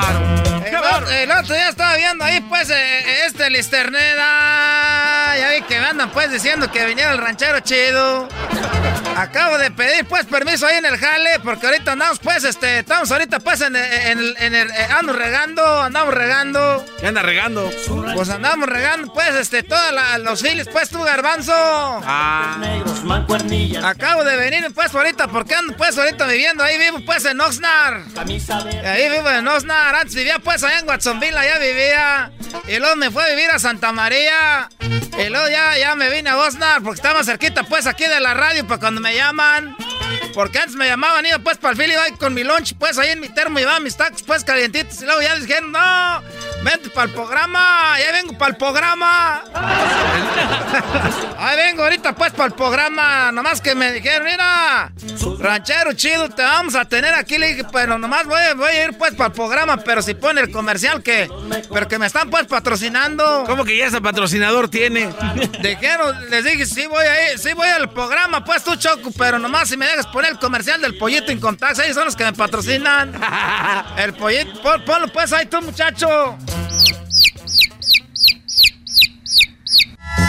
Bárbaro! El, otro- el otro día estaba viendo ahí, pues, eh, este Listerneda. Ya vi que andan, pues, diciendo que viniera el ranchero chido. Acabo de pedir, pues, permiso ahí en el jale, porque ahorita andamos, pues, este, estamos ahorita, pues, en, en, en el, eh, ando regando, andamos regando. ¿Qué anda regando? Pues andamos regando, pues, este, todos los files, pues, tú, garbanzo. Ah, Acabo de venir, pues, ahorita, porque ando, pues, ahorita viviendo, ahí vivo, pues, en Oxnard. Ahí vivo en Oxnard, antes vivía, pues, allá en Watsonville, allá vivía. Y luego me fue a vivir a Santa María. Y luego ya, ya me vine a Oxnard, porque estaba cerquita, pues, aquí de la radio, para cuando me llaman. Porque antes me llamaban, iba, pues, para el fil, iba ahí con mi lunch, pues, ahí en mi termo, llevaba mis tacos, pues, calientitos. Y luego ya dijeron, no, vente para el programa, ya vengo para el programa. Ahí vengo ahorita pues para el programa. Nomás que me dijeron, mira, ranchero chido, te vamos a tener aquí. Le dije, pero nomás voy, a- voy a ir pues para el programa. Pero si pone el comercial que, pero que me están pues patrocinando. ¿cómo que ya ese patrocinador tiene? Dijeron, les dije, sí voy a ir, sí voy al programa, pues tú Choco, pero nomás si me dejas poner el comercial del pollito en contacto, ellos son los que me patrocinan. El pollito, pon- ponlo pues ahí tú, muchacho.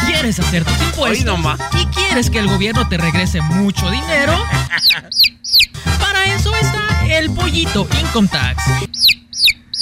¿Quieres hacer tus impuestos? nomás. ¿Y quieres que el gobierno te regrese mucho dinero? Para eso está el pollito Income Tax.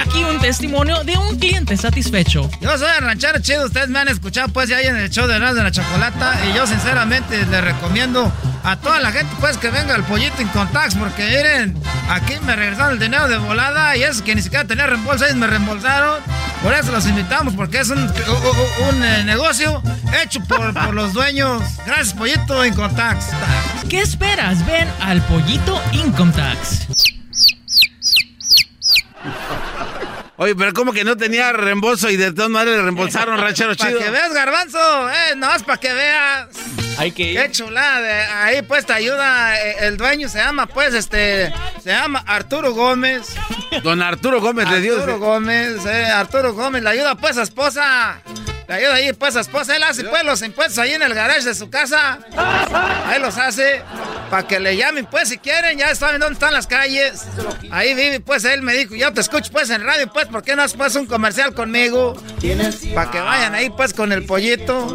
Aquí un testimonio de un cliente satisfecho. Yo soy el ranchero chido, ustedes me han escuchado pues ya en el show de Erasmo de la Chocolata y yo sinceramente les recomiendo a toda la gente pues que venga al pollito en contacts porque miren, aquí me regresaron el dinero de volada y eso que ni siquiera tenía reembolso, ellos me reembolsaron. Por eso los invitamos porque es un, un- un, eh, negocio hecho por, por los dueños. Gracias pollito en contacts. ¿Qué esperas? Ven al Pollito Income Tax. Oye, pero ¿cómo que no tenía reembolso y de todas maneras le reembolsaron, ranchero Para chido? que veas, garbanzo, eh, nomás para que veas. Hay que Qué chulada, de- ahí pues te ayuda, eh, el dueño se llama pues este, se llama Arturo Gómez. Don Arturo Gómez le dio. Arturo Gómez, eh, Arturo Gómez, le ayuda pues a esposa. Le ayuda ahí pues a esposa, él hace pues los impuestos ahí en el garage de su casa. Ahí los hace, para que le llamen pues si quieren, ya saben dónde están las calles. Ahí vive pues él me dijo, yo te escucho pues en radio pues, ¿por qué no haces pues un comercial conmigo? Para que vayan ahí pues con el pollito.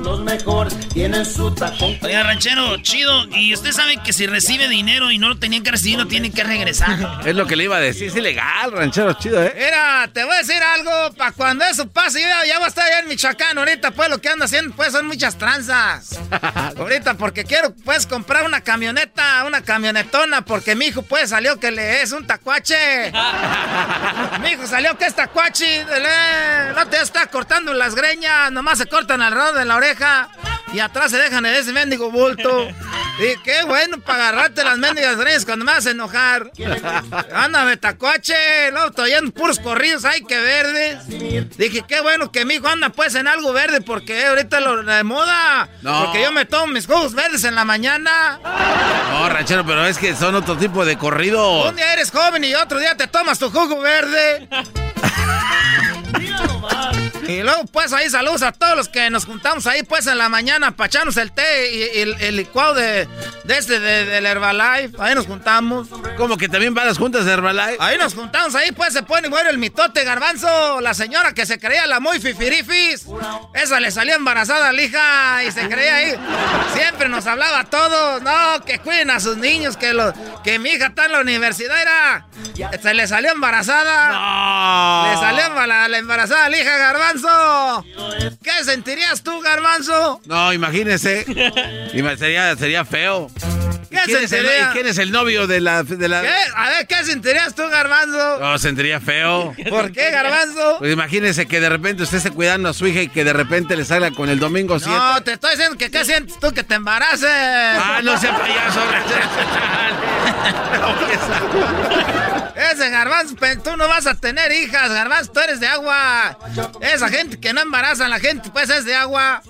Oiga, ranchero, chido. Y usted sabe que si recibe dinero y no lo tenía que recibir, lo tiene que regresar. Es lo que le iba a decir. Es ilegal, ranchero chido, ¿eh? Mira, te voy a decir algo, para cuando eso pase, yo ya, ya voy a estar allá en Michoacán, ahorita pues lo que ando haciendo pues son muchas tranzas. ahorita porque quiero pues comprar una camioneta, una camionetona, porque mi hijo pues salió que le es un tacuache. mi hijo salió que es tacuache, le- no te está cortando las greñas, nomás se cortan alrededor de la oreja y atrás se dejan en ese mendigo bulto. Y qué bueno para agarrarte las mendigas greñas cuando me vas a enojar. Ándame, tacuache. No, estoy en puros corridos, ay, que verdes. Dije, qué bueno que mi hijo anda pues en algo verde porque ahorita lo de moda. Porque yo me tomo mis jugos verdes en la mañana. No, ranchero, pero es que son otro tipo de corridos. Un día eres joven y otro día te tomas tu jugo verde. Y luego, pues ahí saludos a todos los que nos juntamos ahí, pues en la mañana, para echarnos el té y, el, licuado de, de este, de, del Herbalife. Ahí nos juntamos. ¿Cómo que también van las juntas de Herbalife? Ahí nos juntamos, ahí pues se pone bueno el mitote garbanzo. La señora que se creía la muy fifirifis. Esa le salió embarazada a la hija y se creía ahí. Siempre nos hablaba a todos. No, que cuiden a sus niños, que, lo, que mi hija está en la universidad era. Se le salió embarazada. No. Le salió la embarazada la hija Garbanzo. ¿Qué sentirías tú, Garbanzo? No, imagínese. sería, sería feo. ¿Qué ¿Quién, es el, ¿Quién es el novio de la, de la... ¿Qué? A ver, ¿qué sentirías tú, Garbanzo? No, sentiría feo. ¿Por qué, Garbanzo? Pues imagínese que de repente usted esté cuidando a su hija y que de repente le salga con el domingo 7. No, te estoy diciendo que ¿qué sientes tú que te embaraces? Ah, no sea payaso. Ese Garbanzo, tú no vas a tener hijas, Garbanzo, tú eres de agua. Esa gente que no embaraza a la gente, pues es de agua.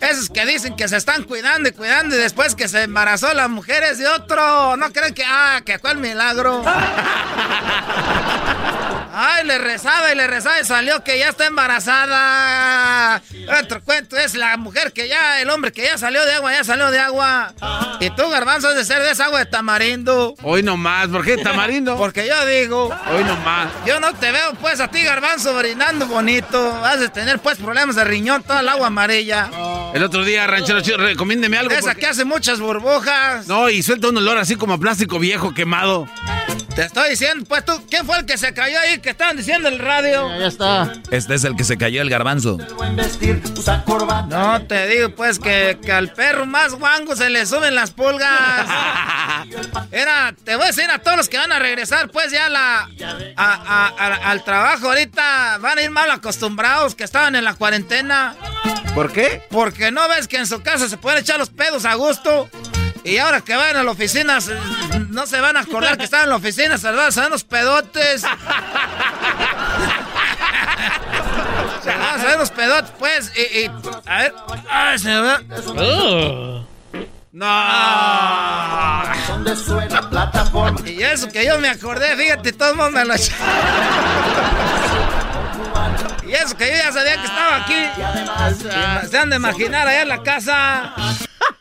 Esos que dicen que se están cuidando y cuidando y después que se embarazó la mujer es de otro. No creen que, ah, que el milagro. Ay, le rezaba y le rezaba y salió que ya está embarazada. Otro cuento es la mujer que ya, el hombre que ya salió de agua, ya salió de agua. Y tú, garbanzo, has de ser de esa agua de tamarindo. Hoy nomás, ¿por qué tamarindo? Porque yo digo. Hoy nomás. Yo no te veo, pues, a ti, garbanzo, brinando bonito. Has de tener, pues, problemas de riñón, toda el agua amarilla. El otro día, ranchero, recomiéndeme algo. Esa que hace muchas burbujas. No, y suelta un olor así como a plástico viejo quemado. Te estoy diciendo, pues tú, ¿quién fue el que se cayó ahí que estaban diciendo el radio? Ya, está. Este es el que se cayó el garbanzo. No, te digo pues que, al perro más guango se le suben las pulgas. Era, te voy a decir a todos los que van a regresar pues ya la, al trabajo ahorita van a ir mal acostumbrados que estaban en la cuarentena. ¿Por qué? Porque no ves que en su casa se pueden echar los pedos a gusto. Y ahora que van a la oficina, no se van a acordar que están en la oficina, se van a los pedotes. se van a los pedotes, pues. Y, a ver. Ay, se me No. Y eso que yo me acordé, fíjate, todo el mundo me lo Y eso que yo ya sabía que estaba aquí. Se han de imaginar allá en la casa.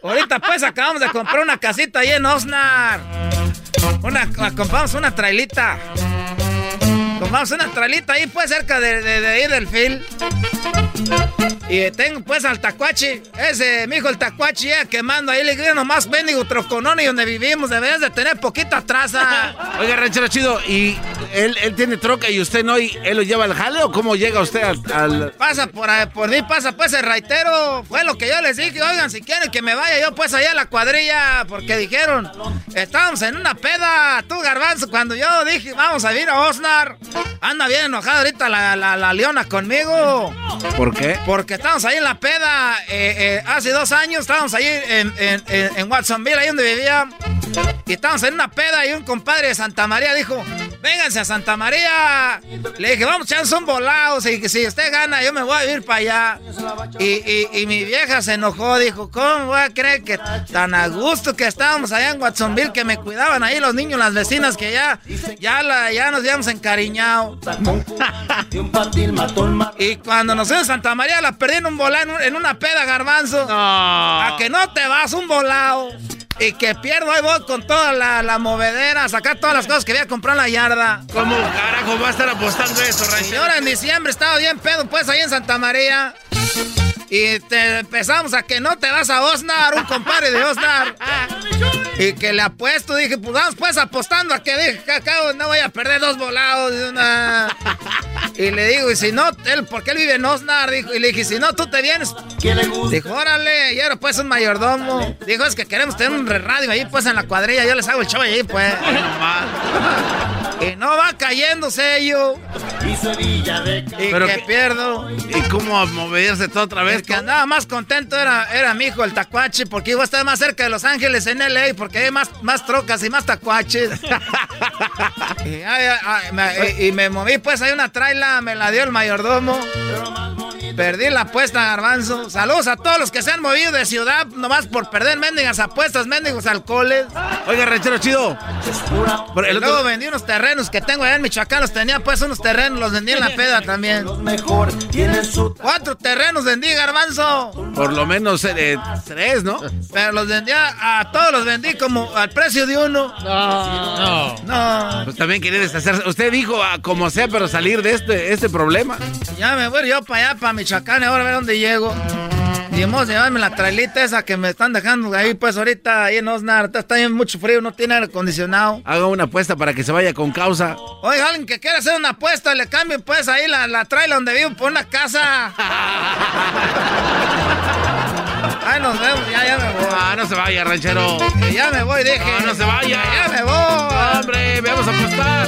Ahorita pues acabamos de comprar una casita ahí en Osnar. Una, compramos una trailita. Compramos una trailita ahí pues cerca de, de, de ahí del fil. Y tengo pues al tacuachi, ese mi hijo el tacuachi ya quemando ahí, le digo nomás bendigo troconón y donde vivimos, debes de tener poquita traza. Oiga, ranchero chido, ¿y él, él, tiene troca y usted no, y él lo lleva al jale o cómo llega usted al...? Pasa por, por mí, pasa pues el raitero, fue lo que yo les dije, oigan, si quieren que me vaya yo pues allá a la cuadrilla, porque dijeron, estábamos en una peda, tú garbanzo, cuando yo dije, vamos a ir a Osnar, anda bien enojada ahorita la, la, la leona conmigo. ¿Por qué? Porque estábamos ahí en la peda. Eh, eh, hace dos años estábamos ahí en, en, en, Watsonville, ahí donde vivía. Y estábamos en una peda y un compadre de Santa María dijo, vénganse a Santa María. Le dije, vamos a echarnos un volado. Si, si usted gana, yo me voy a ir para allá. Y, y, mi vieja se enojó, dijo, ¿cómo voy a creer que tan a gusto que estábamos allá en Watsonville, que me cuidaban ahí los niños, las vecinas, que ya, ya, la, ya nos habíamos encariñado. y cuando nos fuimos a Santa María, la perdí en un volado, en una peda, garbanzo. A que no te vas, un volado. Y que pierdo ahí voy con toda la, la, movedera, sacar todas las cosas que había comprado en la yarda. ¿Cómo carajo va a estar apostando eso, Y ahora en diciembre estaba bien pedo, pues ahí en Santa María. Y te empezamos a que no te vas a Osnar, un compadre de Osnar. y que le apuesto, dije, pues vamos pues apostando a que dije, cacao, no voy a perder dos volados. Y le digo, y si no, él, porque él vive en Osnar, dijo, y le dije, si no, tú te vienes. Dijo, órale, y ahora pues un mayordomo. Dijo, es que queremos tener un radio ahí pues en la cuadrilla, yo les hago el show ahí pues. y no va cayéndose ello. Y que pierdo. ¿Y cómo moverse todo otra vez? El que andaba más contento era, era mi hijo, el tacuache, porque iba a estar más cerca de Los Ángeles en LA, porque hay más, más trocas y más tacuaches. y, me, moví, pues hay una traila, me la dio el mayordomo. Perdí la apuesta, garbanzo. Saludos a todos los que se han movido de ciudad nomás por perder mendigas apuestas, mendigos alcoholes. Oiga, ranchero chido. el Luego vendí unos terrenos que tengo allá en Michoacán. Los tenía pues unos terrenos, los vendí en la peda también. Cuatro terrenos vendí, garbanzo. Por lo menos eh, tres, ¿no? Pero los vendía, a todos los vendí como al precio de uno. No. No. Pues también quería deshacerse. Usted dijo ah, como sea, pero salir de este, este problema. Ya me voy yo para allá, para Michoacán, ahora a ver dónde llego. Y vamos a llevarme la trailita esa que me están dejando ahí, pues ahorita ahí en Osnar. Está bien mucho frío, no tiene aire acondicionado. Haga una apuesta para que se vaya con causa. Oiga, alguien que quiera hacer una apuesta, le cambien pues ahí la, la trailer donde vivo por una casa. Ay, nos vemos, ya, ya me voy. Ah, no se vaya, ranchero. ya me voy, deje. No, no se vaya. Ya me voy. Hombre, vamos a apostar.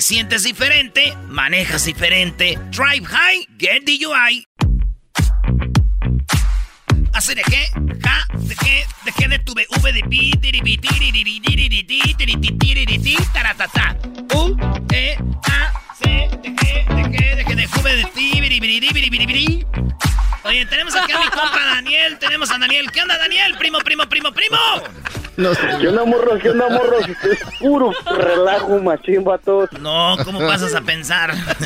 sientes diferente, manejas diferente. Drive high, get DUI. ¿Hace de qué? ¿Ja? ¿De qué? ¿De qué? De tu V de pi, taratata. U, E, A, C, ¿de qué? ¿De qué? ¿De qué? De V de ti, Oye, tenemos aquí a mi compa Daniel, tenemos a Daniel. ¿Qué onda, Daniel? Primo, primo, primo, primo. No, ¿Qué onda, morro? ¿Qué onda, morro? Es puro relajo, machín, todos. No, ¿cómo pasas a pensar?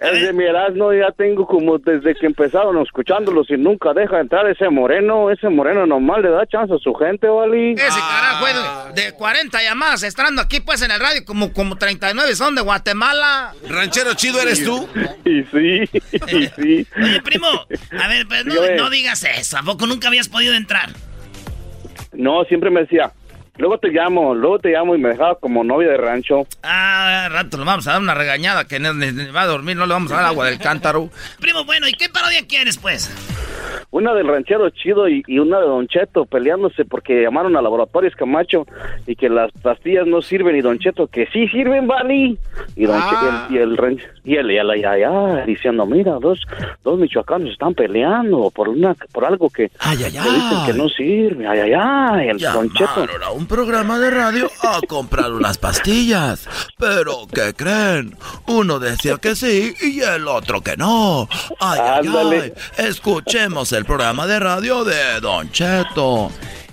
es de mi no ya tengo como desde que empezaron escuchándolos y nunca deja entrar ese moreno. Ese moreno nomás le da chance a su gente, ¿vale? Ese carajo de 40 llamadas, estando aquí pues en el radio, como, como 39 son de Guatemala. ¿Ranchero chido eres tú? y sí, y sí. Oye, primo, a ver, pues no, no digas eso. ¿A poco nunca habías podido entrar? No, siempre me decía, luego te llamo, luego te llamo y me dejaba como novia de rancho. Ah, rato le vamos a dar una regañada que va a dormir, no le vamos a dar agua del cántaro. Primo, bueno, ¿y qué parodia quieres, pues? Una del ranchero chido y, una de Don Cheto peleándose porque llamaron a laboratorios Camacho y que las pastillas no sirven y Don Cheto que sí sirven, Vali. Y Don ah. y el, y el, y el, y el, diciendo, mira, dos, dos michoacanos están peleando por una, por algo que, ay, dicen que no sirve, ay, ay, ay, el Don Cheto. Programa de radio a comprar unas pastillas, pero ¿qué creen? Uno decía que sí y el otro que no. Ay, ay, ay, escuchemos el programa de radio de Don Cheto.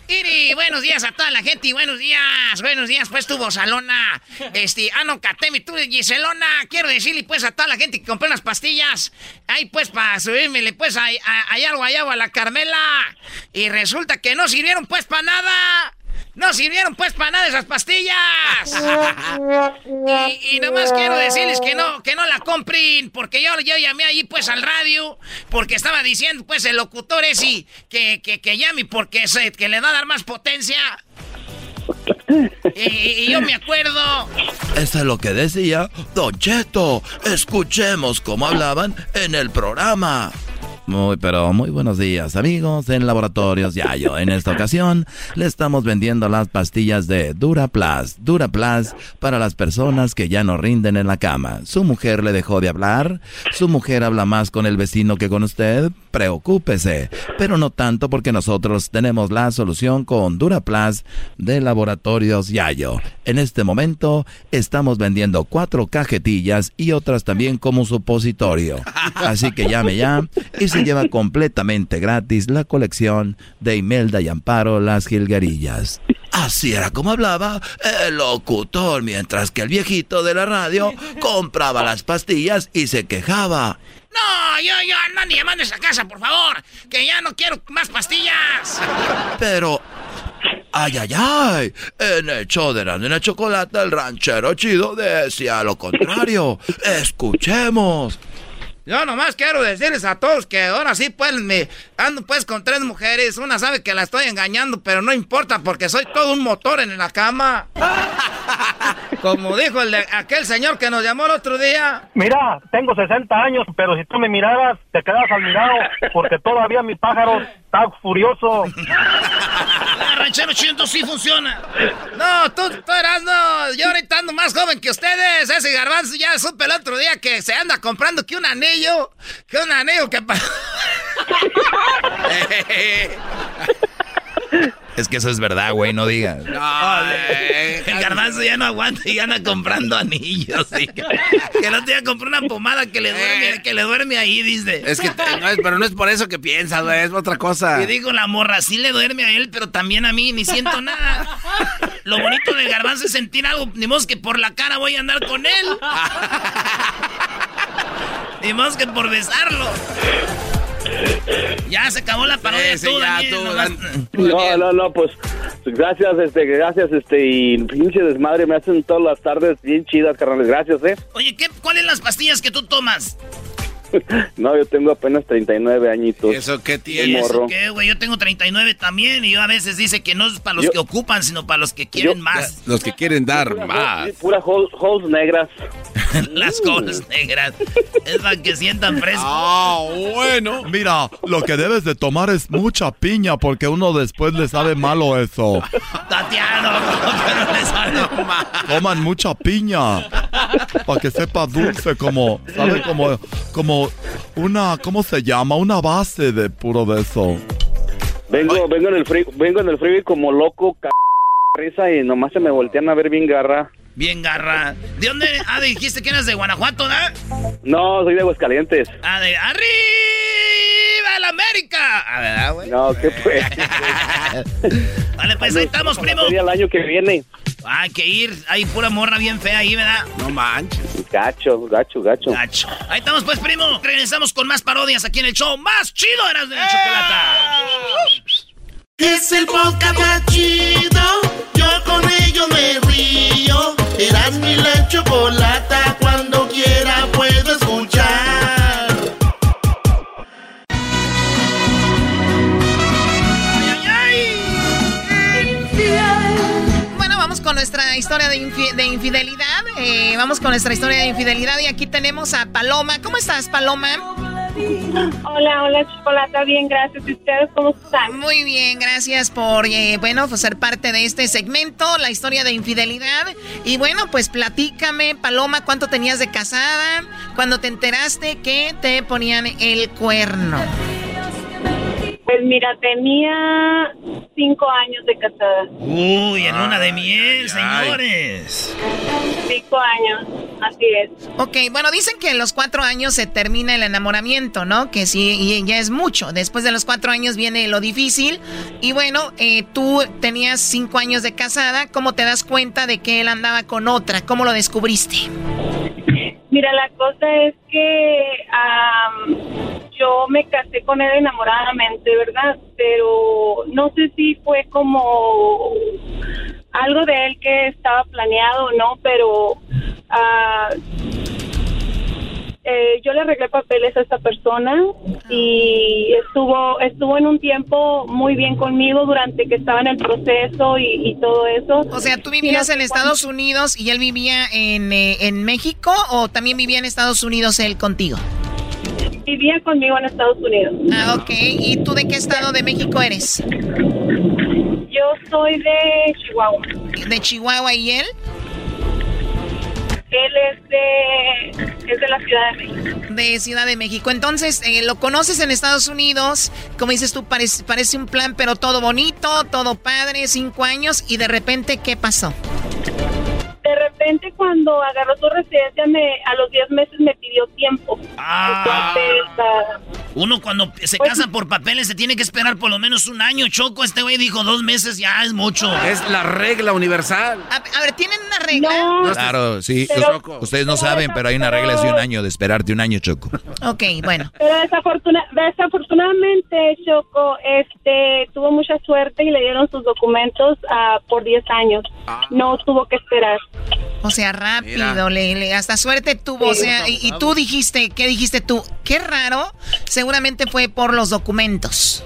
Iri, buenos días a toda la gente y buenos días, buenos días, pues tu Salona, este, ah no, Catemi, tú Giselona, quiero decirle pues a toda la gente que compré unas pastillas, ahí pues para subirme, pues hay, algo allá a la Carmela, y resulta que no sirvieron pues para nada, no sirvieron pues para nada esas pastillas. y, nomás quiero decirles que no, que no la compren, porque yo, yo llamé allí pues al radio, porque estaba diciendo pues el locutor ese que, que, que llame porque que le va a dar más potencia. y, yo me acuerdo. Eso es lo que decía Don Cheto. Escuchemos cómo hablaban en el programa. Muy, pero muy buenos días, amigos en Laboratorios Yayo. En esta ocasión le estamos vendiendo las pastillas de Duraplas. Duraplas para las personas que ya no rinden en la cama. Su mujer le dejó de hablar. Su mujer habla más con el vecino que con usted. Preocúpese. Pero no tanto porque nosotros tenemos la solución con Duraplas de Laboratorios Yayo. En este momento estamos vendiendo cuatro cajetillas y otras también como supositorio. Así que llame ya y lleva completamente gratis la colección de Imelda y Amparo Las Gilgarillas. Así era como hablaba el locutor, mientras que el viejito de la radio compraba las pastillas y se quejaba. No, yo, yo, anda llamando a esa casa, por favor, que ya no quiero más pastillas. Pero Ay, ay, ay. En el show de la nena chocolate, el ranchero chido decía lo contrario. Escuchemos. Yo nomás quiero decirles a todos que ahora sí, pues, me ando pues con tres mujeres. Una sabe que la estoy engañando, pero no importa porque soy todo un motor en la cama. Como dijo el aquel señor que nos llamó el otro día. Mira, tengo 60 años, pero si tú me miraras, te quedas al mirado porque todavía mi pájaro está furioso. ranchero chido sí funciona. No, tú, tú eras, no. Yo ahorita ando más joven que ustedes. Ese garbanzo ya supe el otro día que se anda comprando que un anillo. Que un anillo que... Es que eso es verdad, güey, no digas. No, el garbanzo ya no aguanta y anda comprando anillos. Que no te iba a comprar una pomada que le duerme, eh. que le duerme ahí, dice. Es que, no es, pero no es por eso que piensas, güey, es otra cosa. Y digo, la morra sí le duerme a él, pero también a mí, ni siento nada. Lo bonito del garbanzo es sentir algo, ni modo que por la cara voy a andar con él. ni modo que por besarlo. Ya se acabó la parodia tú, No, no, no, pues gracias, este, gracias, este, y pinche desmadre me hacen todas las tardes bien chidas, carnales, gracias, eh. Oye, ¿qué, ¿cuáles las pastillas que tú tomas? no, yo tengo apenas 39 añitos. ¿Eso qué tiene? ¿Eso qué, güey? Yo tengo 39 también y yo a veces dice que no es para los que ocupan, sino para los que quieren más. Los que quieren dar más. pura holes negras. Las holes negras. Es para que sientan fresco. Ah, bueno. Mira, lo que debes de tomar es mucha piña porque uno después le sabe malo eso. Tatiano, pero le sabe malo. Toman mucha piña para que sepa dulce como, ¿sabe? Como, como una, ¿cómo se llama? Una base de puro de eso. Vengo, vengo en el frío, vengo en el frío como loco, risa y nomás se me voltean a ver bien garra. Bien garra. ¿De dónde? Ah, dijiste que eras de Guanajuato, ¿no? No, soy de Aguascalientes. Ah, de arriba la América. A ver, ah, güey. No, ¿qué fue? vale, pues ahí estamos, primo. el año que viene. Hay que ir. Hay pura morra bien fea ahí, ¿verdad? No manches. Gacho, gacho, gacho. Gacho. Ahí estamos, pues, primo. Regresamos con más parodias aquí en el show más chido de las de ¡Eh! Es el podcast más chido. Yo con ello me río. Eras mi la chocolata. Nuestra historia de, infidelidad. Eh, vamos con nuestra historia de infidelidad y aquí tenemos a Paloma. ¿Cómo estás, Paloma? Hola, hola, Chocolata. Bien, gracias. ¿Y ustedes cómo están? Muy bien, gracias por, eh, bueno, pues, ser parte de este segmento, la historia de infidelidad. Y bueno, pues platícame, Paloma, ¿cuánto tenías de casada? Cuando te enteraste que te ponían el cuerno. Pues mira, tenía cinco años de casada. Uy, en luna de miel, señores. Cinco años, así es. Ok, bueno, dicen que en los cuatro años se termina el enamoramiento, ¿no? Que sí, ya es mucho. Después de los cuatro años viene lo difícil. Y bueno, eh, tú tenías cinco años de casada. ¿Cómo te das cuenta de que él andaba con otra? ¿Cómo lo descubriste? Mira, la cosa es que yo me casé con él enamoradamente, ¿verdad? Pero no sé si fue como algo de él que estaba planeado o no, pero uh, eh, yo le arreglé papeles a esta persona y estuvo estuvo en un tiempo muy bien conmigo durante que estaba en el proceso y, todo eso. O sea, ¿tú vivías en Estados Unidos y él vivía en, eh, en México o también vivía en Estados Unidos él contigo? Vivía conmigo en Estados Unidos. Ah, ok. ¿Y tú de qué estado de México eres? Yo soy de Chihuahua. ¿De Chihuahua y él? Él es de, es de la Ciudad de México. De Ciudad de México. Entonces, eh, lo conoces en Estados Unidos, como dices tú, parece, parece un plan, pero todo bonito, todo padre, cinco años, y de repente, ¿qué pasó? De repente, cuando agarró su residencia, me, a los diez meses me pidió tiempo. Ah. Entonces, Uno cuando se Pues casa por papeles se tiene que esperar por lo menos un año, Choco. Este güey dijo dos meses, ya es mucho. Es la regla universal. A, ver, ¿tienen una regla? Claro, sí. Pero- Ustedes no saben, pero hay una regla de un año, de esperarte un año, Choco. Ok, bueno. Pero desafortuna- desafortunadamente, Choco, este, tuvo mucha suerte y le dieron sus documentos ah, por 10 años. No tuvo que esperar. O sea, rápido, le, le- hasta suerte tuvo. Sí. o sea, y, y tú dijiste, ¿qué dijiste tú? Qué raro, seguramente fue por los documentos.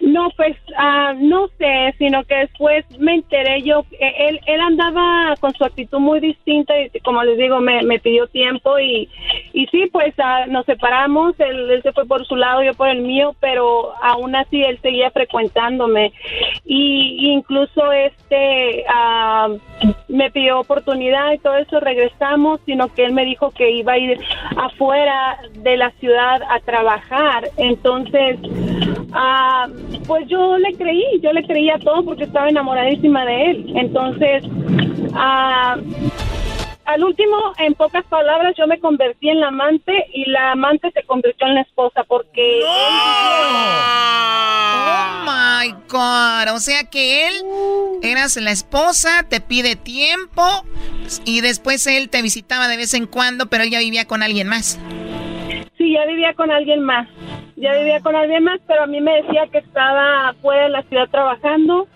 No, pues ah, no sé, sino que después me enteré yo, él, él andaba con su actitud muy distinta y como les digo, me, me pidió tiempo y, y sí, pues ah, nos separamos, él, se fue por su lado, yo por el mío, pero aún así él seguía frecuentándome y y incluso este ah, me pidió oportunidad y todo eso, regresamos, sino que él me dijo que iba a ir afuera de la ciudad a trabajar, entonces... Ah, pues yo le creí, yo le creía todo porque estaba enamoradísima de él. Entonces, ah, al último, en pocas palabras, yo me convertí en la amante y la amante se convirtió en la esposa porque... Oh my God. O sea que él eras la esposa, te pide tiempo y después él te visitaba de vez en cuando, pero él ya vivía con alguien más. Sí, ya vivía con alguien más. Ya vivía con alguien más, pero a mí me decía que estaba fuera de la ciudad trabajando.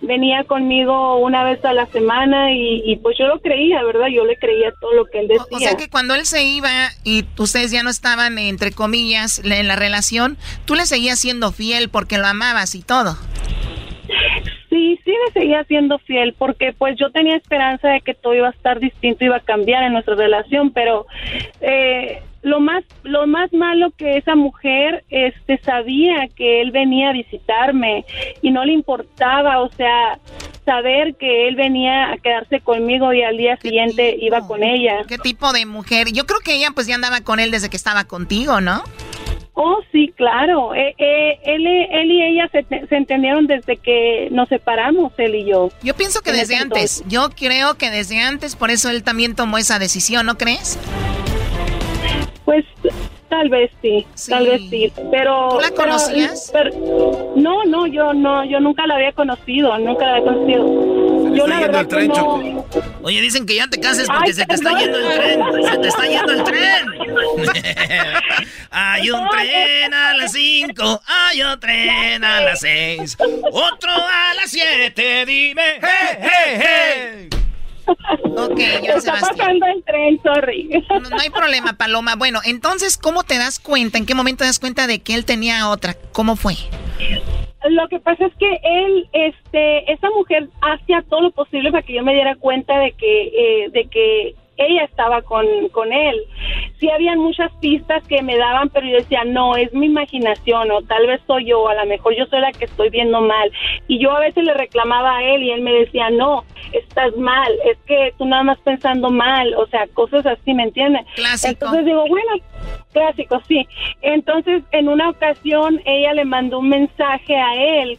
Venía conmigo una vez a la semana y, y pues yo lo creía, ¿verdad? Yo le creía todo lo que él decía. O sea que cuando él se iba y ustedes ya no estaban, entre comillas, en la relación, tú le seguías siendo fiel porque lo amabas y todo. Sí, sí le seguía siendo fiel porque pues yo tenía esperanza de que todo iba a estar distinto, iba a cambiar en nuestra relación, pero eh, lo más lo más malo que esa mujer este sabía que él venía a visitarme y no le importaba, o sea, saber que él venía a quedarse conmigo y al día siguiente iba con ella. ¿Qué tipo de mujer? Yo creo que ella pues ya andaba con él desde que estaba contigo, ¿no? Oh, sí, claro. Eh, eh, él, él y ella se, se entendieron desde que nos separamos, él y yo. Yo pienso que desde antes. entonces. Yo creo que desde antes, por eso él también tomó esa decisión, ¿no crees? Pues tal vez sí, tal vez sí, pero ¿Tú la conocías? pero- no, no, yo no, yo nunca la había conocido, nunca la había conocido. Yo la verdad que no. Oye, dicen que ya te cases porque Ay, se te está yendo el tren. Se te está yendo el tren. hay un tren a las 5, hay otro tren a las 6, otro a las 7, dime. ¡Hey, hey, hey! Ok, Joan está Sebastián. pasando el tren, sorry. No, no hay problema, Paloma. Bueno, entonces, ¿cómo te das cuenta? ¿En qué momento te das cuenta de que él tenía otra? ¿Cómo fue? Lo que pasa es que él, este, esa mujer hacía todo lo posible para que yo me diera cuenta de que, eh, de que ella estaba con, con él. Sí habían muchas pistas que me daban, pero yo decía, no, es mi imaginación o tal vez soy yo, a lo mejor yo soy la que estoy viendo mal. Y yo a veces le reclamaba a él y él me decía, no, estás mal, es que tú nada más pensando mal, o sea, cosas así, ¿me entiendes? Clásico. Entonces digo, bueno, clásico, sí. Entonces, en una ocasión, ella le mandó un mensaje a él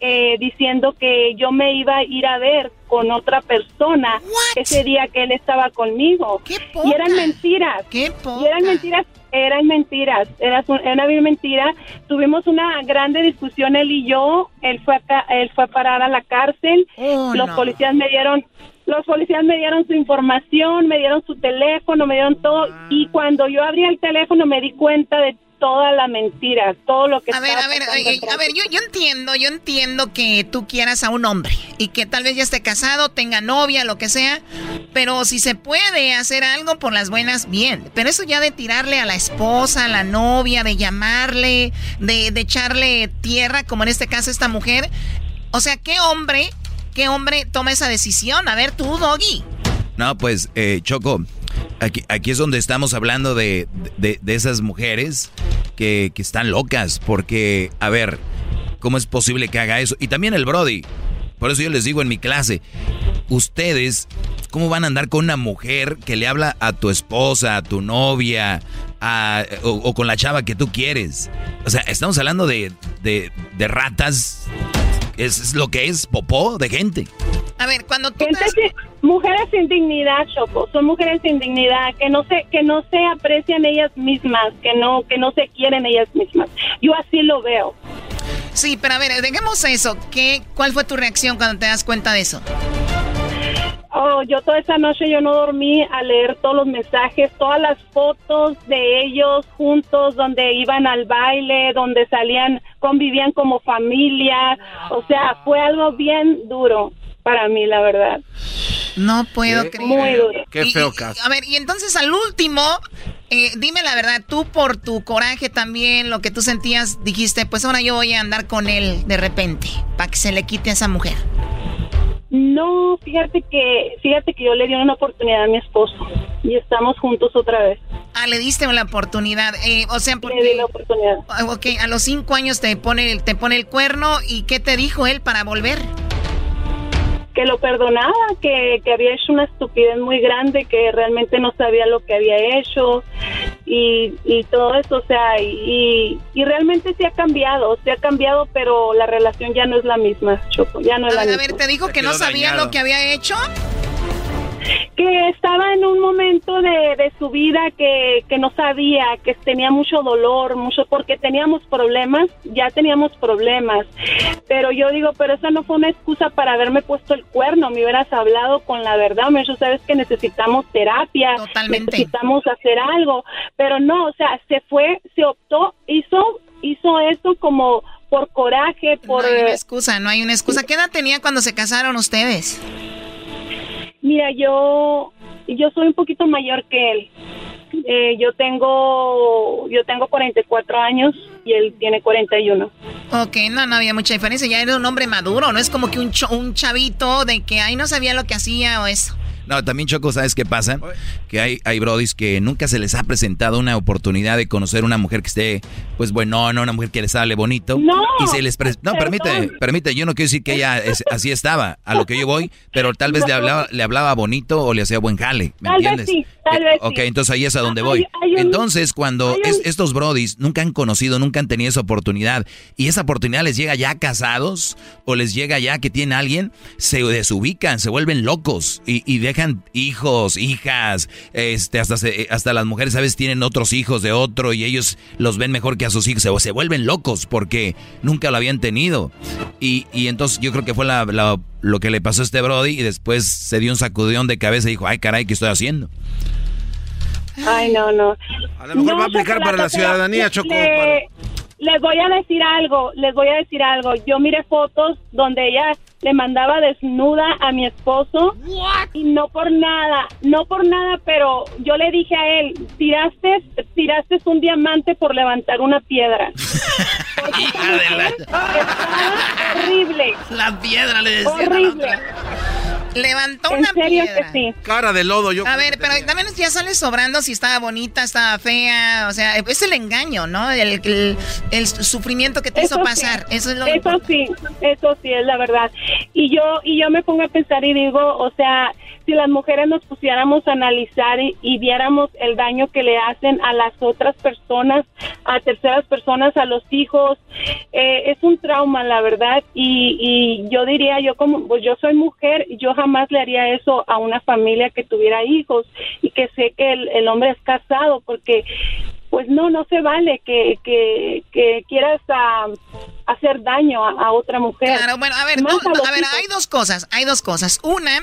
eh, diciendo que yo me iba a ir a ver con otra persona ese día que él estaba conmigo. y eran mentiras. ¿Qué Y eran mentiras, eran mentiras, era, una mentira. Tuvimos una grande discusión él y yo. Él fue a, él fue a parar a la cárcel. Oh, Los no. policías me dieron los policías me dieron su información, me dieron su teléfono, me dieron todo y cuando yo abrí el teléfono me di cuenta de toda la mentira, todo lo que A ver, a ver, oye, atrás. a ver, yo, yo entiendo, yo entiendo que tú quieras a un hombre y que tal vez ya esté casado, tenga novia, lo que sea, pero si se puede hacer algo por las buenas, bien. Pero eso ya de tirarle a la esposa, a la novia, de llamarle, de, de echarle tierra, como en este caso esta mujer, o sea, ¿qué hombre, qué hombre toma esa decisión? A ver, tú, Doggy. No, pues, eh, Choco, aquí, aquí es donde estamos hablando de, de- de esas mujeres que, que están locas, porque, a ver, ¿cómo es posible que haga eso? Y también el Brody, por eso yo les digo en mi clase, ustedes, ¿cómo van a andar con una mujer que le habla a tu esposa, a tu novia, o, con la chava que tú quieres? O sea, estamos hablando de, de ratas, es, es lo que es popó de gente. A ver, cuando tú mujeres sin dignidad, Choco, son mujeres sin dignidad que no se que no se aprecian ellas mismas, que no que no se quieren ellas mismas. Yo así lo veo. Sí, pero a ver, dejemos eso. ¿Qué cuál fue tu reacción cuando te das cuenta de eso? Oh, yo toda esa noche yo no dormí a leer todos los mensajes, todas las fotos de ellos juntos, donde iban al baile, donde salían, convivían como familia. O sea, fue algo bien duro para mí, la verdad. No puedo creer. Muy duro. Qué feo caso. a ver, y entonces al último, eh, dime la verdad, tú por tu coraje también, lo que tú sentías, dijiste, pues ahora yo voy a andar con él de repente, para que se le quite a esa mujer. No, fíjate que, fíjate que yo le di una oportunidad a mi esposo y estamos juntos otra vez. Ah, le diste una oportunidad, eh, o sea, porque... Le di la oportunidad. Ok, a los cinco años te pone, te pone el cuerno y ¿qué te dijo él para volver? Que lo perdonaba, que, que, había hecho una estupidez muy grande, que realmente no sabía lo que había hecho y, y todo eso, o sea, y, y realmente se ha cambiado, se ha cambiado, pero la relación ya no es la misma, Choco, ya no es la misma. A ver, ¿te dijo que no sabía lo que había hecho? Que estaba en un momento de, de su vida que, que, no sabía, que tenía mucho dolor, mucho, porque teníamos problemas, ya teníamos problemas. Pero yo digo, pero esa no fue una excusa para haberme puesto el cuerno, me hubieras hablado con la verdad, me dicho, sabes que necesitamos terapia, necesitamos hacer algo, pero no, o sea, se fue, se optó, hizo, hizo eso como por coraje, por... No hay una excusa, no hay una excusa. ¿Qué edad tenía cuando se casaron ustedes? Mira, yo yo soy un poquito mayor que él. Eh, yo tengo yo tengo 44 años y él tiene 41. Ok, no, no había mucha diferencia. Ya era un hombre maduro, no es como que un, un chavito de que ahí no sabía lo que hacía o eso. No, también Choco, ¿sabes qué pasa? Que hay, hay brodis que nunca se les ha presentado una oportunidad de conocer una mujer que esté, pues bueno, no, una mujer que les hable bonito. No. Y se les No, permite, permite, yo no quiero decir que ella así estaba, a lo que yo voy, pero tal vez le hablaba, le hablaba bonito o le hacía buen jale, ¿me tal entiendes? Vez sí, tal vez ok, entonces ahí es a donde voy. entonces, cuando estos brodis nunca han conocido, nunca han tenido esa oportunidad, y esa oportunidad les llega ya casados, o les llega ya que tiene alguien, se desubican, se vuelven locos y, y dejan hijos, hijas, este, hasta, hasta las mujeres a veces tienen otros hijos de otro y ellos los ven mejor que a sus hijos, o se vuelven locos porque nunca lo habían tenido. Y, y entonces yo creo que fue lo que le pasó a este Brody y después se dio un sacudón de cabeza y dijo, ay caray, ¿qué estoy haciendo? Ay, no, no. A lo mejor va a aplicar para la ciudadanía, Choco. Les voy a decir algo, les voy a decir algo. Yo miré fotos donde ella le mandaba desnuda a mi esposo y no por nada, no por nada, pero yo le dije a él, tiraste, tiraste un diamante por levantar una piedra. horrible. La piedra le decía horrible. Levantó una piedra. Cara de lodo, yo. A ver, pero también ya sale sobrando si estaba bonita, estaba fea. O sea, es el engaño, ¿no? El, el, sufrimiento que te hizo pasar. Eso es lo Eso sí, eso sí, es la verdad. Y yo, y yo me pongo a pensar y digo, o sea, si las mujeres nos pusiéramos a analizar y, viéramos el daño que le hacen a las otras personas, a terceras personas, a los hijos, eh, es un trauma, la verdad. Y, y yo diría, yo como, pues yo soy mujer, yo jamás le haría eso a una familia que tuviera hijos y que sé que el, hombre es casado, porque pues no, no se vale que, que, que quieras ah, hacer daño a, otra mujer. Claro, bueno, a ver, a ver, hay dos cosas, hay dos cosas. Una,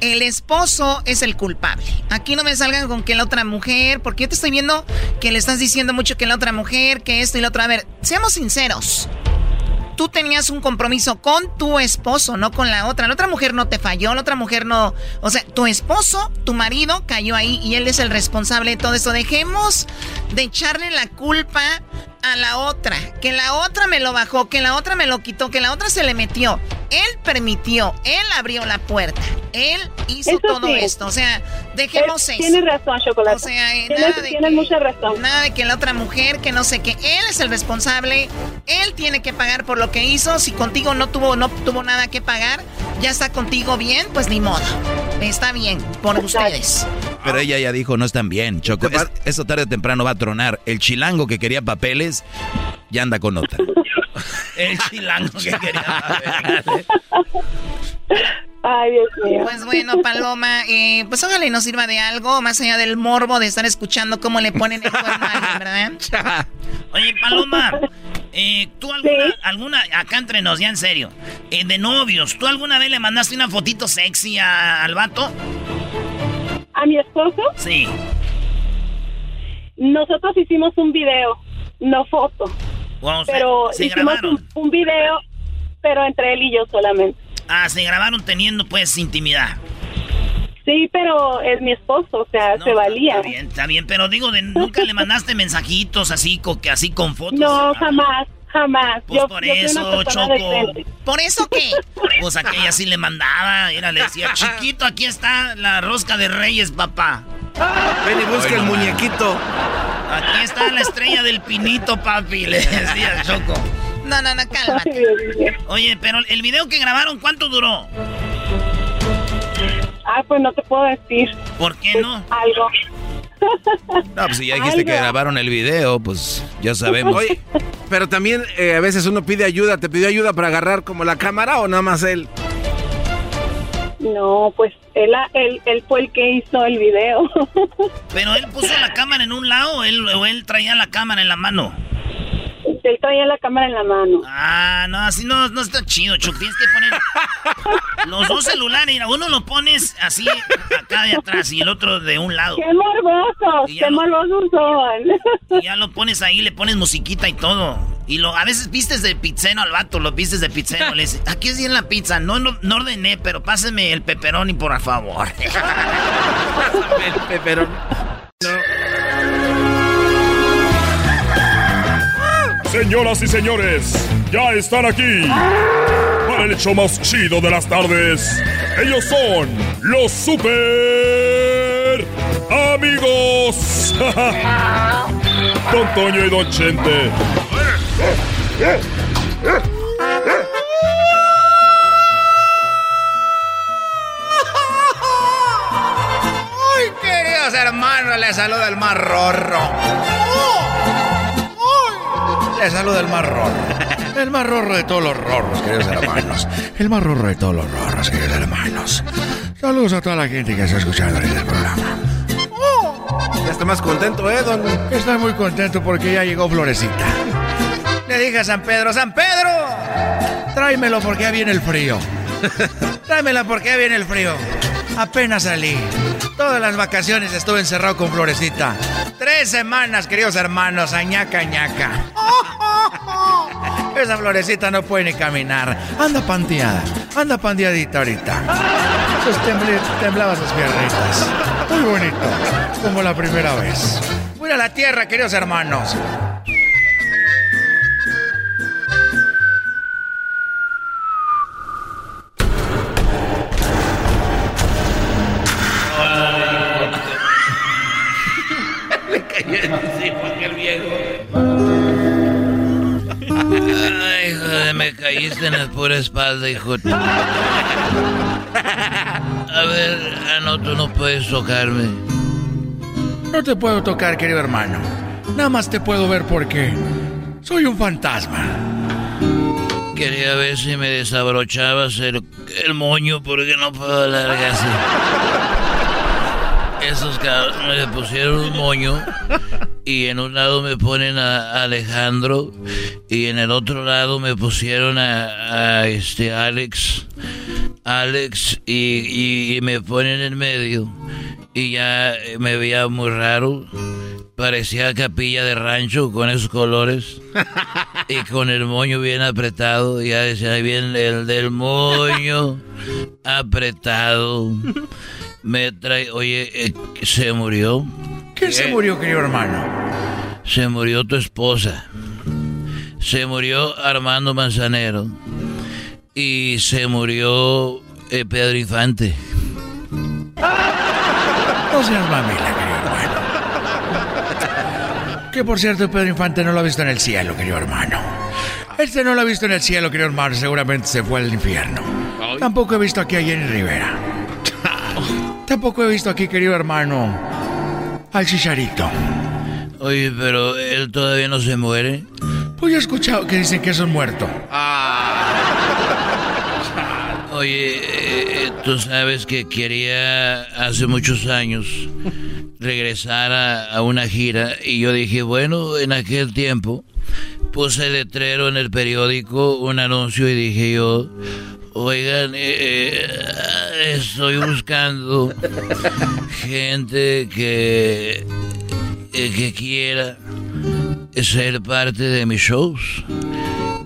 el esposo es el culpable. Aquí no me salgan con que la otra mujer, porque yo te estoy viendo que le estás diciendo mucho que la otra mujer, que esto y la otra. A ver, seamos sinceros tú tenías un compromiso con tu esposo, no con la otra. La otra mujer no te falló, la otra mujer no... O sea, tu esposo, tu marido cayó ahí y él es el responsable de todo esto. Dejemos de echarle la culpa a la otra, que la otra me lo bajó, que la otra me lo quitó, que la otra se le metió. Él permitió, él abrió la puerta, él hizo todo esto. O sea, dejemos eso. Tienes razón, Chocolate. O sea, tienes, nada de que, mucha razón. Nada de que la otra mujer, que no sé qué, él es el responsable, él tiene que pagar por lo que hizo. Si contigo no tuvo, no tuvo nada que pagar, ya está contigo bien, pues ni modo. Está bien, por ustedes. Pero ella ya dijo, no están bien, Choco. eso tarde o temprano va a tronar. El chilango que quería papeles ya anda con otra. El chilango que quería. Ay, Dios mío. Pues bueno, Paloma, eh, pues ojalá y nos sirva de algo, más allá del morbo de estar escuchando cómo le ponen el cuerno a alguien, ¿verdad? Oye, Paloma, eh, ¿tú alguna, alguna, acá entre nos, ya en serio, eh, de novios, ¿tú alguna vez le mandaste una fotito sexy a- al vato? ¿A mi esposo? Sí. Nosotros hicimos un video, no foto. Pero se hicimos grabaron. un, un video, pero entre él y yo solamente. Ah, se grabaron teniendo, pues, intimidad. Sí, pero es mi esposo, o sea, se valía. Está bien, está bien, pero digo, de, nunca le mandaste mensajitos así, co- que así con fotos. No, jamás, jamás. Pues yo, por yo eso, Choco. ¿Por eso qué? Pues aquella sí le mandaba, era, le decía, chiquito, aquí está la rosca de reyes, papá. Ven y busca el muñequito. Aquí está la estrella del pinito, papi, le decía Choco. No, no, no, cálmate. Oye, pero el video que grabaron, ¿cuánto duró? Ah, pues no te puedo decir. ¿Por qué no? Algo. No, pues si ya dijiste que grabaron el video, pues ya sabemos. Oye, pero también eh, a veces uno pide ayuda. ¿Te pidió ayuda para agarrar como la cámara o nada más él? No, pues él, él, él fue el que hizo el video. Pero él puso la cámara en un lado o él, o él traía la cámara en la mano. Él traía la cámara en la mano. Ah, no, así no, no está chido, Choc. Tienes que poner los dos celulares. Uno lo pones así acá de atrás y el otro de un lado. ¡Qué morbosos! Y ¡Qué lo- morbosos son! Y ya lo pones ahí, le pones musiquita y todo. Y lo, a veces vistes de pizzero al vato, lo vistes de pizzero. Le dices, aquí es bien la pizza. No, no, no ordené, pero páseme el pepperoni, por favor. el pepperoni. Señoras y señores, ya están aquí para el hecho más chido de las tardes. Ellos son los super amigos. Don Toño y Don Chente. ¡Ay, queridos hermanos! Les saluda el más rorro. Les saluda el más rorro. El más rorro de todos los rorros, queridos hermanos. El más rorro de todos los rorros, queridos hermanos. Saludos a toda la gente que está escuchando ahorita el programa. Ya está más contento, ¿eh, don? Estoy muy contento porque ya llegó Florecita. Le dije a San Pedro, ¡San Pedro! Tráemelo porque ya viene el frío. Tráemela porque ya viene el frío. Apenas salí. Todas las vacaciones estuve encerrado con Florecita. Tres semanas, queridos hermanos, añaca, añaca. Esa florecita no puede ni caminar. Anda panteada. Anda panteadita ahorita. Sus temblaba sus piernitas. Muy bonito. Como la primera vez. Voy a la tierra, queridos hermanos. Caíste en la pura espalda, hijo. A ver, ah, no, tú no puedes tocarme. No te puedo tocar, querido hermano. Nada más te puedo ver porque soy un fantasma. Quería ver si me desabrochabas el, el moño porque no puedo hablar así. Esos cabros me pusieron un moño y en un lado me ponen a Alejandro y en el otro lado me pusieron a, a este Alex. Alex y, y- y me ponen en medio y ya me veía muy raro. Parecía capilla de rancho con esos colores y con el moño bien apretado. Ya decía bien el del moño apretado. Me trae, oye, eh, ¿se murió? ¿Quién se murió, querido hermano? Se murió tu esposa. Se murió Armando Manzanero. Y se murió eh, Pedro Infante. No seas mamila, querido hermano. Que por cierto, Pedro Infante no lo ha visto en el cielo, querido hermano. Este no lo ha visto en el cielo, querido hermano. Seguramente se fue al infierno. Tampoco he visto aquí a Jenny Rivera. Tampoco he visto aquí, querido hermano, al Chicharito. Oye, pero él todavía no se muere. Pues yo he escuchado que dicen que es un muerto. Oye, Oye, eh, tú sabes que quería hace muchos años regresar a, una gira y yo dije, bueno, en aquel tiempo puse el letrero en el periódico, un anuncio y dije yo, oigan, eh, eh, estoy buscando gente que, que quiera ser parte de mis shows,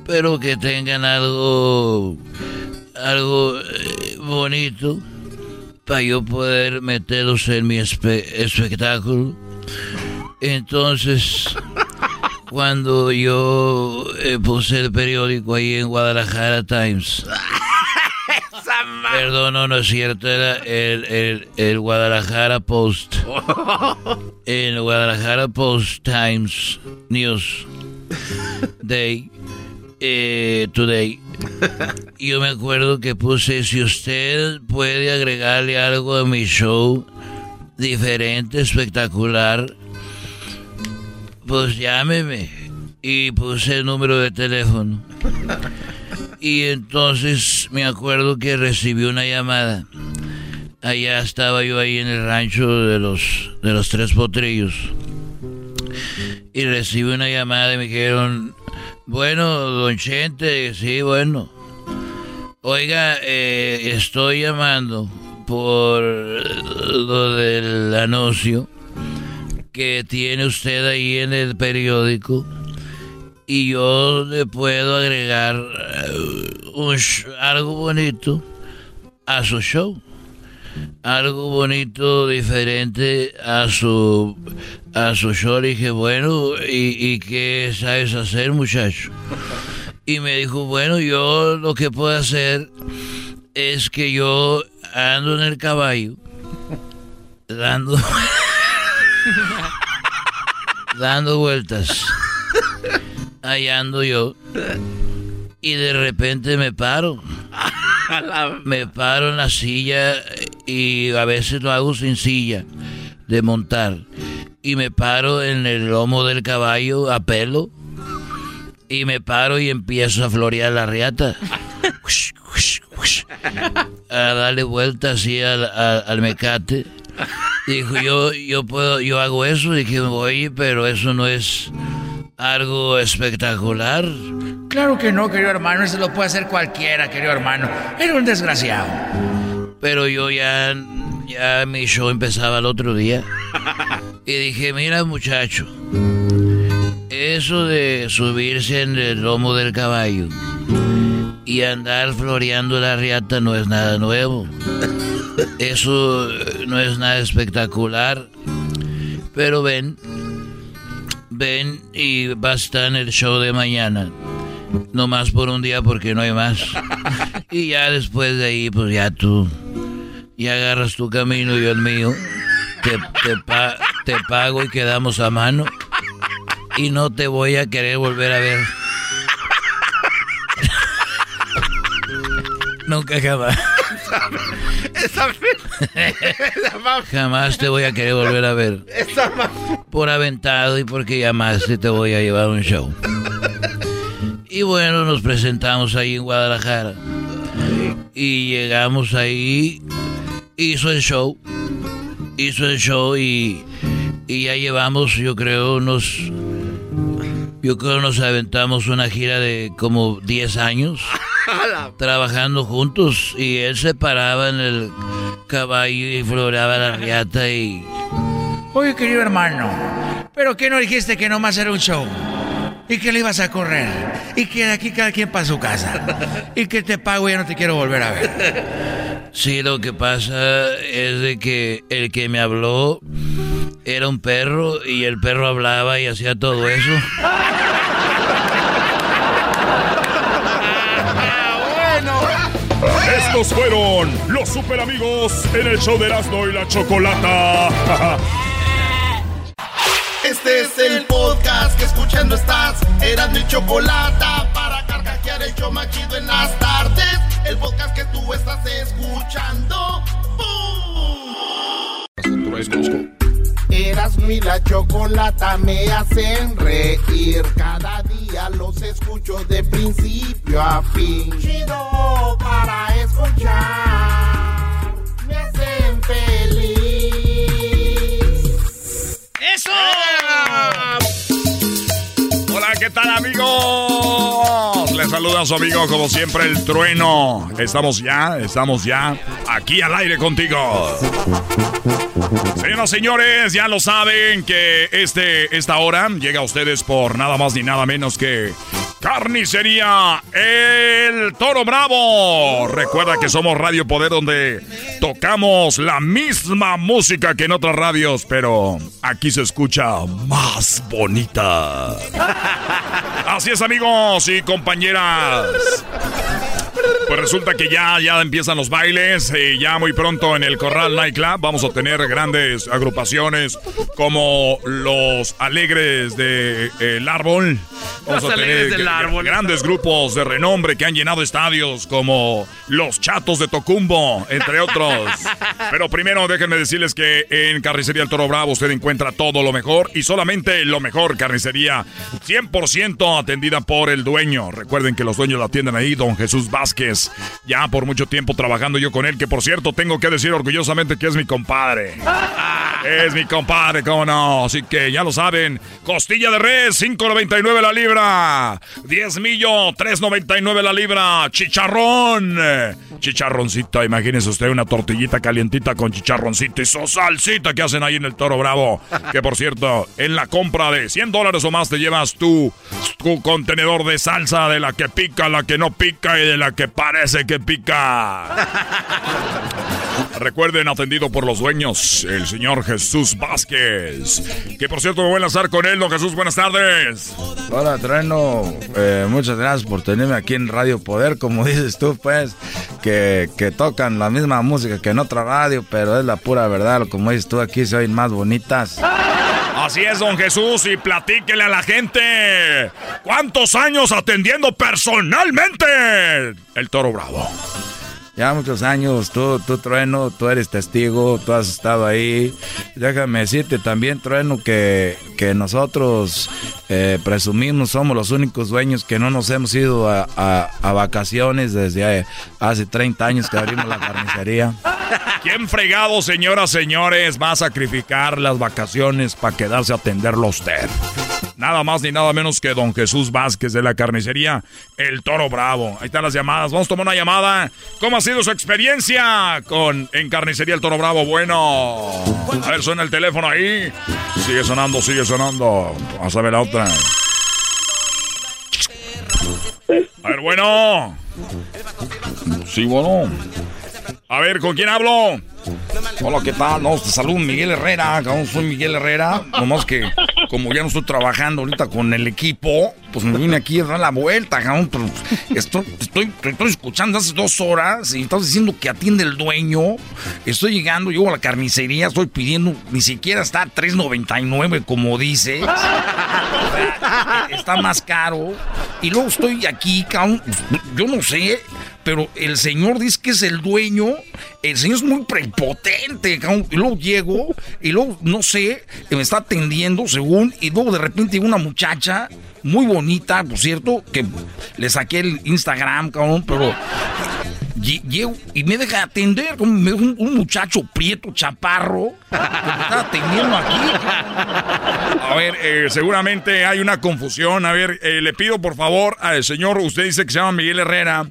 pero que tengan algo algo eh, bonito para yo poder meterlos en mi espectáculo. Entonces, cuando yo eh, puse el periódico ahí en Guadalajara Times, perdón, no, no es cierto, era el, el Guadalajara Post, el Guadalajara Post Times News Day, eh, Today. Yo me acuerdo que puse, si usted puede agregarle algo a mi show, diferente, espectacular, pues llámeme. Y puse el número de teléfono. Y entonces me acuerdo que recibí una llamada. Allá estaba yo ahí en el rancho de los, de los tres potrillos. Y recibí una llamada y me dijeron, bueno, don Chente, sí, bueno. Oiga, eh, estoy llamando por lo del anuncio que tiene usted ahí en el periódico y yo le puedo agregar eh, algo bonito a su show algo bonito, diferente a su, a su show. Le dije, bueno, ¿y, ¿y qué sabes hacer, muchacho? Y me dijo, bueno, yo lo que puedo hacer es que yo ando en el caballo, dando, dando vueltas. Ahí ando yo. Y de repente me paro. me paro en la silla y a veces lo hago sin silla de montar. Y me paro en el lomo del caballo a pelo. Y me paro y empiezo a florear la riata. a darle vuelta así al, mecate. Dijo, yo, yo puedo, yo hago eso. Dije, oye, pero eso no es algo espectacular. Claro que no, querido hermano, eso lo puede hacer cualquiera, querido hermano. Era un desgraciado. Pero yo ya, ya mi show empezaba el otro día. Y dije, mira muchacho, eso de subirse en el lomo del caballo y andar floreando la riata no es nada nuevo. Eso no es nada espectacular. Pero ven, ven y va a estar en el show de mañana. No más por un día porque no hay más. Y ya después de ahí, pues ya tú, ya agarras tu camino y yo el mío. Te, te, pago y quedamos a mano. Y no te voy a querer volver a ver. Nunca jamás. Jamás te voy a querer volver a ver. Por aventado y porque llamaste te voy a llevar un show. Y bueno, nos presentamos ahí en Guadalajara. Y llegamos ahí, hizo el show, hizo el show y, y ya llevamos, yo creo, unos... Yo creo nos aventamos una gira de como 10 años trabajando juntos y él se paraba en el caballo y floreaba la riata y... Oye, querido hermano, ¿pero qué no dijiste que nomás era un show? y que le ibas a correr y que de aquí cada quien para su casa y que te pago y ya no te quiero volver a ver. Sí, lo que pasa es de que el que me habló era un perro y el perro hablaba y hacía todo eso. Estos fueron los super amigos en el show de Erasmo y la Chocolata. Este es el podcast que escuchando estás. Eran mi chocolate para carcajear el yo machido en las tardes. El podcast que tú estás escuchando. Eras mi la chocolata me hacen reír. Cada día los escucho de principio a fin. Chido para escuchar. Me hacen feliz. ¡Eso! Amigos? Les saluda a su amigo como siempre el trueno. Estamos ya, estamos ya aquí al aire contigo. Señoras y señores, ya lo saben que este, esta hora llega a ustedes por nada más ni nada menos que Carnicería El Toro Bravo. Recuerda que somos Radio Poder donde tocamos la misma música que en otras radios, pero aquí se escucha más bonita. Así es amigos y compañeras. Pues resulta que ya, ya empiezan los bailes. y ya muy pronto en el Corral Nightclub vamos a tener grandes agrupaciones como los Alegres del de, Árbol. Vamos a tener grandes grupos de renombre que han llenado estadios como los Chatos de Tocumbo, entre otros. Pero primero déjenme decirles que en Carnicería El Toro Bravo usted encuentra todo lo mejor y solamente lo mejor. Carnicería 100% atendida por el dueño. Recuerden que los dueños la atienden ahí, don Jesús Vázquez. Ya por mucho tiempo trabajando yo con él, que por cierto tengo que decir orgullosamente que es mi compadre. Es mi compadre, cómo no. Así que ya lo saben. Costilla de res, 5.99 la libra. 10 millo, 3.99 la libra. Chicharrón. Chicharroncito, imagínese usted una tortillita calientita con chicharroncito y su salsita que hacen ahí en el Toro Bravo. Que por cierto, en la compra de 100 dólares o más te llevas tu, tu contenedor de salsa de la que pica, la que no pica y de la que parece que pica. Recuerden, atendido por los dueños, el señor Jesús Vázquez. Que por cierto me voy a lanzar con él, don Jesús, buenas tardes. Hola, Treno. Eh, muchas gracias por tenerme aquí en Radio Poder. Como dices tú, pues, que, que, tocan la misma música que en otra radio, pero es la pura verdad. Como dices tú, aquí se oyen más bonitas. Así es, don Jesús, y platíquele a la gente. ¿Cuántos años atendiendo personalmente el Toro Bravo? Ya muchos años, tú, tú Trueno, tú eres testigo, tú has estado ahí. Déjame decirte también, Trueno, que, que nosotros eh, presumimos, somos los únicos dueños que no nos hemos ido a, a, vacaciones desde hace 30 años que abrimos la carnicería. ¿Quién fregado, señoras, señores, va a sacrificar las vacaciones para quedarse a atenderlo a usted? Nada más ni nada menos que don Jesús Vázquez de la carnicería El Toro Bravo. Ahí están las llamadas. Vamos a tomar una llamada. ¿Cómo ha sido su experiencia con en carnicería El Toro Bravo? Bueno. A ver, suena el teléfono ahí. Sigue sonando, sigue sonando. Vamos a ver la otra. A ver, bueno. Sí, bueno. A ver, ¿con quién hablo? Hola, ¿qué tal? No, te saludo Miguel Herrera, soy Miguel Herrera. Nomás que como ya no estoy trabajando ahorita con el equipo, pues me vine aquí a dar la vuelta, cabrón. Estoy, estoy, estoy, escuchando hace dos horas y estás diciendo que atiende el dueño. Estoy llegando, llego a la carnicería, estoy pidiendo, ni siquiera está a 3.99 como dice. está más caro. Y luego estoy aquí, cabrón. Yo no sé, pero el señor dice que es el dueño. El señor es muy prepotente. Y luego llego y luego, no sé, me está atendiendo según. Y luego de repente una muchacha muy bonita, por cierto, que le saqué el Instagram, cabrón, pero llego y me deja atender como un, muchacho prieto, chaparro, que me está atendiendo aquí. A ver, eh, seguramente hay una confusión. A ver, eh, le pido por favor al señor, usted dice que se llama Miguel Herrera,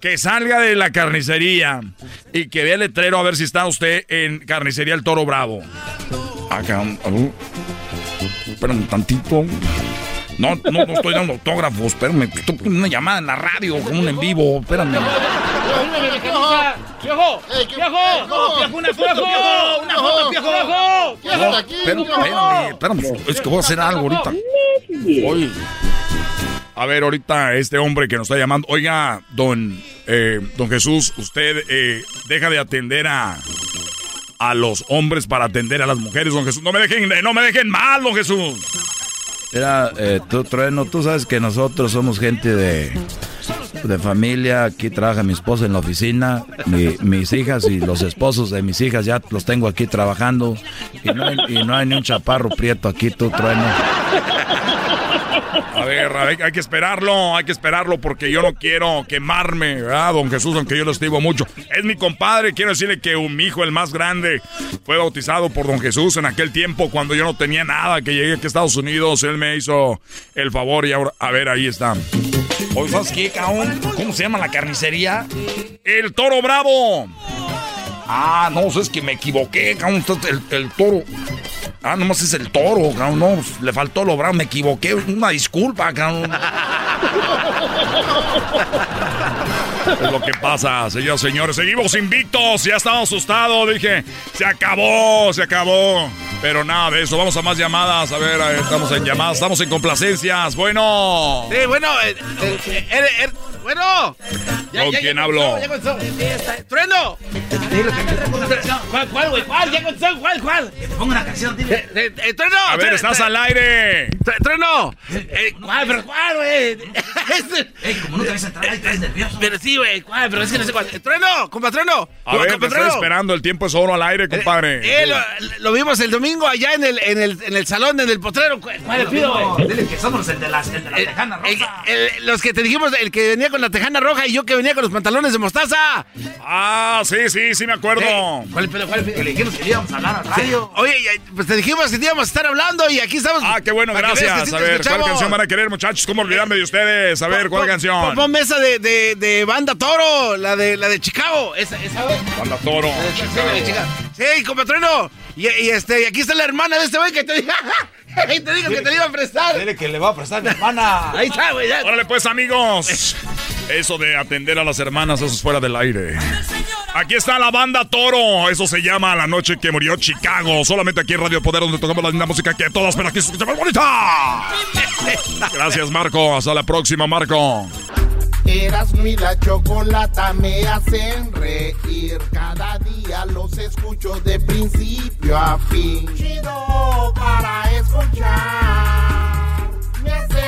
que salga de la carnicería y que vea el letrero a ver si está usted en carnicería El Toro Bravo. Acá, espérame un tantito. No, no, no estoy dando autógrafos, espérame. Estoy poniendo una llamada en la radio, como un en vivo, espérame. ¡Viejo! ¡Viejo! ¡Una foto, viejo! ¡Una foto, viejo! Espérame, espérame, es que voy a hacer algo ahorita. Oye. A ver, ahorita este hombre que nos está llamando. Oiga, don, eh, don Jesús, usted eh, deja de atender a, a los hombres para atender a las mujeres, don Jesús. No me dejen, no me dejen mal, don Jesús. Mira, eh, tú, Trueno, tú sabes que nosotros somos gente de, de familia. Aquí trabaja mi esposa en la oficina. mis hijas y los esposos de mis hijas ya los tengo aquí trabajando. Y no hay, y no hay ni un chaparro prieto aquí, tú, Trueno. A ver, hay, que esperarlo, hay que esperarlo porque yo no quiero quemarme, ¿verdad, don Jesús? Aunque yo lo estimo mucho. Es mi compadre, quiero decirle que mi hijo, el más grande, fue bautizado por don Jesús en aquel tiempo cuando yo no tenía nada, que llegué aquí a Estados Unidos, él me hizo el favor y ahora, a ver, ahí está. Oye, ¿sabes qué, cabrón? ¿Cómo se llama la carnicería? El Toro Bravo. Ah, no, es que me equivoqué, cabrón. El, el toro. Ah, nomás es el toro, cabrón. No, le faltó lo bravo, me equivoqué. Una disculpa, cabrón. Es lo que pasa, señores, señores. Seguimos invictos. Ya estaba asustado. Dije, se acabó, se acabó. Pero nada de eso. Vamos a más llamadas. A ver, estamos en llamadas. Estamos en complacencias. Bueno. Sí, bueno. Eh, eh, eh, bueno. ¿Con quién hablo? ¡Trueno! ¿Cuál, cuál, güey? ¿Cuál? ¿Ya contestó? ¿Cuál, cuál? Que te ponga una canción, dime. ¡Trueno! A ver, estás al aire. ¡Trueno! ¿Cuál, pero cuál, güey? Ey, como no te ves entrar, ahí estás nervioso. Pero sí, güey. Pero es que no sé cuál. ¡Trueno! ¡Compatrono! A ver, te estoy esperando. El tiempo es oro al aire, compadre. Eh, lo, vimos el domingo allá en el, en el, en el salón, en el potrero. ¿Cuál le pido, güey? Dile que somos el de la, el de la tejana rosa. los que te dijimos, el que venía con la tejana roja y yo que venía con los pantalones de mostaza. Ah, sí, sí, sí me acuerdo. ¿Cuál, pero, cuál, que le dijimos que íbamos a hablar a radio. Oye, pues te dijimos que íbamos a estar hablando y aquí estamos. Ah, qué bueno, gracias. a ver, ¿cuál canción van a querer, muchachos? ¿Cómo olvidarme de ustedes? A ver, ¿cuál canción? Pon mesa de, de, de, Banda Toro, la de, la de Chicago. Esa, esa Banda Toro. Sí, compatrino. Y, y, este, y aquí está la hermana de este güey que te diga. Ahí te digo que te le iba a prestar. Dile que le va a prestar mi hermana. Ahí está, güey. Órale, pues, amigos. Eso de atender a las hermanas, eso es fuera del aire. Aquí está la banda Toro. Eso se llama La Noche que Murió Chicago. Solamente aquí en Radio Poder, donde tocamos la linda música que todas, pero aquí se escucha más bonita. Gracias, Marco. Hasta la próxima, Marco. Eras mi la chocolata me hacen reír. Cada día los escucho de principio a fin. Chido para escuchar. Me hacen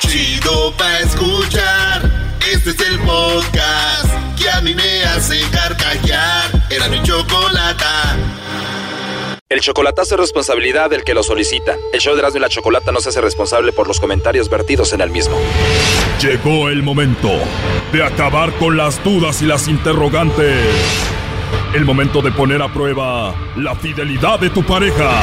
Chido pa' escuchar. Este es el podcast que a mí me hace carcajear. Era mi chocolata. El chocolatazo es responsabilidad del que lo solicita. El show de Erasmo y la Chocolata no se hace responsable por los comentarios vertidos en el mismo. Llegó el momento de acabar con las dudas y las interrogantes. El momento de poner a prueba la fidelidad de tu pareja.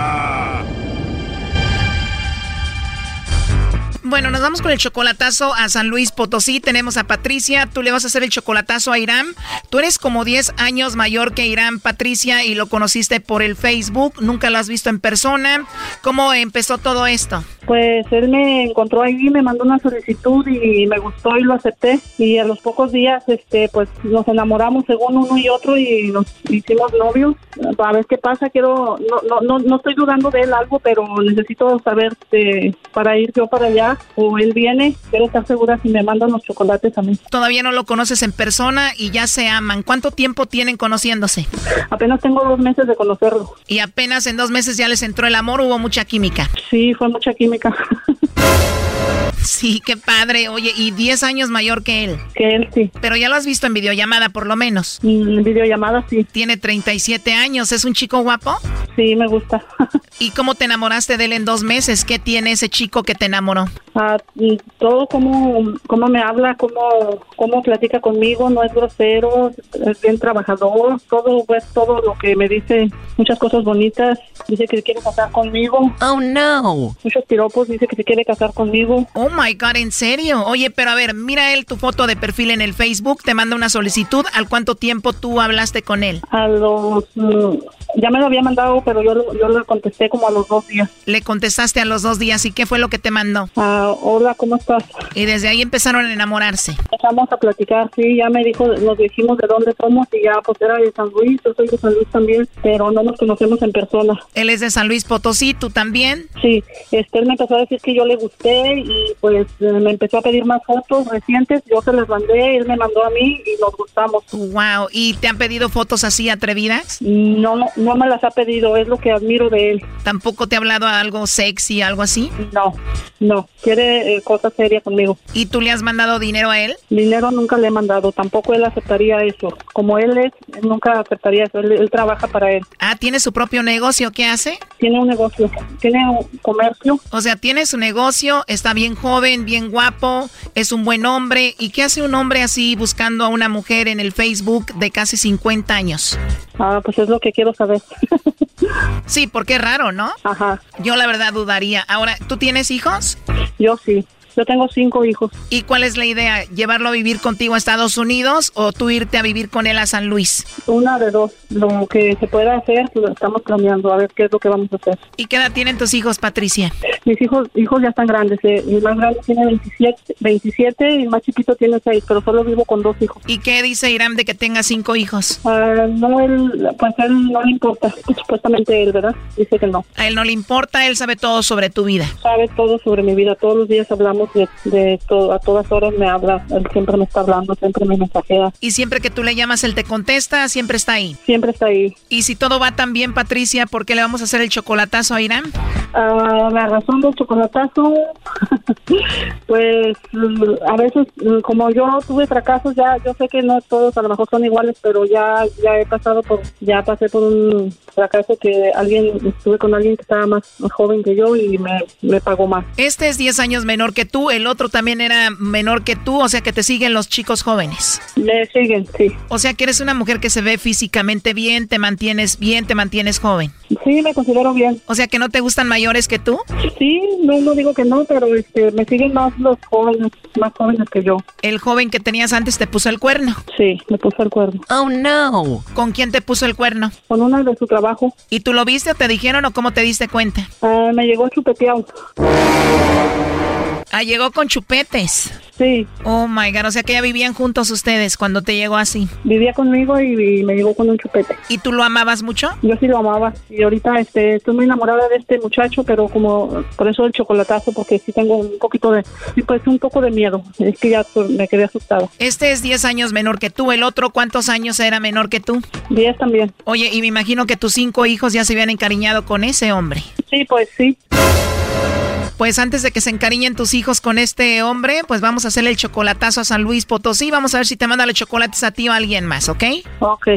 Bueno, nos vamos con el chocolatazo a San Luis Potosí. Tenemos a Patricia. Tú le vas a hacer el chocolatazo a Irán. Tú eres como 10 años mayor que Irán, Patricia, y lo conociste por el Facebook. Nunca lo has visto en persona. ¿Cómo empezó todo esto? Pues él me encontró ahí, me mandó una solicitud y me gustó y lo acepté. Y a los pocos días, este, pues nos enamoramos según uno y otro y nos hicimos novios. A ver qué pasa, quiero, no, no, no, no estoy dudando de él algo, pero necesito saber este, para ir yo para allá o él viene. Quiero estar segura si me mandan los chocolates a mí. Todavía no lo conoces en persona y ya se aman. ¿Cuánto tiempo tienen conociéndose? Apenas tengo dos meses de conocerlo. Y apenas en dos meses ya les entró el amor, hubo mucha química. Sí, fue mucha química. Sí, qué padre. Oye, y 10 años mayor que él. Que él, sí. Pero ya lo has visto en videollamada, por lo menos. Mm, en videollamada, sí. Tiene 37 años. ¿Es un chico guapo? Sí, me gusta. ¿Y cómo te enamoraste de él en dos meses? ¿Qué tiene ese chico que te enamoró? Ah, todo cómo, cómo me habla, cómo, cómo platica conmigo, no es grosero, es bien trabajador, todo, pues, todo lo que me dice, muchas cosas bonitas. Dice que se quiere casar conmigo. Oh, no. Muchos piropos, dice que se quiere casar conmigo. Oh my God, ¿en serio? Oye, pero a ver, mira él tu foto de perfil en el Facebook, te manda una solicitud. ¿Al cuánto tiempo tú hablaste con él? A los. Mm, ya me lo había mandado, pero yo, yo le contesté como a los dos días. Le contestaste a los dos días, ¿y qué fue lo que te mandó? Ah, hola, ¿cómo estás? Y desde ahí empezaron a enamorarse. Empezamos a platicar, sí, ya me dijo, nos dijimos de dónde somos y ya, pues era de San Luis, yo soy de San Luis también, pero no nos conocemos en persona. Él es de San Luis Potosí, ¿tú también? Sí, este, él me empezó a decir que yo le gusté y pues me empezó a pedir más fotos recientes, yo se las mandé, él me mandó a mí y nos gustamos. Wow, ¿y te han pedido fotos así atrevidas? No, no me las ha pedido, es lo que admiro de él. ¿Tampoco te ha hablado algo sexy, algo así? No, no, quiere eh, cosas serias conmigo. ¿Y tú le has mandado dinero a él? Dinero nunca le he mandado, tampoco él aceptaría eso. Como él es, él nunca aceptaría eso, él, él trabaja para él. Ah, ¿tiene su propio negocio? ¿Qué hace? Tiene un negocio, tiene un comercio. O sea, tiene su negocio, está bien joven, bien guapo, es un buen hombre. ¿Y qué hace un hombre así buscando a una mujer en el Facebook de casi 50 años? Ah, pues es lo que quiero saber. sí, porque es raro, ¿no? Ajá. Yo la verdad dudaría. Ahora, ¿tú tienes hijos? Yo sí. Yo tengo cinco hijos. ¿Y cuál es la idea? ¿Llevarlo a vivir contigo a Estados Unidos o tú irte a vivir con él a San Luis? Una de dos. Lo que se pueda hacer, lo estamos planeando, a ver qué es lo que vamos a hacer. ¿Y qué edad tienen tus hijos, Patricia? Mis hijos hijos ya están grandes. Eh. Mi más grande tiene 27, 27 y el más chiquito tiene 6, pero solo vivo con dos hijos. ¿Y qué dice Irán de que tenga cinco hijos? Uh, no, él, pues él no le importa. Supuestamente él, ¿verdad? Dice que no. A él no le importa, él sabe todo sobre tu vida. Sabe todo sobre mi vida. Todos los días hablamos de, de todo, a todas horas me habla. Él siempre me está hablando, siempre me mensajea. ¿Y siempre que tú le llamas, él te contesta? ¿Siempre está ahí? Siempre está ahí. ¿Y si todo va tan bien, Patricia, por qué le vamos a hacer el chocolatazo a Irán? Uh, la razón del chocolatazo, pues a veces, como yo tuve fracasos, ya yo sé que no todos a lo mejor son iguales, pero ya ya he pasado por, ya pasé por un fracaso que alguien, estuve con alguien que estaba más joven que yo y me, me pagó más. Este es 10 años menor que tú, el otro también era menor que tú, o sea que te siguen los chicos jóvenes. Me siguen, sí. O sea que eres una mujer que se ve físicamente bien, te mantienes bien, te mantienes joven. Sí, me considero bien. O sea que no te gustan mayores que tú. Sí, no, no digo que no, pero este, me siguen más los jóvenes, más jóvenes que yo. El joven que tenías antes te puso el cuerno. Sí, me puso el cuerno. Oh no. ¿Con quién te puso el cuerno? Con una de su trabajo. ¿Y tú lo viste o te dijeron o cómo te diste cuenta? Uh, me llegó chupeteado. Ah, llegó con chupetes. Sí. Oh my god, o sea que ya vivían juntos ustedes cuando te llegó así. Vivía conmigo y, y, me llegó con un chupete. ¿Y tú lo amabas mucho? Yo sí lo amaba. Y ahorita este, estoy muy enamorada de este muchacho, pero como por eso el chocolatazo, porque sí tengo un poquito de, sí, pues un poco de miedo. Es que ya me quedé asustado. Este es 10 años menor que tú. ¿El otro cuántos años era menor que tú? 10 también. Oye, y me imagino que tus cinco hijos ya se habían encariñado con ese hombre. Sí, pues sí. Pues antes de que se encariñen tus hijos con este hombre, pues vamos a hacerle el chocolatazo a San Luis Potosí. Vamos a ver si te manda los chocolates a ti o a alguien más, ¿ok? Ok.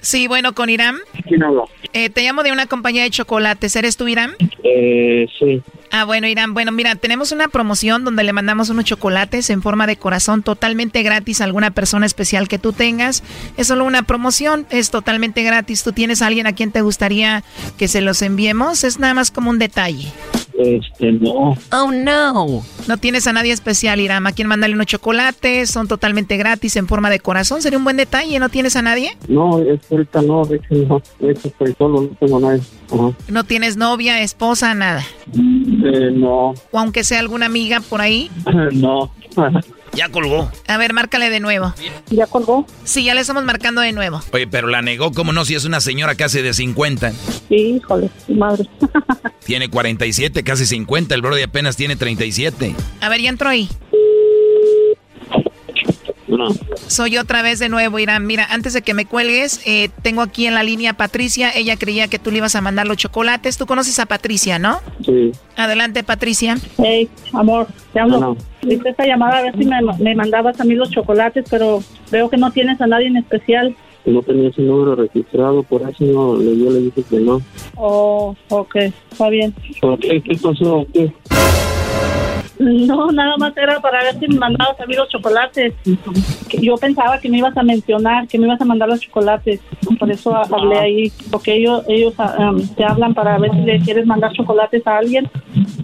Sí, bueno, con Irán. ¿Quién? Eh, te llamo de una compañía de chocolates. ¿Eres tú, Irán? Eh, sí. Ah, bueno, Irán. Bueno, mira, tenemos una promoción donde le mandamos unos chocolates en forma de corazón totalmente gratis a alguna persona especial que tú tengas. Es solo una promoción, es totalmente gratis. ¿Tú tienes a alguien a quien te gustaría que se los enviemos? Es nada más como un detalle. Este, no. Oh, no. No tienes a nadie especial, Irama. ¿A quién mandarle unos chocolates? Son totalmente gratis en forma de corazón. Sería un buen detalle. ¿No tienes a nadie? No, es ahorita no, de hecho no. De hecho estoy solo, no tengo nadie. Ajá. ¿No tienes novia, esposa, nada? Eh, no. ¿O aunque sea alguna amiga por ahí? no. Ya colgó. A ver, márcale de nuevo. ¿Ya colgó? Sí, ya le estamos marcando de nuevo. Oye, pero la negó, ¿cómo no? Si es una señora casi de 50. Sí, híjole, madre. Tiene 47, casi 50. El Brody apenas tiene 37. A ver, ya entró ahí. No. Soy otra vez de nuevo, Irán. Mira, antes de que me cuelgues, eh, tengo aquí en la línea a Patricia. Ella creía que tú le ibas a mandar los chocolates. Tú conoces a Patricia, ¿no? Sí. Adelante, Patricia. Hey, amor, te hablo. Bueno. Hice esta llamada a ver si me, me mandabas a mí los chocolates, pero veo que no tienes a nadie en especial. No tenía ese número registrado, por eso no, yo le dije que no. Oh, ok, está bien. ¿Por qué? ¿Qué pasó? ¿Qué? No, nada más era para ver si me mandabas a mí los chocolates. Que Yo pensaba que me ibas a mencionar, que me ibas a mandar los chocolates. Por eso ha- hablé ahí, porque ellos ellos ah, um, te hablan para ver si le quieres mandar chocolates a alguien.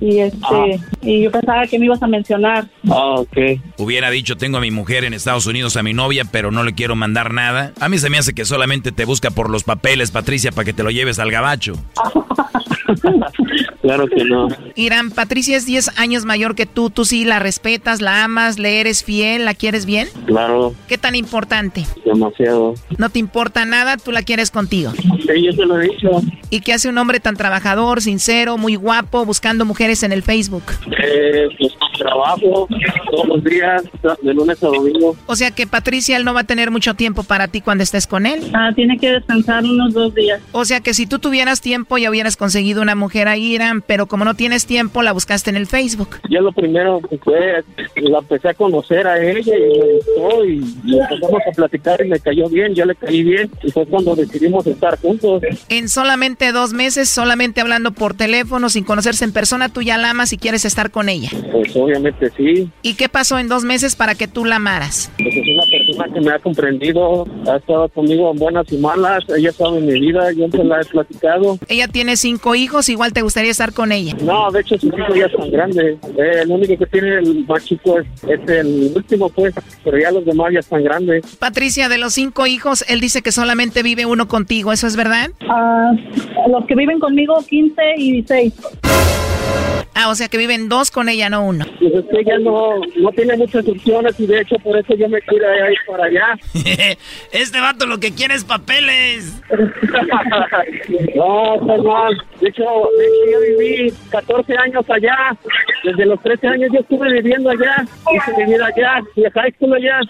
Y este y yo pensaba que me ibas a mencionar. Ah, ok. Hubiera dicho, tengo a mi mujer en Estados Unidos, a mi novia, pero no le quiero mandar nada. A mí se me hace que solamente te busca por los papeles, Patricia, para que te lo lleves al gabacho. Claro que no. Irán, Patricia es 10 años mayor que tú. Tú sí la respetas, la amas, le eres fiel, la quieres bien. Claro, ¿Qué tan importante? demasiado. No te importa nada, tú la quieres contigo. Sí, yo te lo he dicho. ¿Y qué hace un hombre tan trabajador, sincero, muy guapo, buscando mujeres en el Facebook? Eh, pues trabajo todos los días, de lunes a domingo. O sea que Patricia, él no va a tener mucho tiempo para ti cuando estés con él. Ah, tiene que descansar unos dos días. O sea que si tú tuvieras tiempo ya hubieras conseguido una mujer ahí, Irán, pero como no tienes tiempo, la buscaste en el Facebook. Yo lo primero que fue, la empecé a conocer a ella y me gustó y, y empezamos a platicar y me cayó bien, yo le caí bien y fue cuando decidimos estar juntos. En solamente dos meses, solamente hablando por teléfono, sin conocerse en persona, tú ya la amas y quieres estar con ella. Pues obviamente sí, ¿Y qué pasó en dos meses para que tú la amaras? pues es una persona que me ha comprendido, ha estado conmigo en buenas y malas, ella sabe mi vida, yo se la he platicado. Ella tiene cinco hijos, igual te gustaría estar con ella. No, de hecho sus hijos ya están grandes, Eh, el único que tiene el más chico es, es el último pues, pero ya los demás ya están grandes. Patricia, de los cinco hijos, él dice que solamente vive uno contigo, ¿eso es verdad? Ah, los que viven conmigo, 15 y 16. Ah, o sea que viven dos con ella, no uno. Pues es que ella no, no tiene muchas opciones y de hecho por eso yo me quiero ir para allá. este vato lo que quiere es papeles. no, mal. De hecho, de hecho, yo viví 14 años allá. Desde los 13 años yo estuve viviendo allá. Hice mi vida allá. Y high school allá.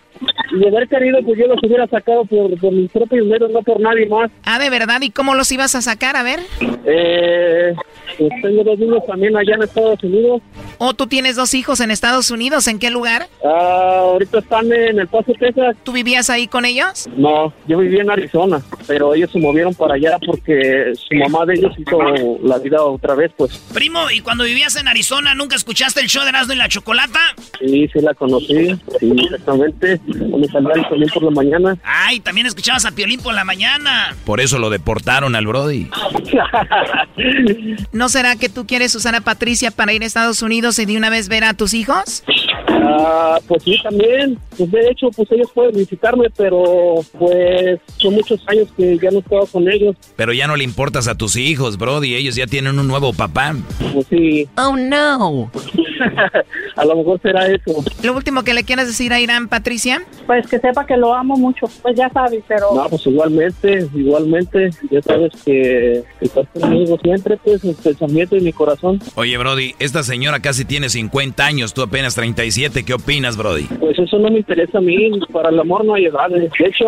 Y de haber querido, pues yo los hubiera sacado por, por mis propios medios, no por nadie más. Ah, ¿de verdad? ¿Y cómo los ibas a sacar? A ver. Eh, pues tengo dos niños también allá en Estados Unidos. ¿O tú tienes dos hijos en Estados Unidos? ¿En qué lugar? Ah, ahorita están en El Paso, Texas. ¿Tú vivías ahí con ellos? No, yo vivía en Arizona, pero ellos se movieron para allá porque su mamá de ellos hizo la vida otra vez, pues. Primo, ¿y cuando vivías en Arizona nunca escuchaste el show de Erasmo y la Chocolata? Sí, sí la conocí, sí, exactamente. Me salía también por la mañana. Ay, también escuchabas a Piolín por la mañana. Por eso lo deportaron al Brody. ¿No será que tú quieres usar a Patricia para ir a Estados Unidos y de una vez ver a tus hijos? Ah, pues sí, también. Pues de hecho, pues ellos pueden visitarme, pero pues son muchos años que ya no he estado con ellos. Pero ya no le importas a tus hijos, Brody. Ellos ya tienen un nuevo papá. Pues sí. Oh, no. a lo mejor será eso. Lo último que le quieras decir a Irán, Patricia. Pues que sepa que lo amo mucho. Pues ya sabes, pero... No, pues igualmente, igualmente. Ya sabes que, que estás conmigo siempre, pues, el pensamiento y mi corazón. Oye, Brody, esta señora casi tiene 50 años, tú apenas 37. ¿Qué opinas, Brody? Pues eso no me interesa a mí, para el amor no hay edades. De hecho,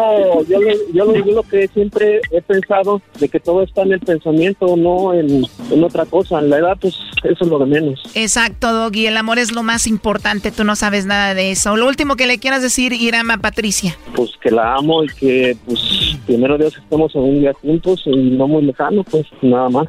yo, yo, lo- yo lo que siempre he pensado, de que todo está en el pensamiento, no en, en otra cosa. En la edad, pues eso es lo de menos. Exacto, Doggy. El amor es lo más importante. Tú no sabes nada de eso. Lo último que le quieras decir, Irán, a Patricia. Pues que la amo y que, pues, primero Dios estemos en un día juntos y no muy lejano, pues nada más.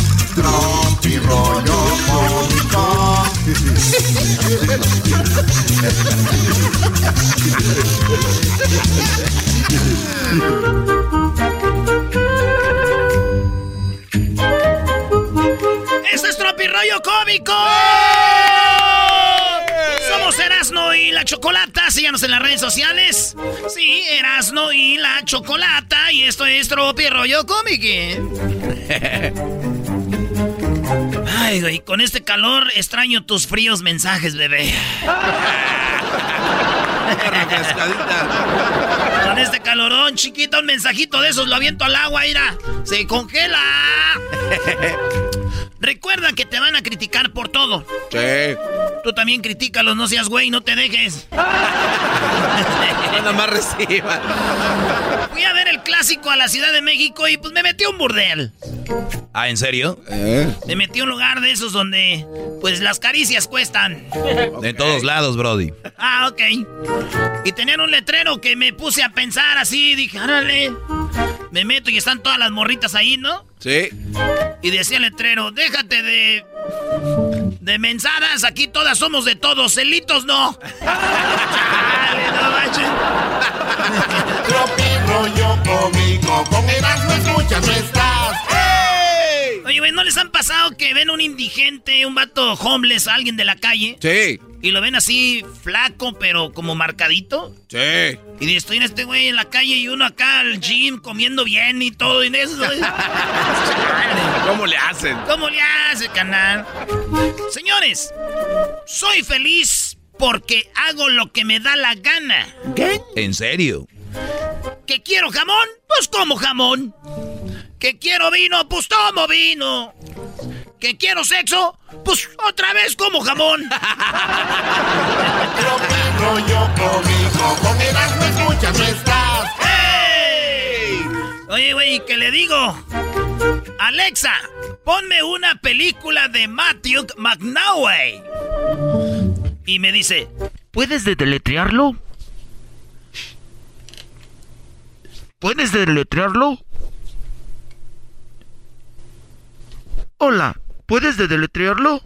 Tropi rollo cómico. ¡Este es Tropirollo Cómico! Somos Erasno y la Chocolata. Síganos en las redes sociales. Sí, Erasno y la Chocolata. Y esto es Tropirollo Cómico. Ay, güey, con este calor extraño tus fríos mensajes, bebé. Con este calorón, chiquito, un mensajito de esos lo aviento al agua, mira. Se congela. Recuerda que te van a criticar por todo. Sí. Tú también critícalos, no seas güey, no te dejes. Nada más reciba. Fui a ver el clásico a la Ciudad de México y pues me metí a un burdel. Ah, ¿en serio? Me metí a un lugar de esos donde pues las caricias cuestan. En todos lados, Brody. Ah, ok. Y tenían un letrero que me puse a pensar así, dije, árale. Me meto y están todas las morritas ahí, ¿no? Sí. Y decía el letrero, déjate de... De mensadas, aquí todas somos de todos, celitos no. Chale, no manches. Tropi rollo cómico. Con Erasmo escuchas no estás. Oye, güey, ¿no les han pasado que ven un indigente, un vato homeless, alguien de la calle? Sí. Y lo ven así flaco, pero como marcadito. Sí. Y dices, estoy en este güey en la calle y uno acá al gym comiendo bien y todo. Y eso, ¿Cómo le hacen? ¿Cómo le hace, canal? Señores, soy feliz porque hago lo que me da la gana. ¿Qué? ¿En serio? ¿Que quiero jamón? Pues como jamón. ¿Que quiero vino? Pues tomo vino. ¿Que quiero sexo? Pues otra vez como jamón. Tropi rollo cómico. Con Erasmo escuchas no estás. ¡Ey! Oye, güey, ¿qué le digo? Alexa, ponme una película de Matthew McNaughey. Y me dice, ¿puedes deletrearlo? ¿Puedes deletrearlo? Hola, ¿puedes deletrearlo?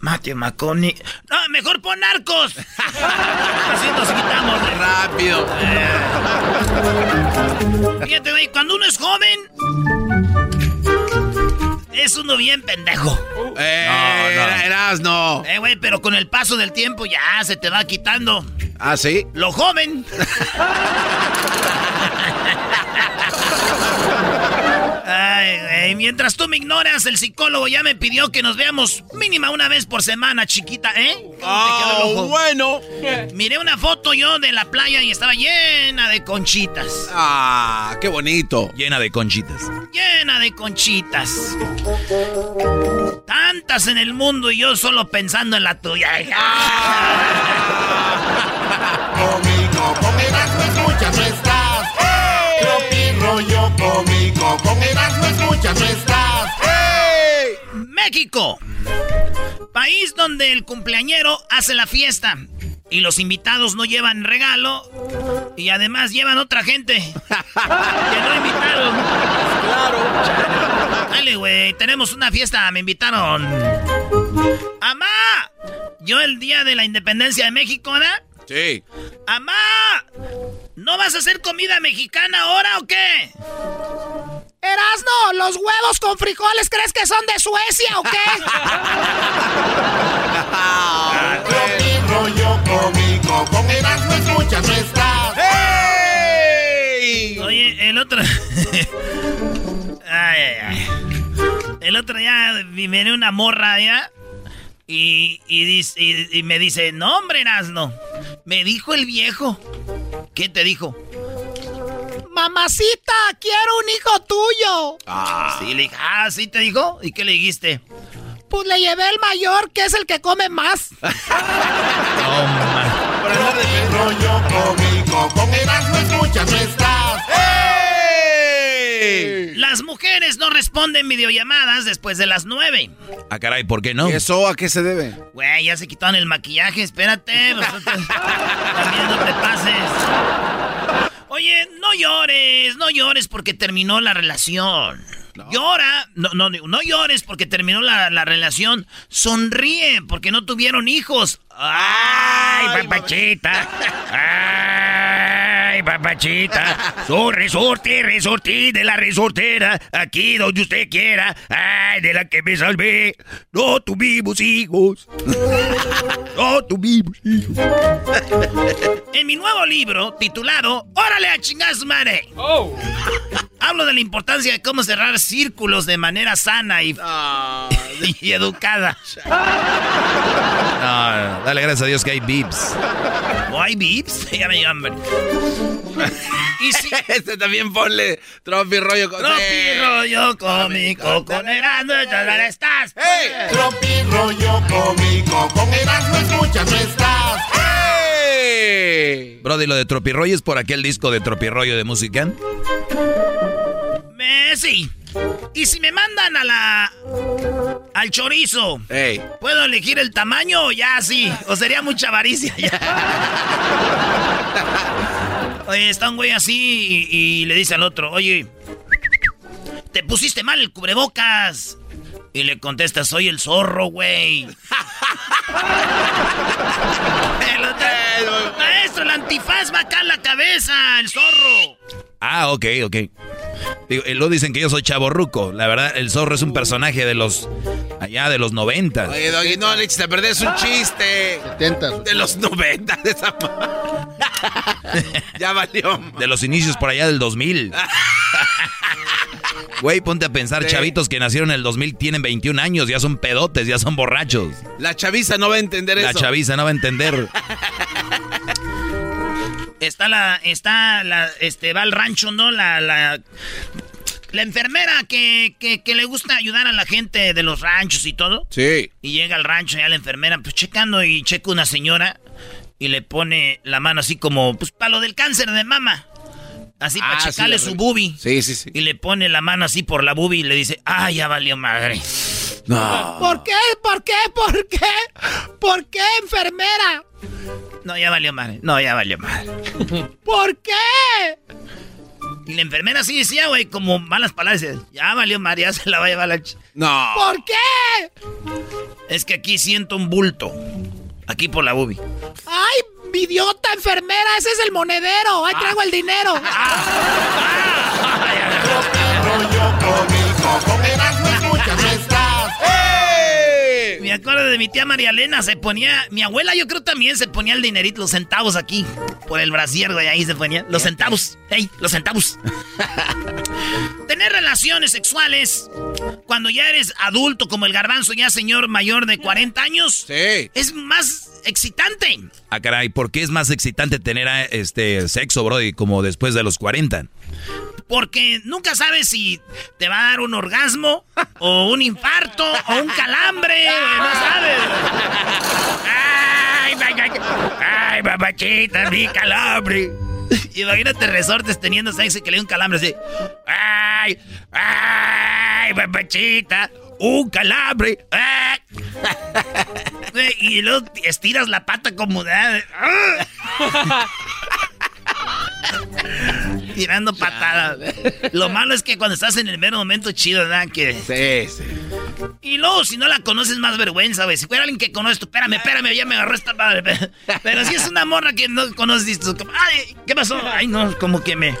Matthew McConaughey. No, mejor pon narcos. Así nos quitamos. Rápido. Fíjate, güey, cuando uno es joven, es uno bien pendejo. Eh, No, no. Eras, no. Eh, güey, pero con el paso del tiempo ya se te va quitando. ¿Ah, sí? Lo joven. Ay, güey, mientras tú me ignoras, el psicólogo ya me pidió que nos veamos mínima una vez por semana, chiquita, ¿eh? ¿Cómo te quedó el ojo? bueno. Miré una foto yo de la playa y estaba llena de conchitas. Ah, qué bonito. Llena de conchitas. Llena de conchitas. Tantas en el mundo y yo solo pensando en la tuya. Cómico. Cómico. Con Erasmo escuchas no estás. México. País donde el cumpleañero hace la fiesta. Y los invitados no llevan regalo. Y además llevan otra gente. que no invitaron. Claro. Dale, güey. Tenemos una fiesta. Me invitaron. ¡Amá! Yo el día de la independencia de México, ¿verdad? Sí. ¡Amá! ¿No vas a hacer comida mexicana ahora o qué? Erasno, ¿los huevos con frijoles crees que son de Suecia o qué? Rollo cómico. Con Erasmo escuchas no estás. Oye, el otro. ay, ay, ay. El otro día me viene una morra ya. Y, y, dice- y- y me dice, no, hombre, Erasno. Me dijo el viejo. ¿Qué te dijo? Mamacita, quiero un hijo tuyo. Ah. Sí, le dije, ah, sí te dijo. ¿Y qué le dijiste? Pues le llevé el mayor, que es el que come más. Tropi rollo cómico, con Erasmo escuchas no estás. Las mujeres no responden videollamadas después de las 9. Ah, caray, ¿por qué no? ¿Eso a qué se debe? Güey, ya se quitaron el maquillaje, espérate. también no te pases. Oye, no llores, no llores porque terminó la relación. Llora, no, no, no llores porque terminó la, la relación. Sonríe porque no tuvieron hijos. ¡Ay, papachita! ¡Ay, papachita! Soy resorte, resorte de la resortera. Aquí donde usted quiera. ¡Ay, de la que me salvé! No tuvimos hijos. No tuvimos hijos. En mi nuevo libro, titulado ¡Órale a chingar su madre! Hablo de la importancia de cómo cerrar círculos de manera sana y, y educada. No, dale gracias a Dios que hay beeps. ¿O hay beeps? Ya me hambre. Y si... este también ponle tropi rollo con... Tropi rollo cómico con Erasmo, ya estás. ¡Hey! Tropi rollo cómico, con Erasmo escuchas no estás. Brody, lo de Tropirroyo es por aquel disco de Tropirroyo de música. Me, sí. Y si me mandan a la... Al chorizo, ¿puedo elegir el tamaño o ya sí? ¿O sería mucha avaricia ya? Oye, está un güey así y, y le dice al otro, oye, te pusiste mal el cubrebocas. Y le contesta, soy el zorro, güey. El otro, Maestro, el antifaz va acá en la cabeza, el zorro. Ah, ok, ok. Digo, eh, lo dicen que yo soy chaborruco. La verdad, el zorro es un personaje de los. Allá de los 90. Oye, Doggy, no le eches a perder, es un chiste. De los 90 de esa Ya valió. De los inicios por allá del 2000. Güey, ponte a pensar, Sí. chavitos que nacieron en el 2000 tienen 21 años, ya son pedotes, ya son borrachos. La chaviza no va a entender La eso. chaviza no va a entender. Está la, está la, este, va al rancho, ¿no? La, la, la enfermera que, que, que le gusta ayudar a la gente de los ranchos y todo. Sí. Y llega al rancho ya la enfermera, pues checando y checa una señora y le pone la mano así como, pues para lo del cáncer de mama. Así para Ah, checarle su bubi. Sí, sí, sí. Y le pone la mano así por la bubi y le dice, ah, ya valió madre. No. ¿Por qué? ¿Por qué? ¿Por qué? ¿Por qué, enfermera? No, ya valió madre. No, ya valió madre. ¿Por qué? Y la enfermera sí decía, güey, como malas palabras. Ya valió madre, ya se la va a llevar la... ch-". No. ¿Por qué? Es que aquí siento un bulto. Aquí por la bubi. ¡Ay, idiota enfermera! ¡Ese es el monedero! ¡Ahí traigo el dinero! Rollo cómico, acuerdo de mi tía María Elena, se ponía, mi abuela yo creo también se ponía el dinerito, los centavos aquí, por el brasier, güey, ahí se ponía, los centavos, hey, los centavos. Tener relaciones sexuales cuando ya eres adulto, como el garbanzo, ya señor mayor de 40 años, es más excitante. Ah, caray, ¿por qué es más excitante tener ah, este sexo, Brody, como después de los 40? Porque nunca sabes si te va a dar un orgasmo, o un infarto, o un calambre, no sabes. Ay, ay, ay, ay, papachita, mi calambre. Imagínate resortes teniendo sexo y que le dé un calambre así. Ay, ay, papachita, un calambre. ay. Y luego estiras la pata como de... Tirando patadas. Lo malo es que cuando estás en el mero momento chido, ¿verdad? Que... Sí, sí. Y luego, si no la conoces, más vergüenza, güey. Si fuera alguien que conoces, tú, espérame, espérame, ya me agarró esta madre. Pero, si es una morra que no conoces, como, ay, ¿qué pasó? Ay, no, como que me...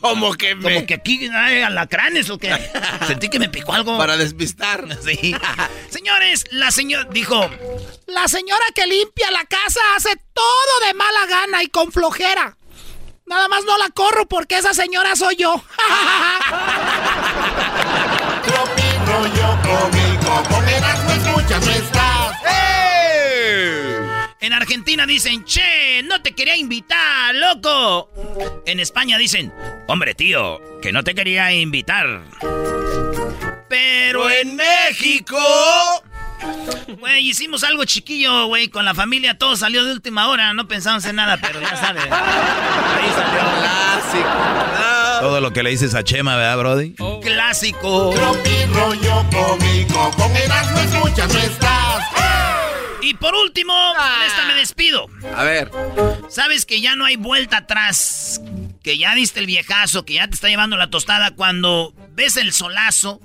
Como que me... Como que aquí, ay, alacranes o que... Sentí que me picó algo. Para despistar. Sí. Señores, la señora dijo... La señora que limpia la casa hace todo de mala gana y con flojera. Nada más no la corro porque esa señora soy yo. Tropi rollo cómico, con Erasmo escuchas no estás. En Argentina dicen, che, no te quería invitar, loco. En España dicen, hombre, tío, que no te quería invitar. Pero en México... Güey, hicimos algo chiquillo, güey, con la familia. Todo salió de última hora. No pensamos en nada, pero ya sabes. Ahí salió. Clásico. Todo lo que le dices a Chema, ¿verdad, Brody? Clásico. Tropi rollo cómico, con Erasmo escuchas no estás. Y por último, con esta me despido. A ver. Sabes que ya no hay vuelta atrás. Que ya diste el viejazo, que ya te está llevando la tostada cuando ves el solazo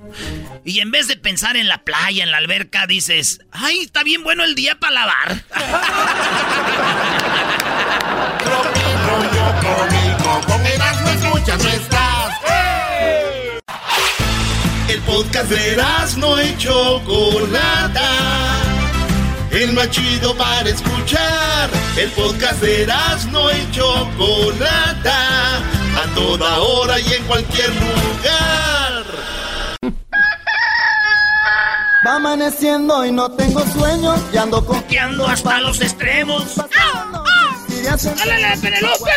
y en vez de pensar en la playa, en la alberca, dices, ay, está bien bueno el día para lavar. No. El podcast de Erasmo y Chocolata. El más chido para escuchar. El podcast de Erasmo y Chocolata. A toda hora y en cualquier lugar. Va amaneciendo y no tengo sueño y ando coqueando hasta los extremos. ¡Álale, Penelope!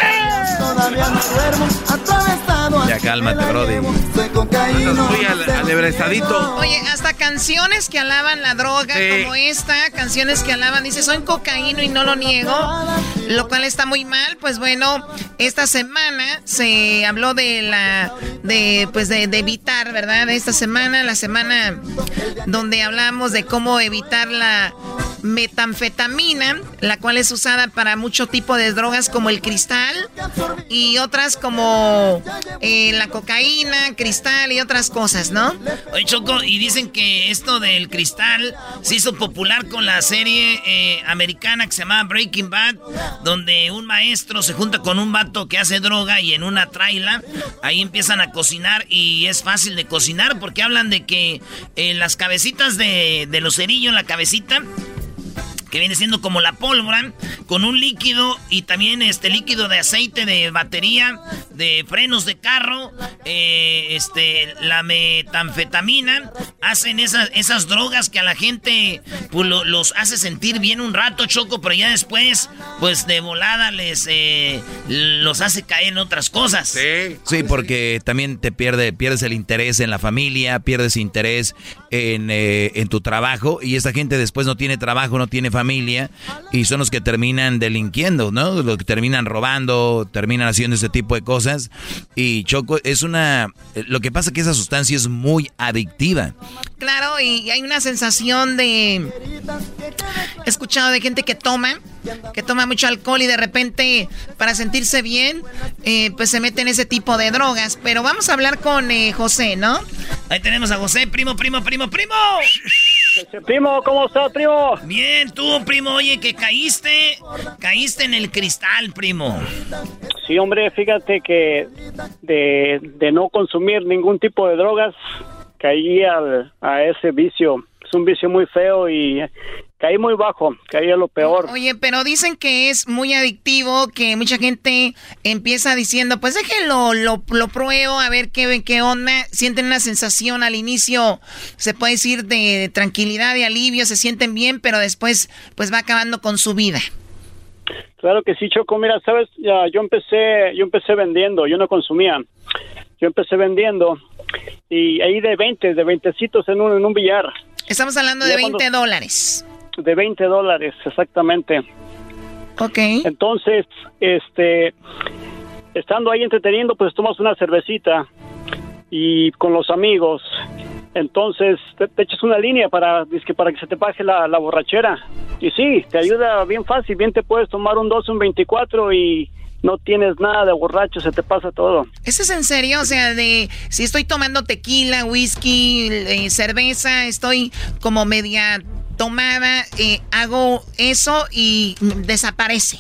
Todavía no duermo, atravesado Ya cálmate, Brody. Muy al- alebrestadito. Oye, hasta canciones que alaban la droga, Sí. como esta, canciones que alaban, dice, soy cocaíno y no lo niego, lo cual está muy mal. Pues bueno, esta semana se habló de la, de, pues de, de evitar, ¿verdad? Esta semana, la semana donde hablamos de cómo evitar la metanfetamina, la cual es usada para mucho tipo de drogas como el cristal y otras como eh, la cocaína, cristal y otras cosas, ¿no? Oye, Choco, y dicen que esto del cristal se hizo popular con la serie eh, americana que se llama Breaking Bad, donde un maestro se junta con un vato que hace droga y en una traila ahí empiezan a cocinar y es fácil de cocinar porque hablan de que eh, las cabecitas de, de los cerillos, la cabecita, que viene siendo como la pólvora, con un líquido y también este líquido de aceite de batería, de frenos de carro, eh, este, la metanfetamina, hacen esas, esas drogas que a la gente pues, lo- los hace sentir bien un rato, Choco, pero ya después, pues de volada les eh, los hace caer en otras cosas. Sí. Sí, porque también te pierde, pierdes el interés en la familia, pierdes interés en, eh, en tu trabajo y esta gente después no tiene trabajo, no tiene familia y son los que terminan delinquiendo, ¿no? Los que terminan robando, terminan haciendo ese tipo de cosas y Choco es una... Lo que pasa es que esa sustancia es muy adictiva. Claro, y hay una sensación de... He escuchado de gente que toma, que toma mucho alcohol y de repente para sentirse bien, eh, pues se mete en ese tipo de drogas. Pero vamos a hablar con eh, José, ¿no? Ahí tenemos a José, primo, primo, primo, primo. Primo, ¿cómo estás, primo? Bien, tú, primo, oye, que caíste, caíste en el cristal, primo. Sí, hombre, fíjate que de, de no consumir ningún tipo de drogas, caí al, a ese vicio. Es un vicio muy feo y caí muy bajo, caí a lo peor. Oye, pero dicen que es muy adictivo, que mucha gente empieza diciendo, pues déjenlo, lo, lo pruebo, a ver qué, qué onda. Sienten una sensación al inicio, se puede decir, de tranquilidad y alivio, se sienten bien, pero después pues va acabando con su vida. Claro que sí, Choco. Mira, sabes, ya, yo empecé, yo empecé vendiendo, yo no consumía. Yo empecé vendiendo y ahí de 20, de 20 en un, en un billar. Estamos hablando de Ya 20 cuando- dólares. De 20 dólares, exactamente. Ok. Entonces, este, estando ahí entreteniendo, pues tomas una cervecita y con los amigos. Entonces, te, te echas una línea para, dizque para que se te baje la, la borrachera. Y sí, te ayuda bien fácil. Bien te puedes tomar un 12, un 24 y no tienes nada de borracho, se te pasa todo. ¿Eso es en serio? O sea, de si estoy tomando tequila, whisky, eh, cerveza, estoy como media tomada, eh, hago eso y desaparece.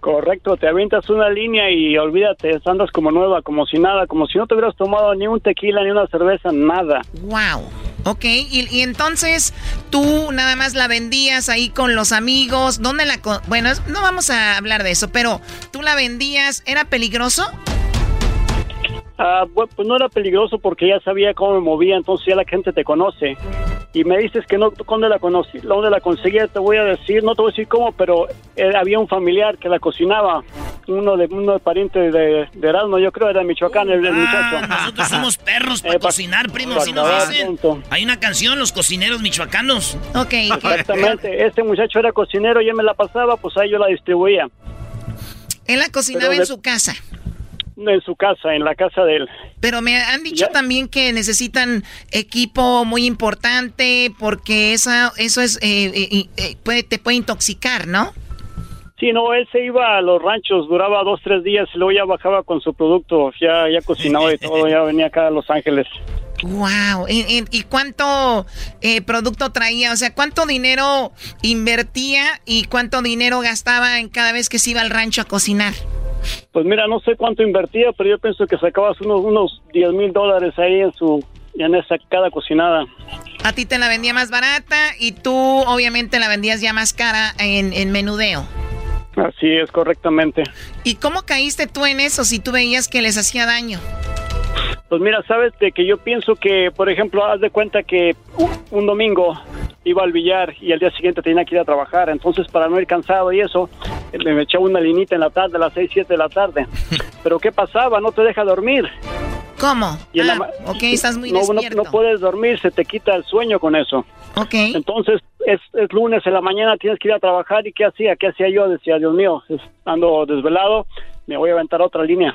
Correcto, te avientas una línea y olvídate, andas como nueva, como si nada, como si no te hubieras tomado ni un tequila, ni una cerveza, nada. Wow. Ok, y, y entonces tú nada más la vendías ahí con los amigos. ¿Dónde la.? Bueno, no vamos a hablar de eso, pero tú la vendías. ¿Era peligroso? Ah, pues no era peligroso porque ya sabía cómo me movía, entonces ya la gente te conoce. Y me dices que no, ¿dónde la conocí? ¿Dónde la conseguía? Te voy a decir, no te voy a decir cómo, pero eh, había un familiar que la cocinaba, uno de uno de pariente de, de Erasmo, yo creo era de Michoacán, el, el Ah, muchacho. nosotros somos perros para Eh, pa- cocinar, primo, así nos dicen. Hay una canción, Los Cocineros Michoacanos. Ok. Exactamente, este muchacho era cocinero y él me la pasaba, pues ahí yo la distribuía. Él la cocinaba Pero en de- su casa. En su casa, en la casa de él. Pero me han dicho también que necesitan equipo muy importante porque esa, eso es eh, eh, eh, puede, te puede intoxicar, ¿no? Sí, no, él se iba a los ranchos, duraba dos, tres días y luego ya bajaba con su producto, ya, ya cocinaba y todo, ya venía acá a Los Ángeles. Wow. ¿Y, y- y cuánto eh, producto traía? O sea, ¿cuánto dinero invertía y cuánto dinero gastaba en cada vez que se iba al rancho a cocinar? Pues mira, no sé cuánto invertía, pero yo pienso que sacabas unos, unos 10 mil dólares ahí en su, en esa cada cocinada. A ti te la vendía más barata y tú obviamente la vendías ya más cara en, en menudeo. Así es, correctamente. ¿Y cómo caíste tú en eso si tú veías que les hacía daño? Pues mira, sabes de que yo pienso que, por ejemplo, haz de cuenta que un domingo iba al billar y al día siguiente tenía que ir a trabajar, entonces para no ir cansado y eso, me echaba una linita en la tarde, a las 6, 7 de la tarde. Pero ¿qué pasaba? No te deja dormir. ¿Cómo? Y la Ah, ma- ok, estás muy no, no- despierto. No, puedes dormir, se te quita el sueño con eso. Ok. Entonces, es, es lunes en la mañana, tienes que ir a trabajar. ¿Y qué hacía? ¿Qué hacía yo? Decía, Dios mío, ando desvelado, me voy a aventar otra línea.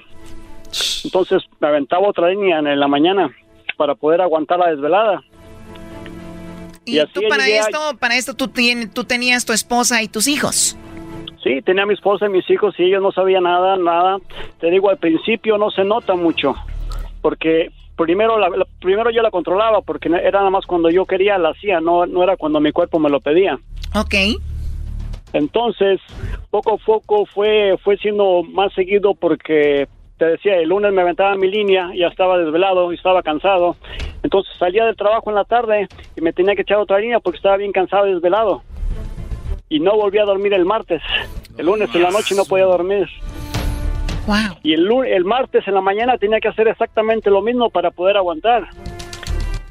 Entonces, me aventaba otra línea en la mañana para poder aguantar la desvelada. Y, así tú para a- esto, para esto tú, tenías tu esposa y tus hijos. Sí, tenía a mi esposa y mis hijos y ellos no sabían nada, nada. Te digo, al principio no se nota mucho, porque primero, la, la- primero yo la controlaba, porque era nada más cuando yo quería la hacía, no, no era cuando mi cuerpo me lo pedía. Ok. Entonces, poco a poco fue, fue siendo más seguido porque, te decía, el lunes me aventaba mi línea, ya estaba desvelado y estaba cansado. Entonces salía del trabajo en la tarde y me tenía que echar otra línea porque estaba bien cansado y desvelado. Y no volví a dormir el martes. El lunes en la noche no podía dormir. Wow. Y el, el martes en la mañana tenía que hacer exactamente lo mismo para poder aguantar.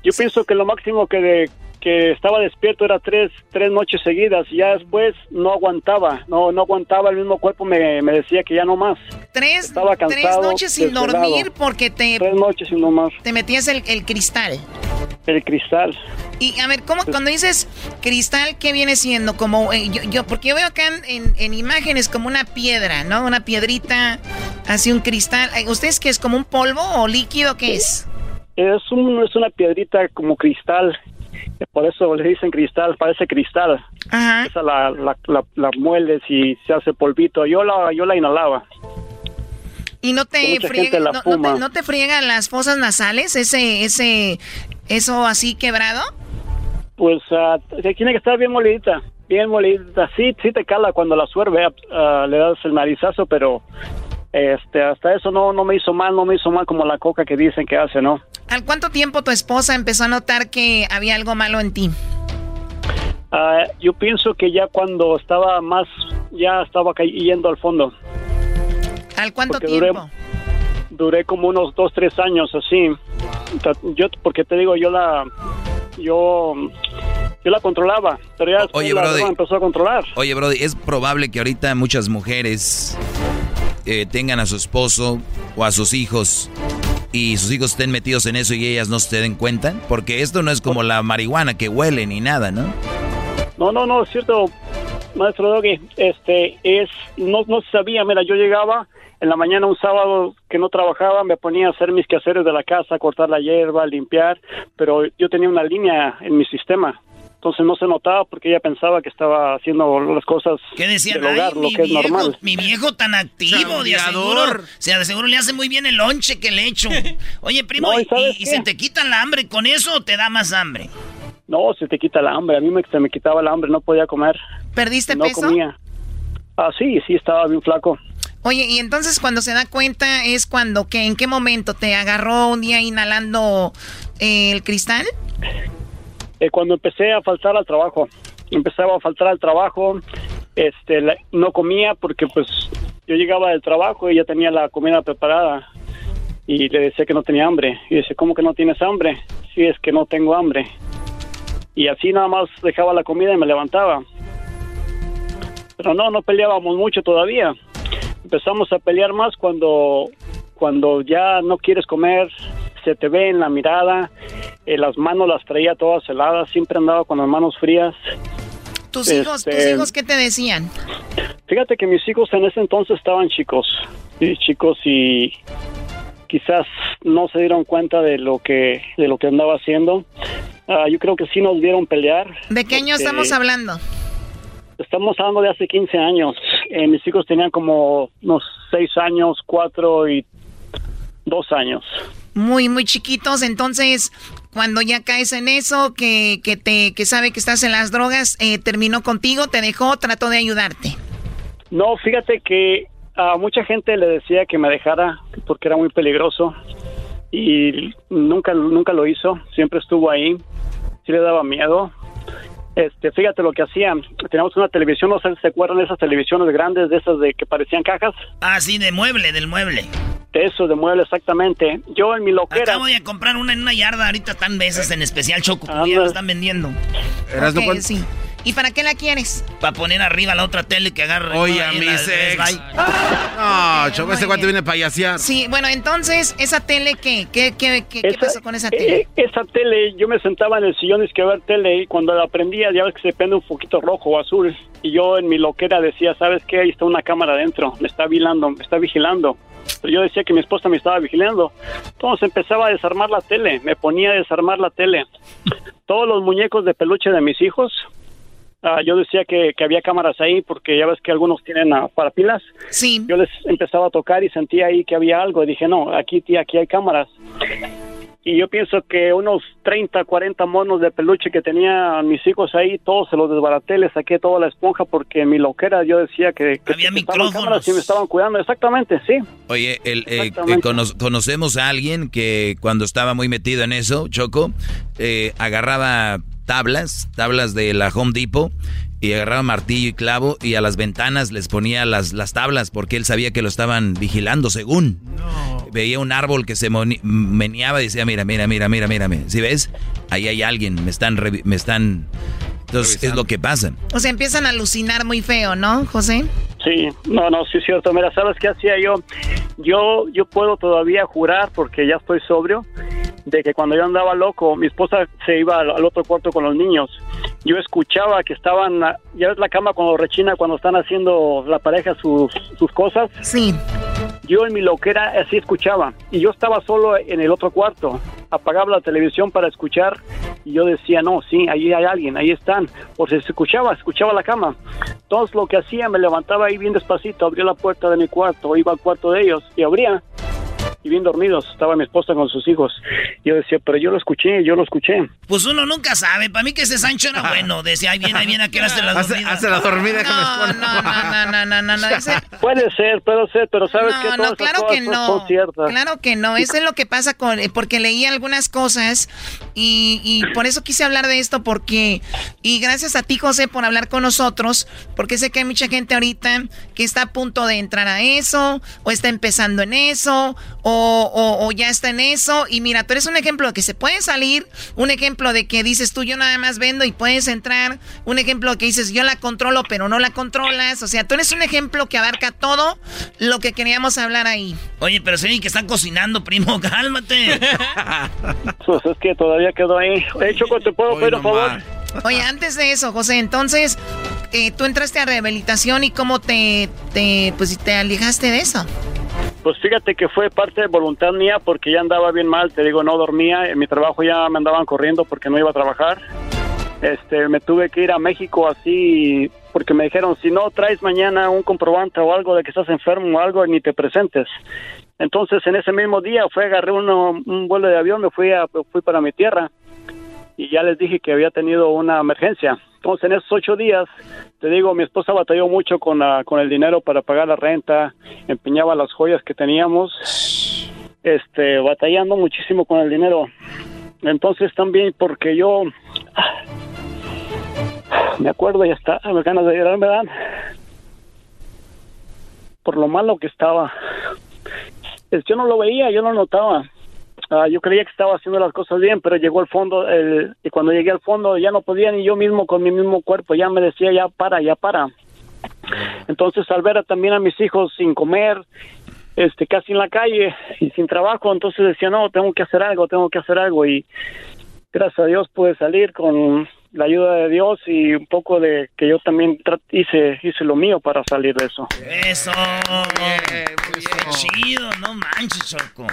Yo pienso que lo máximo que, de- que estaba despierto era tres, tres noches seguidas y ya después no aguantaba, no, no aguantaba, el mismo cuerpo me, me decía que ya no más. Tres, Estaba tres cansado, noches sin desvelado. dormir porque te, Tres noches no más. te metías el, el cristal. El cristal. Y a ver, ¿cómo cuando dices cristal, qué viene siendo? Como eh, yo, yo, porque yo veo acá en, en- en imágenes como una piedra, ¿no? Una piedrita, así un cristal. ¿Ustedes qué es como un polvo o líquido qué es? Es, un, es una piedrita como cristal. Por eso le dicen cristal, parece cristal. Esa la, la, la, la mueles y se hace polvito. Yo la, yo la inhalaba. Y no te friega, no, te, no te friegan las fosas nasales, ese, ese, eso así quebrado. Pues ah, te- tiene que estar bien molidita, bien molidita. Sí, sí te cala cuando la suerve, ah, le das el narizazo, pero este, hasta eso no, no me hizo mal, no me hizo mal como la coca que dicen que hace, ¿no? ¿Al cuánto tiempo tu esposa empezó a notar que había algo malo en ti? Ah, yo pienso que ya cuando estaba más, ya estaba cayendo al fondo. ¿Al cuánto Porque duré- tiempo? Duré como unos dos, tres años así. Yo, porque te digo, yo la, yo, yo la controlaba, pero ya Oye, la Brody. empezó a controlar. Oye, Brody, es probable que ahorita muchas mujeres eh, tengan a su esposo o a sus hijos y sus hijos estén metidos en eso y ellas no se den cuenta. Porque esto no es como la marihuana que huele ni nada, ¿no? No, no, no, es cierto, maestro Doggy, este, es, no, no sabía, mira, yo llegaba en la mañana un sábado que no trabajaba, me ponía a hacer mis quehaceres de la casa, cortar la hierba, limpiar, pero yo tenía una línea en mi sistema, entonces no se notaba porque ella pensaba que estaba haciendo las cosas ¿Qué decían? del hogar, Ay, lo que es viejo, normal. mi viejo tan activo, de aseguro, sea, de seguro le hace muy bien el lonche que le echo. Oye, primo, No, ¿y se te quita el hambre con eso o te da más hambre? No, se te quita el hambre, a mí me, se me quitaba el hambre, no podía comer. ¿Perdiste no peso? comía. Ah, sí, sí, estaba bien flaco. Oye, y entonces cuando se da cuenta es cuando, que ¿en qué momento te agarró un día inhalando eh, el cristal? Eh, cuando empecé a faltar al trabajo, empezaba a faltar al trabajo, este, no comía porque pues yo llegaba del trabajo y ya tenía la comida preparada y le decía que no tenía hambre y dice, ¿cómo que no tienes hambre? Sí, es que no tengo hambre. y así nada más dejaba la comida y me levantaba. Pero no, no peleábamos mucho todavía. Empezamos a pelear más cuando, cuando ya no quieres comer, se te ve en la mirada, eh, las manos las traía todas heladas, siempre andaba con las manos frías. ¿Tus hijos, tus Este, hijos qué te decían? Fíjate que mis hijos en ese entonces estaban chicos, sí, chicos y quizás no se dieron cuenta de lo que de lo que andaba haciendo. Ah, yo creo que sí nos vieron pelear. ¿De qué año porque estamos hablando? Estamos hablando de hace 15 años. Eh, mis hijos tenían como unos 6 años, 4 y 2 años. Muy, muy chiquitos, entonces cuando ya caes en eso, que, que te que sabe que estás en las drogas, eh, terminó contigo, te dejó, trató de ayudarte. No, fíjate que a mucha gente le decía que me dejara porque era muy peligroso y nunca nunca lo hizo, siempre estuvo ahí. Sí le daba miedo. Este, fíjate lo que hacían. Teníamos una televisión, no sé si se acuerdan de esas televisiones grandes, de esas de que parecían cajas. Ah, sí, de mueble, del mueble. De eso, de mueble, exactamente. Yo en mi loquera. Acabo de comprar una en una yarda, ahorita están veces en especial Choco, porque ya la están vendiendo. Ok, sí. ¿Y para qué la quieres? Para poner arriba la otra tele que agarre. Oye, a mi sex. No, Choco, este cuate viene payasear. Sí, bueno, entonces, ¿esa tele qué? ¿Qué, qué, qué, qué Esa- pasó con esa tele? Eh, esa tele, yo me sentaba en el sillón es que ver tele y cuando la prendía ya ves que se prende un poquito rojo o azul y yo en mi loquera decía, ¿sabes qué? Ahí está una cámara adentro, me está vigilando, me está vigilando. Pero yo decía que mi esposa me estaba vigilando. Entonces empezaba a desarmar la tele, me ponía a desarmar la tele. Todos los muñecos de peluche de mis hijos, ah, yo decía que, que había cámaras ahí porque ya ves que algunos tienen ah, para pilas. Sí. Yo les empezaba a tocar y sentía ahí que había algo. Y dije, no, aquí, tía, aquí hay cámaras. Y yo pienso que unos 30, 40 monos de peluche que tenían mis hijos ahí, todos se los desbaraté, les saqué toda la esponja porque en mi loquera yo decía que, que Había cámaras y me estaban cuidando. Exactamente, sí. Oye, el, eh, Exactamente. eh, cono- conocemos a alguien que cuando estaba muy metido en eso, Choco, eh, agarraba tablas, tablas de la Home Depot, y agarraba martillo y clavo y a las ventanas les ponía las, las tablas porque él sabía que lo estaban vigilando según. Veía un árbol que se meneaba y decía, mira, mira, mira, mira, mira, si ves, ahí hay alguien, me están, me están... Entonces es lo que pasa. O sea, empiezan a alucinar muy feo, ¿no, José? Sí, no, no, sí es cierto. Mira, ¿sabes qué hacía yo? Yo, yo puedo todavía jurar, porque ya estoy sobrio, de que cuando yo andaba loco, mi esposa se iba al, al otro cuarto con los niños. Yo escuchaba que estaban, ya ves la cama cuando rechina, cuando están haciendo la pareja sus, sus cosas. Sí. Yo en mi loquera así escuchaba. Y yo estaba solo en el otro cuarto. Apagaba la televisión para escuchar. Y yo decía, no, sí, ahí hay alguien, ahí están. Por si se escuchaba, escuchaba la cama. Entonces lo que hacía, me levantaba ahí bien despacito, abría la puerta de mi cuarto, iba al cuarto de ellos y abría. Y bien dormidos, estaba mi esposa con sus hijos. Yo decía, pero yo lo escuché, yo lo escuché. Pues uno nunca sabe. Para mí que ese Sancho era bueno. Decía, ahí viene, ahí viene, a qué hora hace la dormida. hace la dormida, No, no, no, no, no, no, no, no. ese- Puede ser, puede ser, pero sabes No, que no, todas claro que son- no. Claro que no. Eso es lo que pasa con. eh, Porque leí algunas cosas y, y por eso quise hablar de esto. Porque. Y gracias a ti, José, por hablar con nosotros. Porque sé que hay mucha gente ahorita que está a punto de entrar a eso. O está empezando en eso. O, o- o ya está en eso. Y mira, tú eres un ejemplo de que se puede salir. Un ejemplo de que dices tú, yo nada más vendo y puedes entrar. Un ejemplo que dices, yo la controlo, pero no la controlas. O sea, tú eres un ejemplo que abarca todo lo que queríamos hablar ahí. Oye, pero sí que están cocinando, primo, cálmate. Pues es que todavía quedó ahí. Hey, Choco, ¿te puedo pedir un favor? Oye, antes de eso, José, entonces, eh, tú entraste a rehabilitación y cómo te, te, pues, te alejaste de eso. Pues fíjate que fue parte de voluntad mía porque ya andaba bien mal, te digo, no dormía, en mi trabajo ya me andaban corriendo porque no iba a trabajar. Este, me tuve que ir a México así porque me dijeron, si no traes mañana un comprobante o algo de que estás enfermo o algo, ni te presentes. Entonces, en ese mismo día fue, agarré uno- un vuelo de avión, me fui, a, fui para mi tierra y ya les dije que había tenido una emergencia. Entonces, en esos ocho días, te digo, mi esposa batalló mucho con, la, con el dinero para pagar la renta, empeñaba las joyas que teníamos, este, batallando muchísimo con el dinero. Entonces, también porque yo me acuerdo y hasta me ganas de llorar por lo malo que estaba. Es- Yo no lo veía, yo no notaba. Ah, yo creía que estaba haciendo las cosas bien, pero llegó al fondo, el, y cuando llegué al fondo ya no podía ni yo mismo con mi mismo cuerpo, ya me decía, ya para, ya para. Entonces al ver a, también a mis hijos sin comer, este, casi en la calle y sin trabajo, entonces decía, no, tengo que hacer algo, tengo que hacer algo y gracias a Dios pude salir con la ayuda de Dios y un poco de que yo también hice hice lo mío para salir de eso. Eso. Qué chido, no manches, Choco.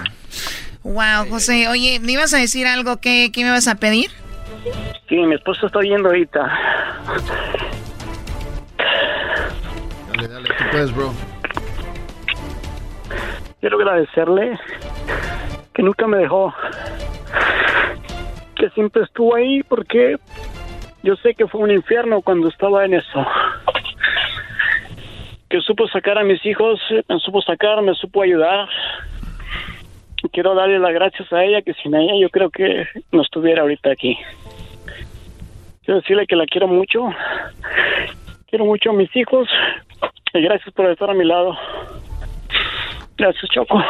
Wow, José, oye, ¿me ibas a decir algo? ¿Qué, qué me vas a pedir? Sí, mi esposo está yendo ahorita. Dale, dale, tú puedes, bro. Quiero agradecerle que nunca me dejó, que siempre estuvo ahí porque yo sé que fue un infierno cuando estaba en eso. Que supo sacar a mis hijos, me supo sacar, me supo ayudar quiero darle las gracias a ella, que sin ella yo creo que no estuviera ahorita aquí. Quiero decirle que la quiero mucho, quiero mucho a mis hijos y gracias por estar a mi lado. Gracias, Choco.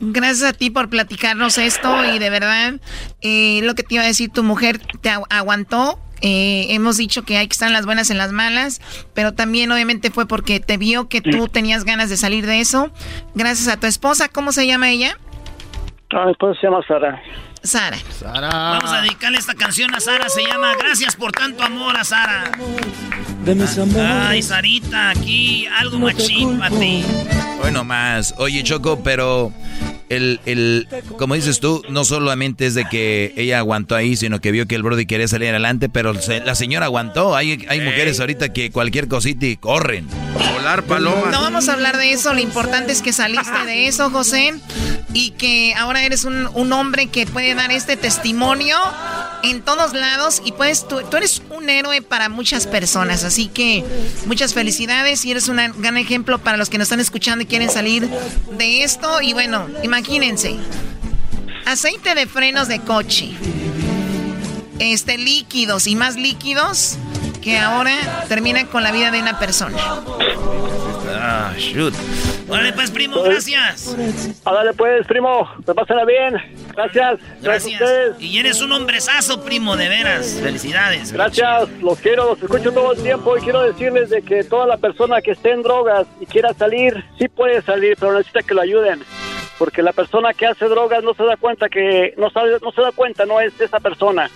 Gracias a ti por platicarnos esto y de verdad, eh, lo que te iba a decir, tu mujer te aguantó. Eh, hemos dicho que hay que estar en las buenas en las malas, pero también obviamente fue porque te vio que tú tenías ganas de salir de eso. Gracias a tu esposa, ¿cómo se llama ella? Ah, mi esposa se llama Sara. Sara. Sara. Vamos a dedicarle esta canción a Sara. Se llama Gracias por tanto amor a Sara. Ay, Sarita, aquí algo machín para ti. Bueno, más. Oye, Choco, pero el, el, como dices tú, no solamente es de que ella aguantó ahí, sino que vio que el Brody quería salir adelante, pero la señora aguantó. Hay, hay mujeres ahorita que cualquier cosita y corren. Volar paloma. No vamos a hablar de eso. Lo importante es que saliste de eso, José, y que ahora eres un, un hombre que puede dar este testimonio en todos lados y puedes, tú, tú eres un héroe para muchas personas. Así que muchas felicidades y eres un gran ejemplo para los que nos están escuchando y quieren salir de esto. Y bueno, imagínense, aceite de frenos de coche, este líquidos y más líquidos que ahora terminan con la vida de una persona. Ah, shoot. Vale, pues, primo, gracias. Dale, pues, primo. Te pasará bien. Gracias. Gracias. y eres un hombrezazo, primo, de veras. Felicidades. Gracias. Los quiero, los escucho todo el tiempo y quiero decirles de que toda la persona que esté en drogas y quiera salir, sí puede salir, pero necesita que lo ayuden. Porque la persona que hace drogas no se da cuenta que, no, sabe, no se da cuenta, no es esa persona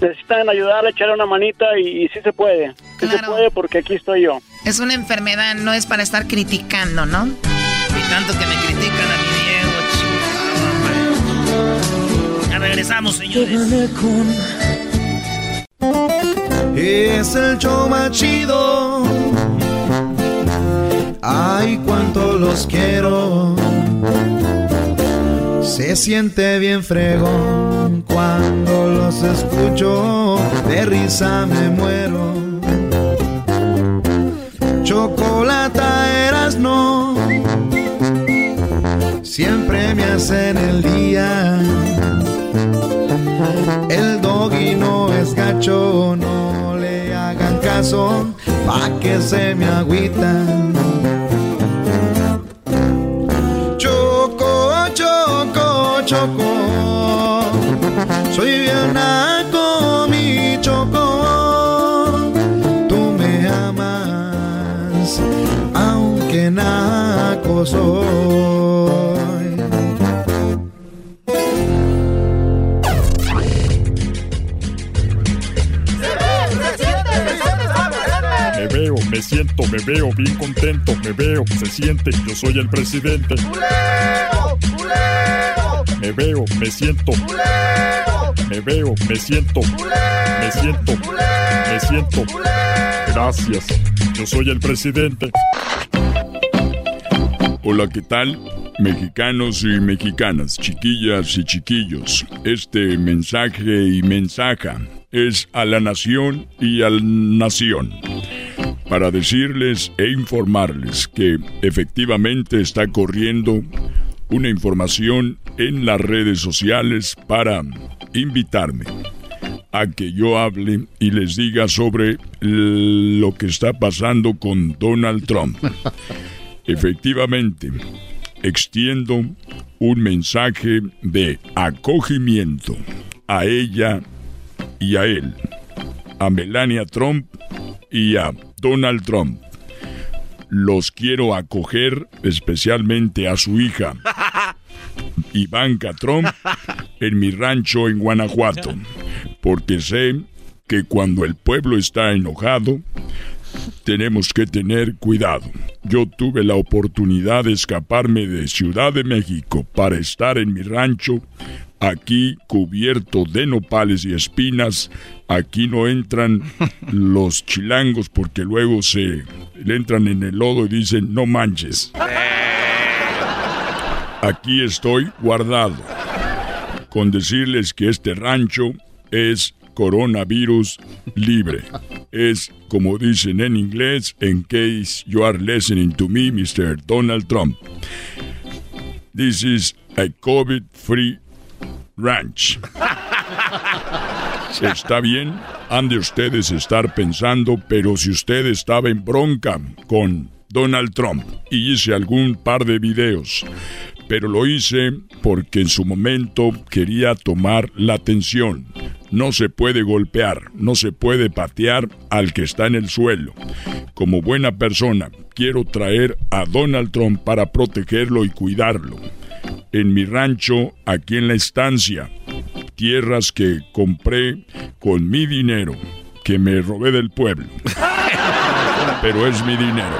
necesitan ayudarle, echarle una manita y, sí se puede. Sí se puede porque aquí estoy yo. Es una enfermedad, no es para estar criticando, ¿no? Y tanto que me critican a mi Ya regresamos, señores. Es el show más chido. Ay, cuánto los quiero. Se siente bien fregón cuando los escucho. De risa me muero chocolate eras no. Siempre me hacen el día. El doggy no es gacho, no le hagan caso, pa' que se me agüitan. Choco, choco, choco, soy bien naco, mi choco. aunque naco soy. Me siento, me veo bien contento, me veo, se siente, yo soy el presidente. Me veo, me siento. Me veo, me siento. Me siento. Me siento. Gracias. Yo soy el presidente. Hola, ¿qué tal? Mexicanos y mexicanas, chiquillas y chiquillos, este mensaje y mensaja es a la nación y al nación para decirles e informarles que efectivamente está corriendo una información en las redes sociales para invitarme a que yo hable y les diga sobre lo que está pasando con Donald Trump. Efectivamente, extiendo un mensaje de acogimiento a ella y a él, a Melania Trump y a Donald Trump. Los quiero acoger especialmente a su hija, Ivanka Trump, en mi rancho en Guanajuato, porque sé que cuando el pueblo está enojado, tenemos que tener cuidado. Yo tuve la oportunidad de escaparme de Ciudad de México para estar en mi rancho, aquí cubierto de nopales y espinas. Aquí no entran los chilangos porque luego se le entran en el lodo y dicen no manches. Aquí estoy guardado. Con decirles que este rancho es coronavirus libre. Es como dicen en inglés, in case you are listening to me, Mr. Donald Trump. This is a COVID-free ranch. Está bien, han de ustedes estar pensando, pero si usted estaba en bronca con Donald Trump y hice algún par de videos, pero lo hice porque en su momento quería tomar la atención. No se puede golpear, no se puede patear al que está en el suelo. Como buena persona, quiero traer a Donald Trump para protegerlo y cuidarlo. En mi rancho, aquí en la estancia, tierras que compré con mi dinero, que me robé del pueblo. Pero es mi dinero.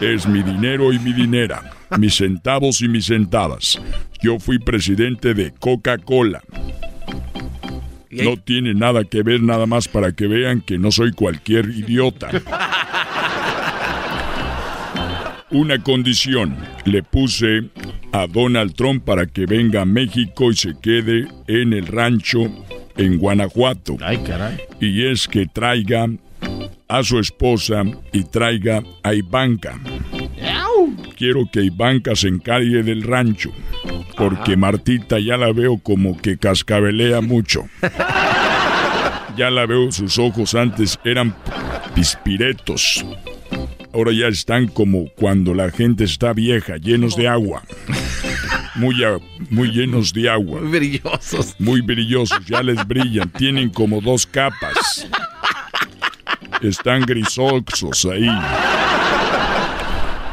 Es mi dinero y mi dinera mis centavos y mis centavas. Yo fui presidente de Coca-Cola. No tiene nada que ver nada más para que vean que no soy cualquier idiota. Una condición le puse a Donald Trump para que venga a México y se quede en el rancho en Guanajuato. Ay, caray. Y es que traiga a su esposa y traiga a Ivanka. Quiero que Ivanka se encargue del rancho, porque Martita ya la veo como que cascabelea mucho. Ya la veo, sus ojos antes eran pispiretos. Ahora ya están como cuando la gente está vieja, llenos de agua. Muy, muy llenos de agua. Muy brillosos. Muy brillosos, ya les brillan. Tienen como dos capas. Están grisoxos ahí.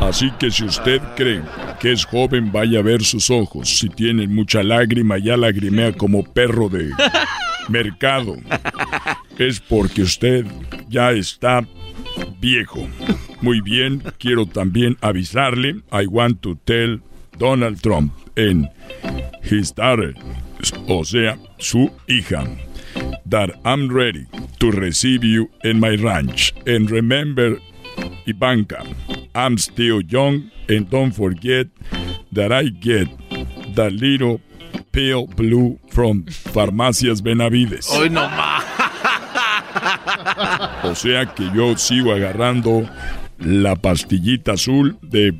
Así que si usted cree que es joven, vaya a ver sus ojos. Si tienen mucha lágrima, ya lagrimea como perro de mercado. Es porque usted ya está viejo. Muy bien, quiero también avisarle, I want to tell Donald Trump en his daughter, o sea, su hija, that I'm ready to receive you in my ranch. And remember, Ivanka, I'm still young and don't forget that I get the little pale blue from Farmacias Benavides. Hoy no más. O sea que yo sigo agarrando la pastillita azul de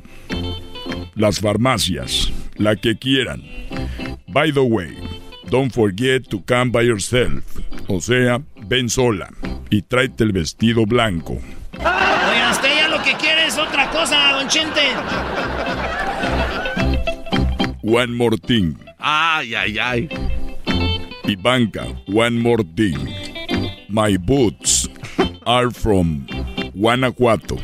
las farmacias, la que quieran. By the way, don't forget to come by yourself. O sea, ven sola y tráete el vestido blanco. Oiga, usted ya lo que quiere es otra cosa, don Chente. One more thing. Ay, ay, ay. Ivanka, one more thing. My boots are from Guanajuato,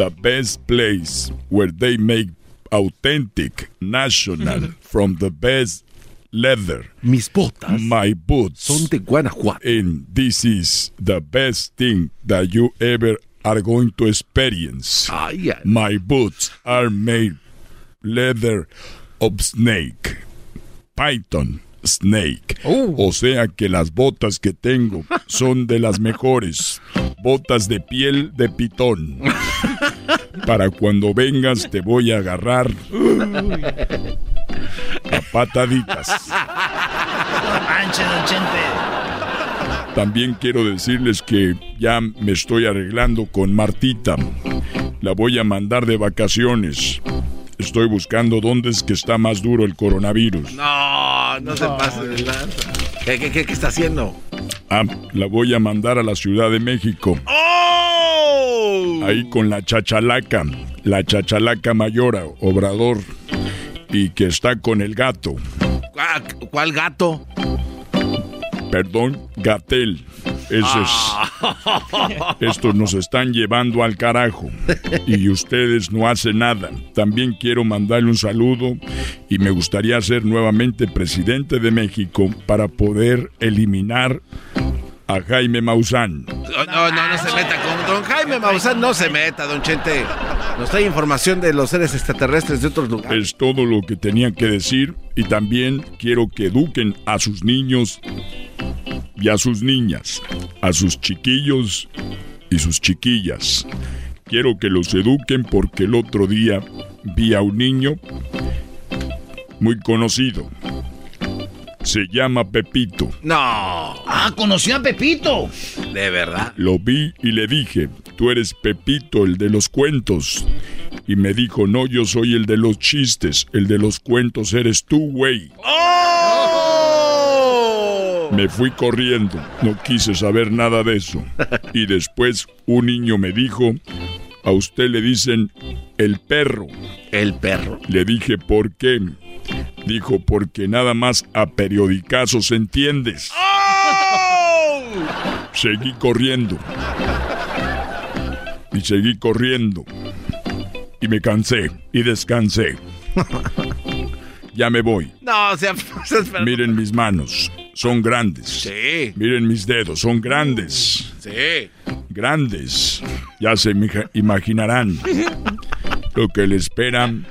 the best place where they make authentic, national, from the best leather. Mis botas My boots son de Guanajuato. And this is the best thing that you ever are going to experience. Ay, ay. My boots are made leather of snake. Python snake. O sea que las botas que tengo son de las mejores. Botas de piel de pitón. Para cuando vengas te voy a agarrar a pataditas. También quiero decirles que ya me estoy arreglando con Martita. La voy a mandar de vacaciones. Estoy buscando dónde es que está más duro el coronavirus. No, no, se pase de lanza. ¿Qué, qué, qué, qué está haciendo? Ah, la voy a mandar a la Ciudad de México. ¡Oh! Ahí con la chachalaca, la chachalaca mayora, Obrador. y que está con el gato. ¿Cuál gato? Perdón, Gatel. Ese es. Ah. Estos nos están llevando al carajo. Y ustedes no hacen nada. También quiero mandarle un saludo y me gustaría ser nuevamente presidente de México para poder eliminar a Jaime Maussan. No, no, no, no se meta con don Jaime Maussan, no se meta, don Chente. Nos trae información de los seres extraterrestres de otros lugares. Es todo lo que tenía que decir y también quiero que eduquen a sus niños y a sus niñas, a sus chiquillos y sus chiquillas. Quiero que los eduquen porque el otro día vi a un niño muy conocido. Se llama Pepito. No. Ah, conoció a Pepito. De verdad. Lo vi y le dije, tú eres Pepito, el de los cuentos. Y me dijo, no, yo soy el de los chistes, el de los cuentos eres tú, güey. Me fui corriendo, no quise saber nada de eso. Y después un niño me dijo, a usted le dicen el perro. El perro. Le dije, ¿por qué? Dijo, porque nada más a periodicazos entiendes. Seguí corriendo. Y seguí corriendo. Y me cansé y descansé. ya me voy. No, o sea, Miren mis manos, son grandes. Sí. Miren mis dedos, son grandes. Sí. Grandes. Ya se imaginarán lo que le esperan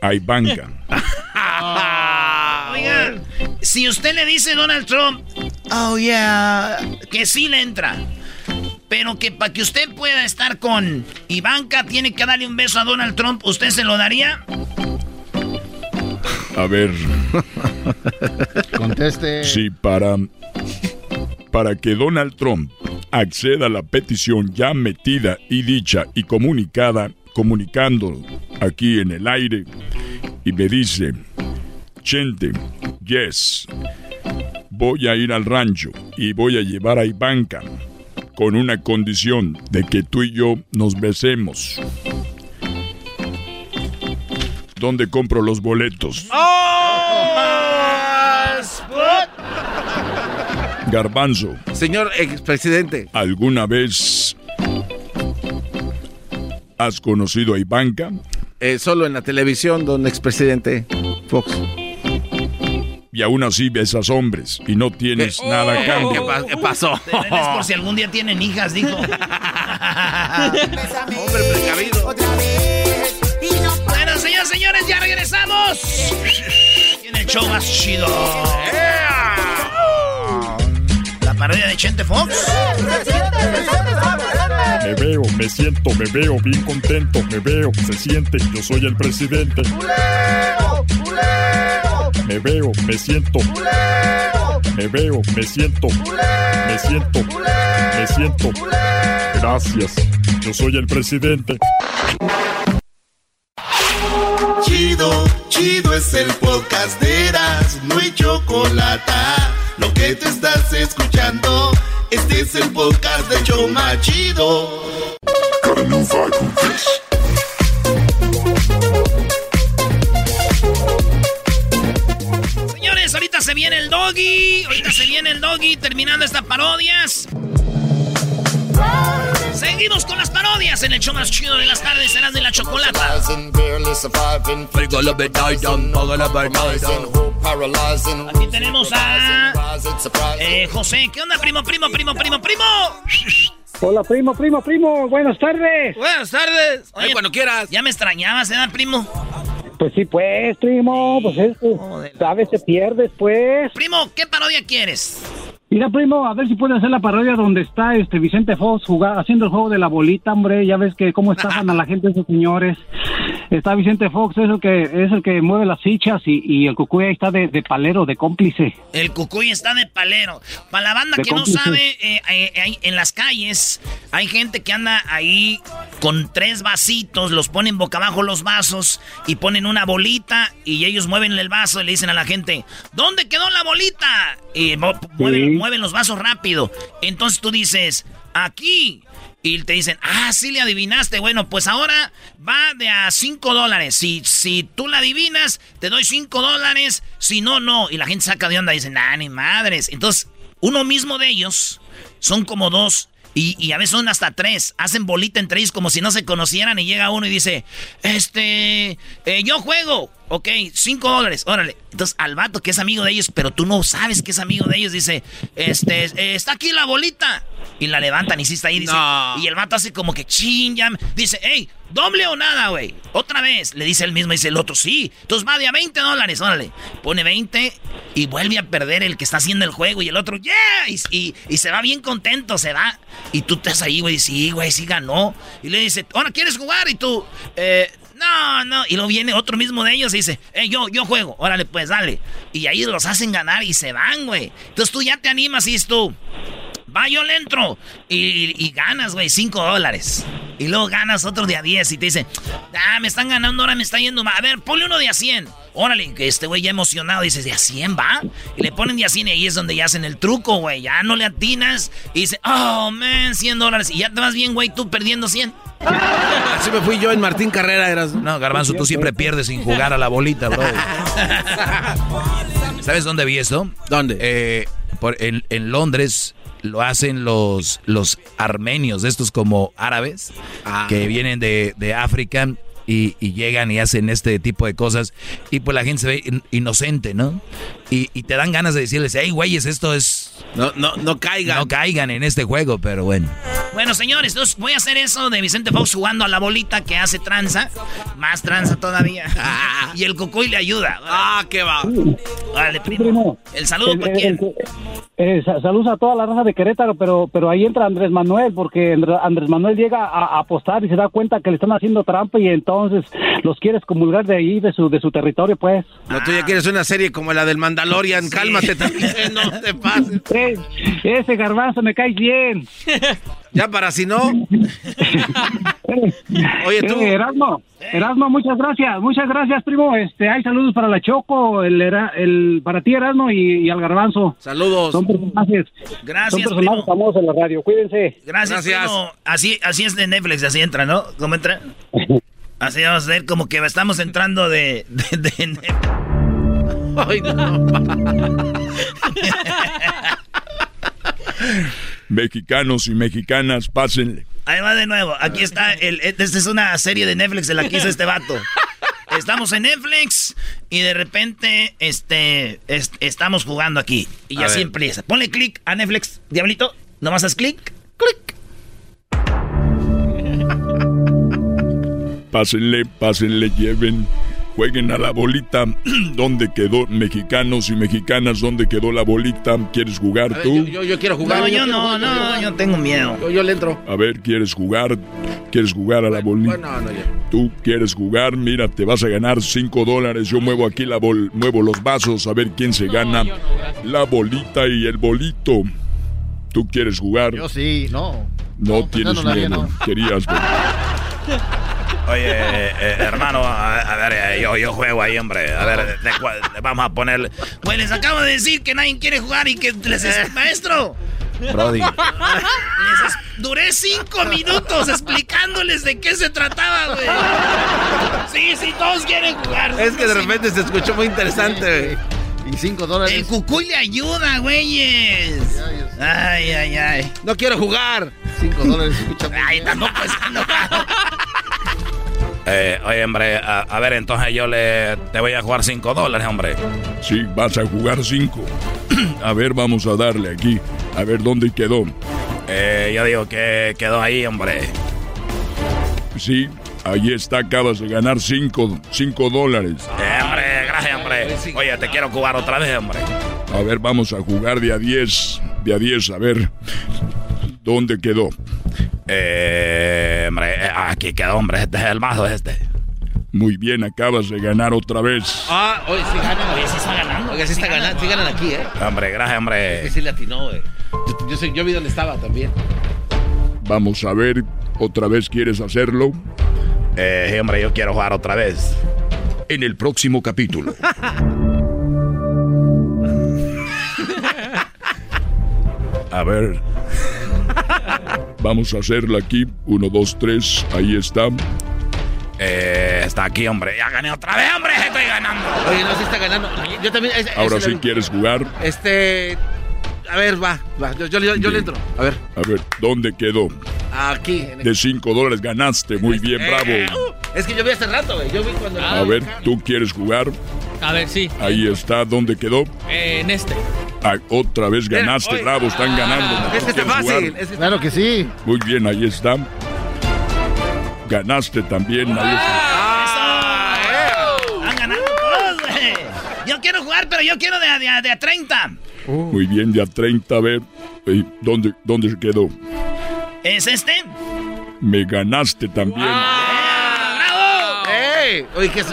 a Ivanka. Si usted le dice a Donald Trump, oh yeah, que sí le entra. Pero que para que usted pueda estar con Ivanka tiene que darle un beso a Donald Trump, ¿usted se lo daría? A ver. Conteste. Sí, para. Para que Donald Trump acceda a la petición ya metida y dicha y comunicada, comunicando aquí en el aire, y me dice: Chente, yes, voy a ir al rancho y voy a llevar a Ivanka con una condición de que tú y yo nos besemos. ¿Dónde compro los boletos? Garbanzo. Señor expresidente. ¿Alguna vez has conocido a Ivanka? Eh, solo en la televisión, don expresidente Fox. Y aún así besas hombres y no tienes nada a cambio. ¿Qué, pa- qué pasó? Es por si algún día tienen hijas, dijo. Hombre precavido. Bueno, señores, señores, ya regresamos. En el show más chido. La parodia de Chente Fox. Me veo, me siento, me veo bien contento, me veo, se siente, yo soy el presidente. Me veo, me siento. Me veo, me siento. Me siento. Me siento. Gracias. Yo soy el presidente. Chido, chido es el podcast de Eras, no hay chocolate. Lo que te estás escuchando, este es el podcast de Choma Chido. Ahorita se viene el doggy. Ahorita se viene el doggy terminando estas parodias. Seguimos con las parodias en el show más chido de las tardes, serás de la chocolata. Aquí tenemos a eh, José. ¿Qué onda, primo, primo, primo, primo, primo? Hola, primo, primo, primo. Buenas tardes. Buenas tardes. Oye, cuando quieras. Ya me extrañabas, ¿eh, primo? Pues sí, pues, primo. Pues eso. Sabes, te pierdes, pues. Primo, ¿qué parodia quieres? Mira, primo, a ver si puede hacer la parodia donde está este Vicente Fox jugar, haciendo el juego de la bolita, hombre. Ya ves que cómo estafan a la gente esos señores. Está Vicente Fox, es el que es el que mueve las fichas y, y el cucuy ahí está de, de palero, de cómplice. El cucuy está de palero. Para la banda De que no sabe, eh, eh, en las calles hay gente que anda ahí con tres vasitos, los ponen boca abajo los vasos y ponen una bolita y ellos mueven el vaso y le dicen a la gente, ¿dónde quedó la bolita? Y mueven, mueven los vasos rápido. Entonces tú dices, aquí. y te dicen, ah, sí le adivinaste. Bueno, pues ahora va de a 5 dólares. Si, si tú la adivinas, te doy 5 dólares. Si no, no. Y la gente saca de onda y dice, nah, ni madres. Entonces, uno mismo de ellos son como dos. Y, a veces son hasta tres. Hacen bolita entre ellos como si no se conocieran. Y llega uno y dice, este, eh, yo juego. Ok, cinco dólares, órale. Entonces al vato que es amigo de ellos, pero tú no sabes que es amigo de ellos, dice, este, eh, está aquí la bolita. Y la levantan y sí está ahí, dice. Y el vato hace como que chingan. Dice, hey, doble o nada, güey. Otra vez. Le dice el mismo, dice el otro, sí. Entonces va de a 20 dólares, órale. Pone 20 y vuelve a perder el que está haciendo el juego. Y el otro, yeah. Y, y, se va bien contento, se va. Y tú estás ahí, güey, sí, güey, sí ganó. Y le dice, ahora quieres jugar. Y tú, eh, no, no. Y luego viene otro mismo de ellos y dice, eh, yo, yo juego. Órale, pues dale. Y ahí los hacen ganar y se van, güey. Entonces tú ya te animas y es tú. Va, yo le entro. Y, ganas, güey, 5 dólares. Y luego ganas otro de a 10 y te dice, ah, me están ganando, ahora me está yendo mal. A ver, ponle uno de a 100. Órale, que este güey ya emocionado dice, ¿de a 100 va? Y le ponen de a 100 y ahí es donde ya hacen el truco, güey. Ya no le atinas. Y dice, oh, man, 100 dólares. Y ya te vas bien, güey, tú perdiendo 100. Así me fui yo en Martín Carrera. Eras... No, Garbanzo, tú siempre pierdes sin jugar a la bolita, bro. ¿Sabes dónde vi eso? ¿Dónde? Eh, por, en, en Londres lo hacen los, los armenios, estos como árabes, ah. que vienen de, de África y, llegan y hacen este tipo de cosas. Y pues la gente se ve inocente, ¿no? Y, te dan ganas de decirles, hey, güeyes, esto es... No, no, no caigan. No caigan en este juego, pero bueno. Bueno, señores, entonces voy a hacer eso de Vicente Fox jugando a la bolita que hace tranza. Más tranza todavía. y el cocoy le ayuda. Ah, qué va. Vale, primo. El saludo para quién. Eh, saludos a toda la raza de Querétaro, pero pero ahí entra Andrés Manuel, porque Andrés Manuel llega a, apostar y se da cuenta que le están haciendo trampa y entonces los quieres comulgar de ahí, de su, de su territorio, pues. No, tú ya quieres una serie como la del Mandalorian, cálmate también, no te pases. ese garbanzo me cae bien. Ya para si no. Oye, tú. Eh, Erasmo, Erasmo, muchas gracias, muchas gracias, primo. Este, hay saludos para la Choco, el, el para ti, Erasmo, y, al Garbanzo. Saludos. Son personajes. Gracias, son personajes famosos en la radio. Cuídense. Gracias, gracias. Así, así es de Netflix, así entra, ¿no? ¿Cómo entra? Así vamos a ver como que estamos entrando de, de, de Netflix. Ay, no. Mexicanos y mexicanas, pásenle. Ahí va de nuevo. Aquí está. El, esta es una serie de Netflix de la que hizo este vato. Estamos en Netflix y de repente este, estamos jugando aquí. Y así empieza. Ponle clic a Netflix, diablito. Nomás haz clic. Clic. Pásenle, pásenle, lleven jueguen a la bolita. ¿Dónde quedó mexicanos y mexicanas? ¿Dónde quedó la bolita? ¿Quieres jugar tú? yo, quiero jugar. No, yo no, no, yo tengo miedo. Yo, le entro. A ver, ¿quieres jugar? ¿Quieres jugar a la bolita? no, no, Tú quieres jugar, mira, te vas a ganar 5 dólares. Yo muevo aquí la bol, muevo los vasos a ver quién se gana la bolita y el bolito. ¿Tú quieres jugar? Yo sí, no. No, pues tienes miedo. Querías. Oye, eh, eh, hermano, a, ver, eh, yo, yo juego ahí, hombre. A ver, vamos a ponerle. Pues les acabo de decir que nadie quiere jugar y que les es maestro. Brody. duré cinco minutos explicándoles de qué se trataba, güey. Sí, sí, todos quieren jugar. Es que de repente se escuchó muy interesante, güey. Y cinco dólares. El cucuy le ayuda, güeyes. Ay, ay, ay. No quiero jugar. Cinco dólares. Ay, tampoco es eh, oye, hombre, a, ver, entonces yo le te voy a jugar 5 dólares, hombre. Sí, vas a jugar 5. a ver, vamos a darle aquí. A ver dónde quedó. Eh, yo digo que quedó ahí, hombre. Sí, ahí está, acabas de ganar 5 dólares. Eh, hombre, gracias, hombre. Oye, te quiero jugar otra vez, hombre. A ver, vamos a jugar de a 10. De a 10, a ver. ¿Dónde quedó? Eh, hombre, eh, aquí quedó, hombre, este es el mazo este. Muy bien, acabas de ganar otra vez. Ah, oye, sí ganan. Oye, sí está ganando. Oye, sí está ganando, sí ganan aquí, ¿eh? Hombre, gracias, hombre. Sí, sí le atinó, güey. Yo, yo, yo, vi dónde estaba también. Vamos a ver, ¿otra vez quieres hacerlo? Eh, hombre, yo quiero jugar otra vez. En el próximo capítulo. a ver. Vamos a hacerla aquí. Uno, dos, tres. Ahí está. Eh, está aquí, hombre. Ya gané otra vez, hombre. Estoy ganando. Oye, no, se está ganando. Yo también. Ahora sí quieres jugar. Este. A ver, va, va. Yo, yo, yo le entro. A ver. A ver, ¿dónde quedó? Aquí. De 5 dólares ganaste. Muy bien, Eh, bravo. uh, es que yo vi hace rato, güey. Yo vi cuando. A ver, ¿tú quieres jugar? A ver, sí. Ahí está. ¿Dónde quedó? Eh, en este. Ah, otra vez ganaste, bravo. Están ganando. Es que está ¿Quieres fácil. jugar? es que- Claro que sí. Muy bien, ahí está. Ganaste también. Ahí está. Ganando todos, güey. Yo quiero jugar, pero yo quiero de a 30. Muy bien, ya 30. A ver, eh, ¿dónde, ¿dónde se quedó? ¿Es este? Me ganaste también. ¡Bravo! ¡Ey! Oye, ¿qué es?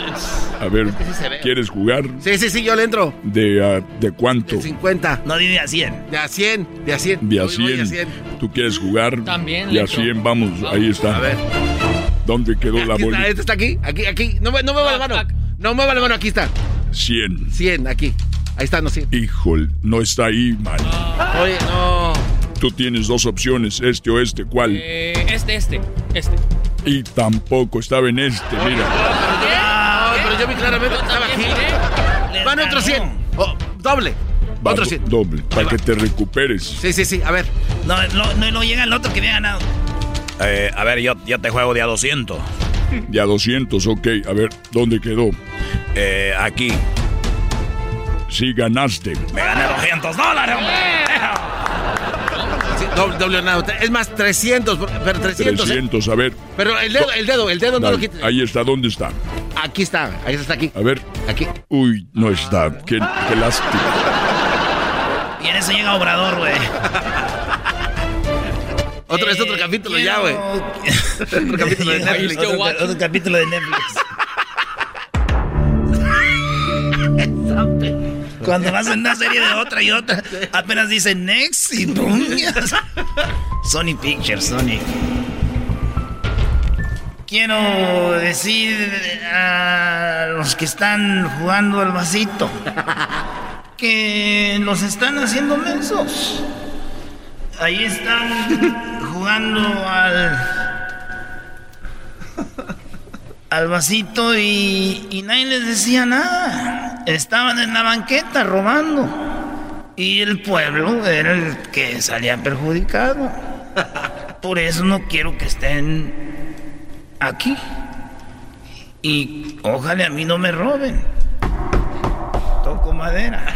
A ver, sí se ve. ¿quieres jugar? Sí, sí, sí, yo le entro. ¿De, ah, ¿de cuánto? 50. No, di de a 100. De a 100. De a 100. De a Voy- voy 100. a 100. ¿Tú quieres jugar? También, De a Lecho. 100, vamos, ahí está. A ver. ¿Dónde quedó la Aquí está, bolita? este está aquí. Aquí, aquí. No, no mueva la mano. No mueva la mano, aquí está. 100. 100, aquí. Ahí está, no 100. Híjole, no está ahí, man. Oye, no. Tú tienes dos opciones, este o este, ¿cuál? Eh, este, este. Este. Y tampoco estaba en este, mira. No, pero yo vi claramente que estaba aquí. Van otros 100. Oh, doble. Va, Otro 100. Doble, para que te recuperes. Sí, sí, sí. A ver. No, no, no, no llega el otro que había ganado. Eh, a ver, yo, yo te juego de a 200. De a 200, ok. A ver, ¿dónde quedó? Eh, aquí. Sí, ganaste. Me gané 200 dólares, hombre. Sí, doble, doble nada. Es más, 300. Pero 300. ¿eh? 300, a ver. Pero el dedo, el dedo, el dedo no lo Dale, quites. Ahí está, ¿dónde está? Aquí está. Ahí está aquí. A ver. Aquí. Uy, no está. Qué, qué lástima. Y en eso llega Obrador, güey. Otro, es otro capítulo ya, güey. otro capítulo de Netflix. Otro, otro capítulo de Netflix. Cuando vas en una serie de otra y otra, apenas dicen next y. Sony Pictures, Sony. Quiero decir a los que están jugando al vasito que los están haciendo mensos. Ahí están jugando al al vasito y, y nadie les decía nada. Estaban en la banqueta robando. Y el pueblo era el que salía perjudicado. Por eso no quiero que estén aquí. Y ojalá a mí no me roben. Toco madera.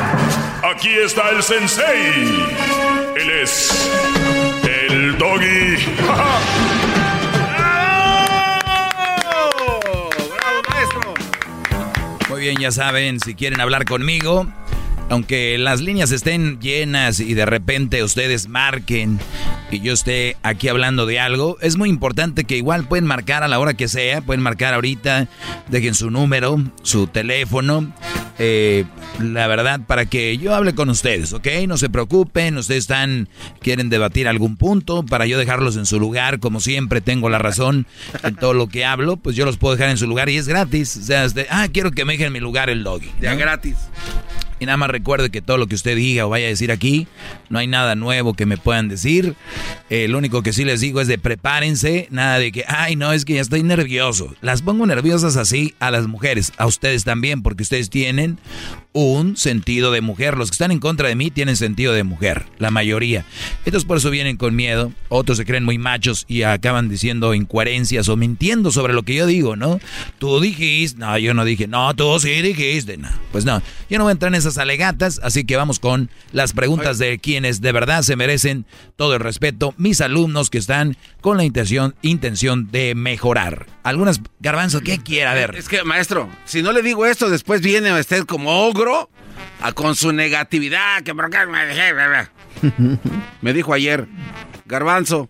Aquí está el sensei. Él es el doggy. ¡Bravo, maestro! Muy bien, ya saben, si quieren hablar conmigo, aunque las líneas estén llenas y de repente ustedes marquen y yo esté aquí hablando de algo, es muy importante que igual pueden marcar a la hora que sea, pueden marcar ahorita, dejen su número, su teléfono, eh, la verdad, para que yo hable con ustedes, ¿ok? No se preocupen, ustedes están, quieren debatir algún punto, para yo dejarlos en su lugar, como siempre tengo la razón en todo lo que hablo, pues yo los puedo dejar en su lugar y es gratis, o sea, de, ah, quiero que me dejen en mi lugar el doggy. Ya gratis. Y nada más recuerde que todo lo que usted diga o vaya a decir aquí, no hay nada nuevo que me puedan decir. Eh, lo único que sí les digo es de prepárense, nada de que, ay, no, es que ya estoy nervioso. Las pongo nerviosas así a las mujeres, a ustedes también, porque ustedes tienen un sentido de mujer. Los que están en contra de mí tienen sentido de mujer, la mayoría. Estos por eso vienen con miedo, otros se creen muy machos y acaban diciendo incoherencias o mintiendo sobre lo que yo digo, ¿no? Tú dijiste, no, yo no dije, no, tú sí dijiste, no. Pues no, yo no voy a entrar en esas esas alegatas, así que vamos con las preguntas de quienes de verdad se merecen todo el respeto, mis alumnos que están con la intención, intención de mejorar. Algunas, garbanzo, ¿qué quiere? A ver. Es que, maestro, si no le digo esto, después viene usted como ogro a, con su negatividad, que me dijo ayer, garbanzo,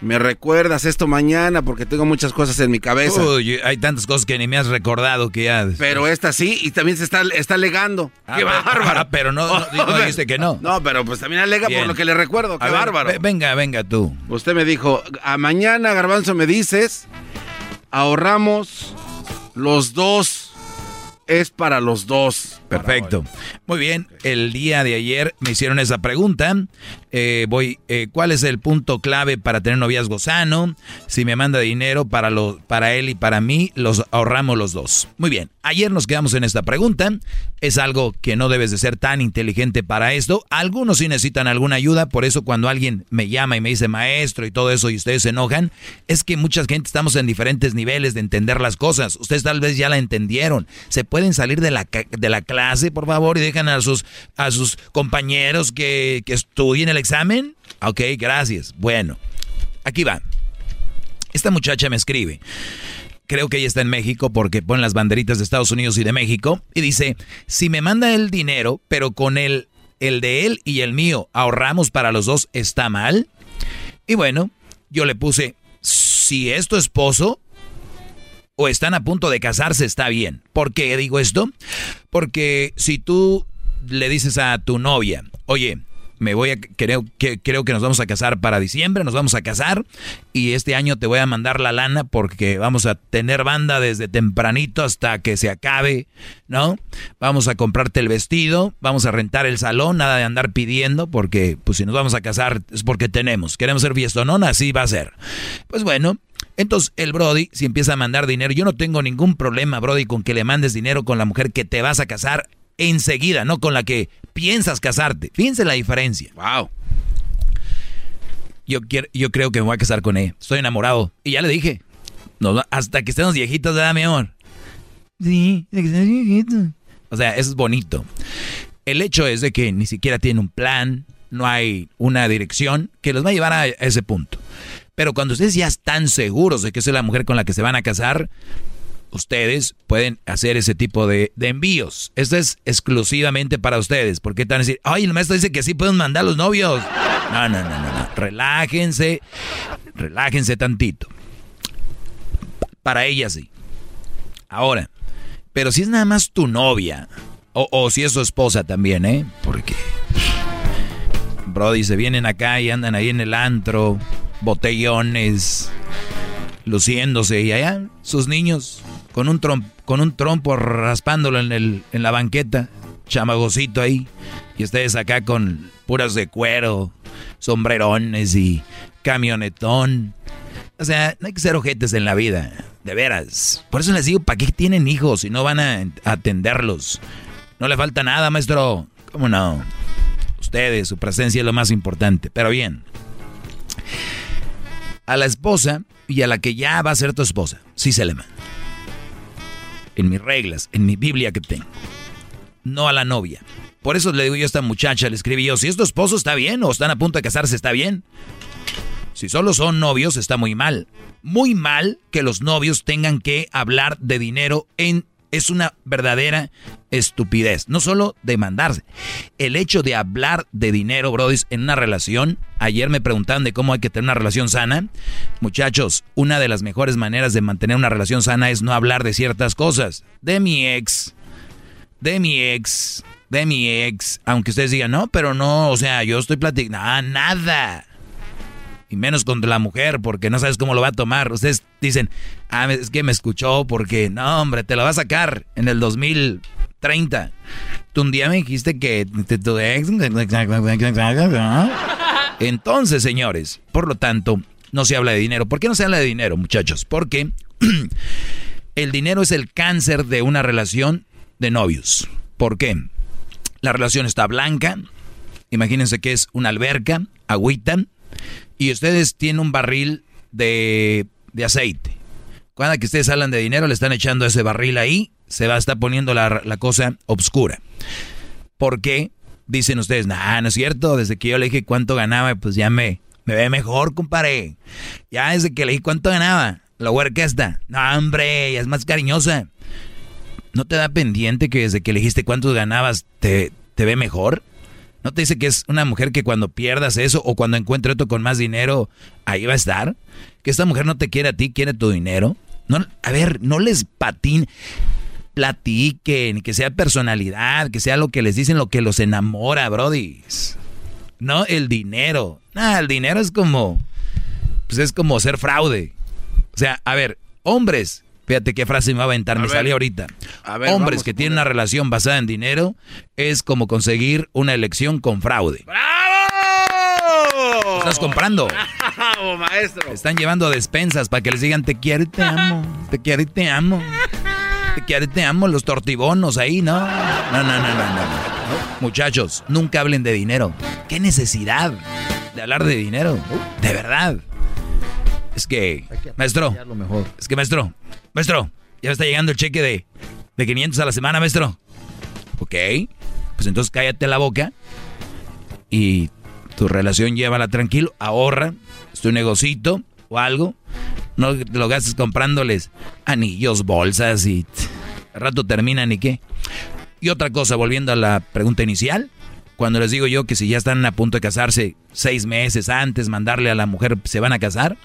me recuerdas esto mañana porque tengo muchas cosas en mi cabeza. Uy, hay tantas cosas que ni me has recordado que ya. Pero esta sí, y también se está, está alegando. Ah, ¡Qué pero- bárbaro! ah, pero no- no- no dijiste que no. No, pero pues también alega Bien. por lo que le recuerdo. ¡Qué ver, bárbaro! ve- venga, venga tú. Usted me dijo, a mañana, Garbanzo, me dices, ahorramos los dos. Es para los dos. Perfecto. Muy bien, el día de ayer me hicieron esa pregunta. Eh, voy, eh, ¿Cuál es el punto clave para tener noviazgo sano? Si me manda dinero para, lo, para él y para mí, los ahorramos los dos. Muy bien, ayer nos quedamos en esta pregunta. Es algo que no debes de ser tan inteligente para esto. Algunos sí necesitan alguna ayuda, por eso cuando alguien me llama y me dice maestro y todo eso y ustedes se enojan, es que mucha gente estamos en diferentes niveles de entender las cosas. Ustedes tal vez ya la entendieron. Se pueden salir de la, de la clase, por favor, y dejan a sus, a sus compañeros que, que estudien el examen. Ok, gracias. Bueno, aquí va. Esta muchacha me escribe. Creo que ella está en México porque pone las banderitas de Estados Unidos y de México. Y dice, si me manda el dinero, pero con el, el de él y el mío ahorramos para los dos, ¿está mal? Y bueno, yo le puse, si es tu esposo o están a punto de casarse, está bien. ¿Por qué digo esto? Porque si tú le dices a tu novia, oye, me voy a creo que creo que nos vamos a casar para diciembre, nos vamos a casar y este año te voy a mandar la lana porque vamos a tener banda desde tempranito hasta que se acabe, ¿no? Vamos a comprarte el vestido, vamos a rentar el salón, nada de andar pidiendo porque pues si nos vamos a casar es porque tenemos, queremos ser fiestonona, así va a ser. Pues bueno, entonces el Brody, si empieza a mandar dinero, yo no tengo ningún problema, Brody, con que le mandes dinero con la mujer que te vas a casar enseguida, no con la que piensas casarte. Fíjense la diferencia. Wow. Yo, quiero, yo creo que me voy a casar con ella. Estoy enamorado. Y ya le dije. Hasta que estemos viejitos, ¿verdad, mi amor? Sí, hasta que estemos viejitos. O sea, eso es bonito. El hecho es de que ni siquiera tiene un plan, no hay una dirección que los va a llevar a ese punto. Pero cuando ustedes ya están seguros de que es la mujer con la que se van a casar, ustedes pueden hacer ese tipo de, de envíos. Esto es exclusivamente para ustedes. Porque te van a decir, ay, el maestro dice que sí pueden mandar los novios. No, no, no, no, no. Relájense, relájense tantito. Para ella sí. Ahora, pero si es nada más tu novia, o, o si es su esposa también, ¿eh? Porque, Brody, se vienen acá y andan ahí en el antro, botellones, luciéndose, y allá sus niños con un, trom- con un trompo raspándolo en, el, en la banqueta, chamagocito ahí, y ustedes acá con puras de cuero, sombrerones y camionetón. O sea, no hay que ser ojetes en la vida, de veras. Por eso les digo, ¿para qué tienen hijos si no van a atenderlos? No le falta nada, maestro. ¿Cómo no? Ustedes, su presencia es lo más importante. Pero bien, a la esposa y a la que ya va a ser tu esposa, sí se le manda. En mis reglas, en mi Biblia que tengo. No a la novia. Por eso le digo yo a esta muchacha, le escribí yo, si es tu esposo está bien o están a punto de casarse está bien. Si solo son novios está muy mal. Muy mal que los novios tengan que hablar de dinero en... Es una verdadera estupidez. No solo demandarse. El hecho de hablar de dinero, Brody, en una relación. Ayer me preguntaban de cómo hay que tener una relación sana. Muchachos, una de las mejores maneras de mantener una relación sana es no hablar de ciertas cosas. De mi ex. De mi ex. De mi ex. Aunque ustedes digan, no, pero no, o sea, yo estoy platicando. Ah, nada. Y menos contra la mujer, porque no sabes cómo lo va a tomar. Ustedes dicen, ah, es que me escuchó, porque no, hombre, te lo va a sacar en el 2030. Tú un día me dijiste que tu ex. Entonces, señores, por lo tanto, no se habla de dinero. ¿Por qué no se habla de dinero, muchachos? Porque el dinero es el cáncer de una relación de novios. ¿Por qué? La relación está blanca. Imagínense que es una alberca, agüita, y ustedes tienen un barril de, de aceite. Cuando que ustedes hablan de dinero, le están echando ese barril ahí, se va a estar poniendo la, la cosa obscura. ¿Por qué? Dicen ustedes, nah, no es cierto, desde que yo le dije cuánto ganaba, pues ya me, me ve mejor, compadre. Ya desde que le dije cuánto ganaba, la huerca está. No, hombre, ya es más cariñosa. ¿No te da pendiente que desde que le dijiste cuánto ganabas te, te ve mejor? ¿No te dice que es una mujer que cuando pierdas eso o cuando encuentre otro con más dinero, ahí va a estar? ¿Que esta mujer no te quiere a ti, quiere tu dinero? No, a ver, no les patín, platiquen, que sea personalidad, que sea lo que les dicen, lo que los enamora, Brody. No el dinero. Nah, el dinero es como, pues es como ser fraude. O sea, a ver, hombres, fíjate qué frase me va a aventar, me salió ahorita. hombres que tienen una relación basada en dinero es como conseguir una elección con fraude. ¡Bravo! Estás comprando. ¡Bravo, maestro! Están llevando despensas para que les digan te quiero y te amo. Te quiero y te amo. Te quiero y te amo. Los tortibonos ahí, ¿no? No, no, no, no, no. Muchachos, nunca hablen de dinero. ¿Qué necesidad de hablar de dinero? De verdad. Es que, maestro, es que maestro, maestro, ya me está llegando el cheque de, de 500 a la semana, maestro. Ok, pues entonces cállate la boca y tu relación llévala tranquilo, ahorra, es tu negocito o algo. No lo gastes comprándoles anillos, bolsas y al rato terminan y qué. Y otra cosa, volviendo a la pregunta inicial, cuando les digo yo que si ya están a punto de casarse seis meses antes, mandarle a la mujer, se van a casar,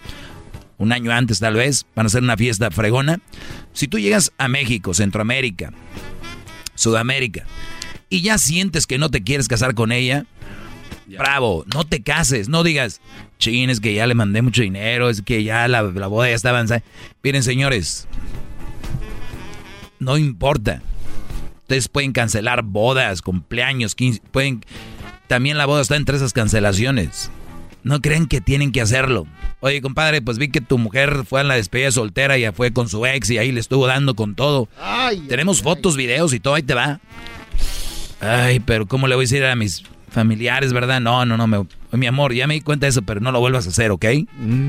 un año antes tal vez, van a hacer una fiesta fregona. Si tú llegas a México, Centroamérica, Sudamérica, y ya sientes que no te quieres casar con ella, bravo, no te cases, no digas, chin, es que ya le mandé mucho dinero, es que ya la, la boda ya está avanzada. Miren, señores, no importa. Ustedes pueden cancelar bodas, cumpleaños, 15, pueden... También la boda está entre esas cancelaciones. No creen que tienen que hacerlo. Oye, compadre, pues vi que tu mujer fue a la despedida soltera, ya fue con su ex y ahí le estuvo dando con todo. Tenemos fotos, videos y todo, ahí te va. Ay, pero ¿cómo le voy a decir a mis familiares, verdad? No, no, no, me, mi amor, ya me di cuenta de eso, pero no lo vuelvas a hacer, ¿ok?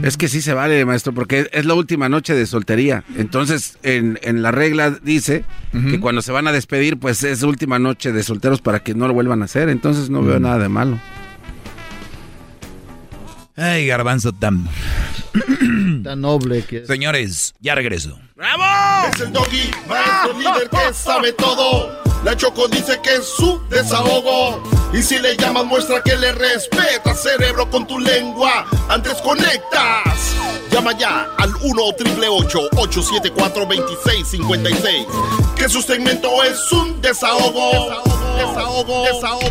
Es que sí se vale, maestro, porque es la última noche de soltería. Entonces, en, en la regla dice que cuando se van a despedir, pues es última noche de solteros para que no lo vuelvan a hacer. Entonces no veo nada de malo. Ay, garbanzo tan... Tan noble que es. Señores, ya regreso. ¡Bravo! Es el doggy, maestro líder que sabe todo. La Choco dice que es su desahogo. Y si le llamas, muestra que le respeta, cerebro, con tu lengua. Antes conectas. Llama ya al 1-888-874-2656. Que su segmento es un desahogo. Desahogo, desahogo, desahogo.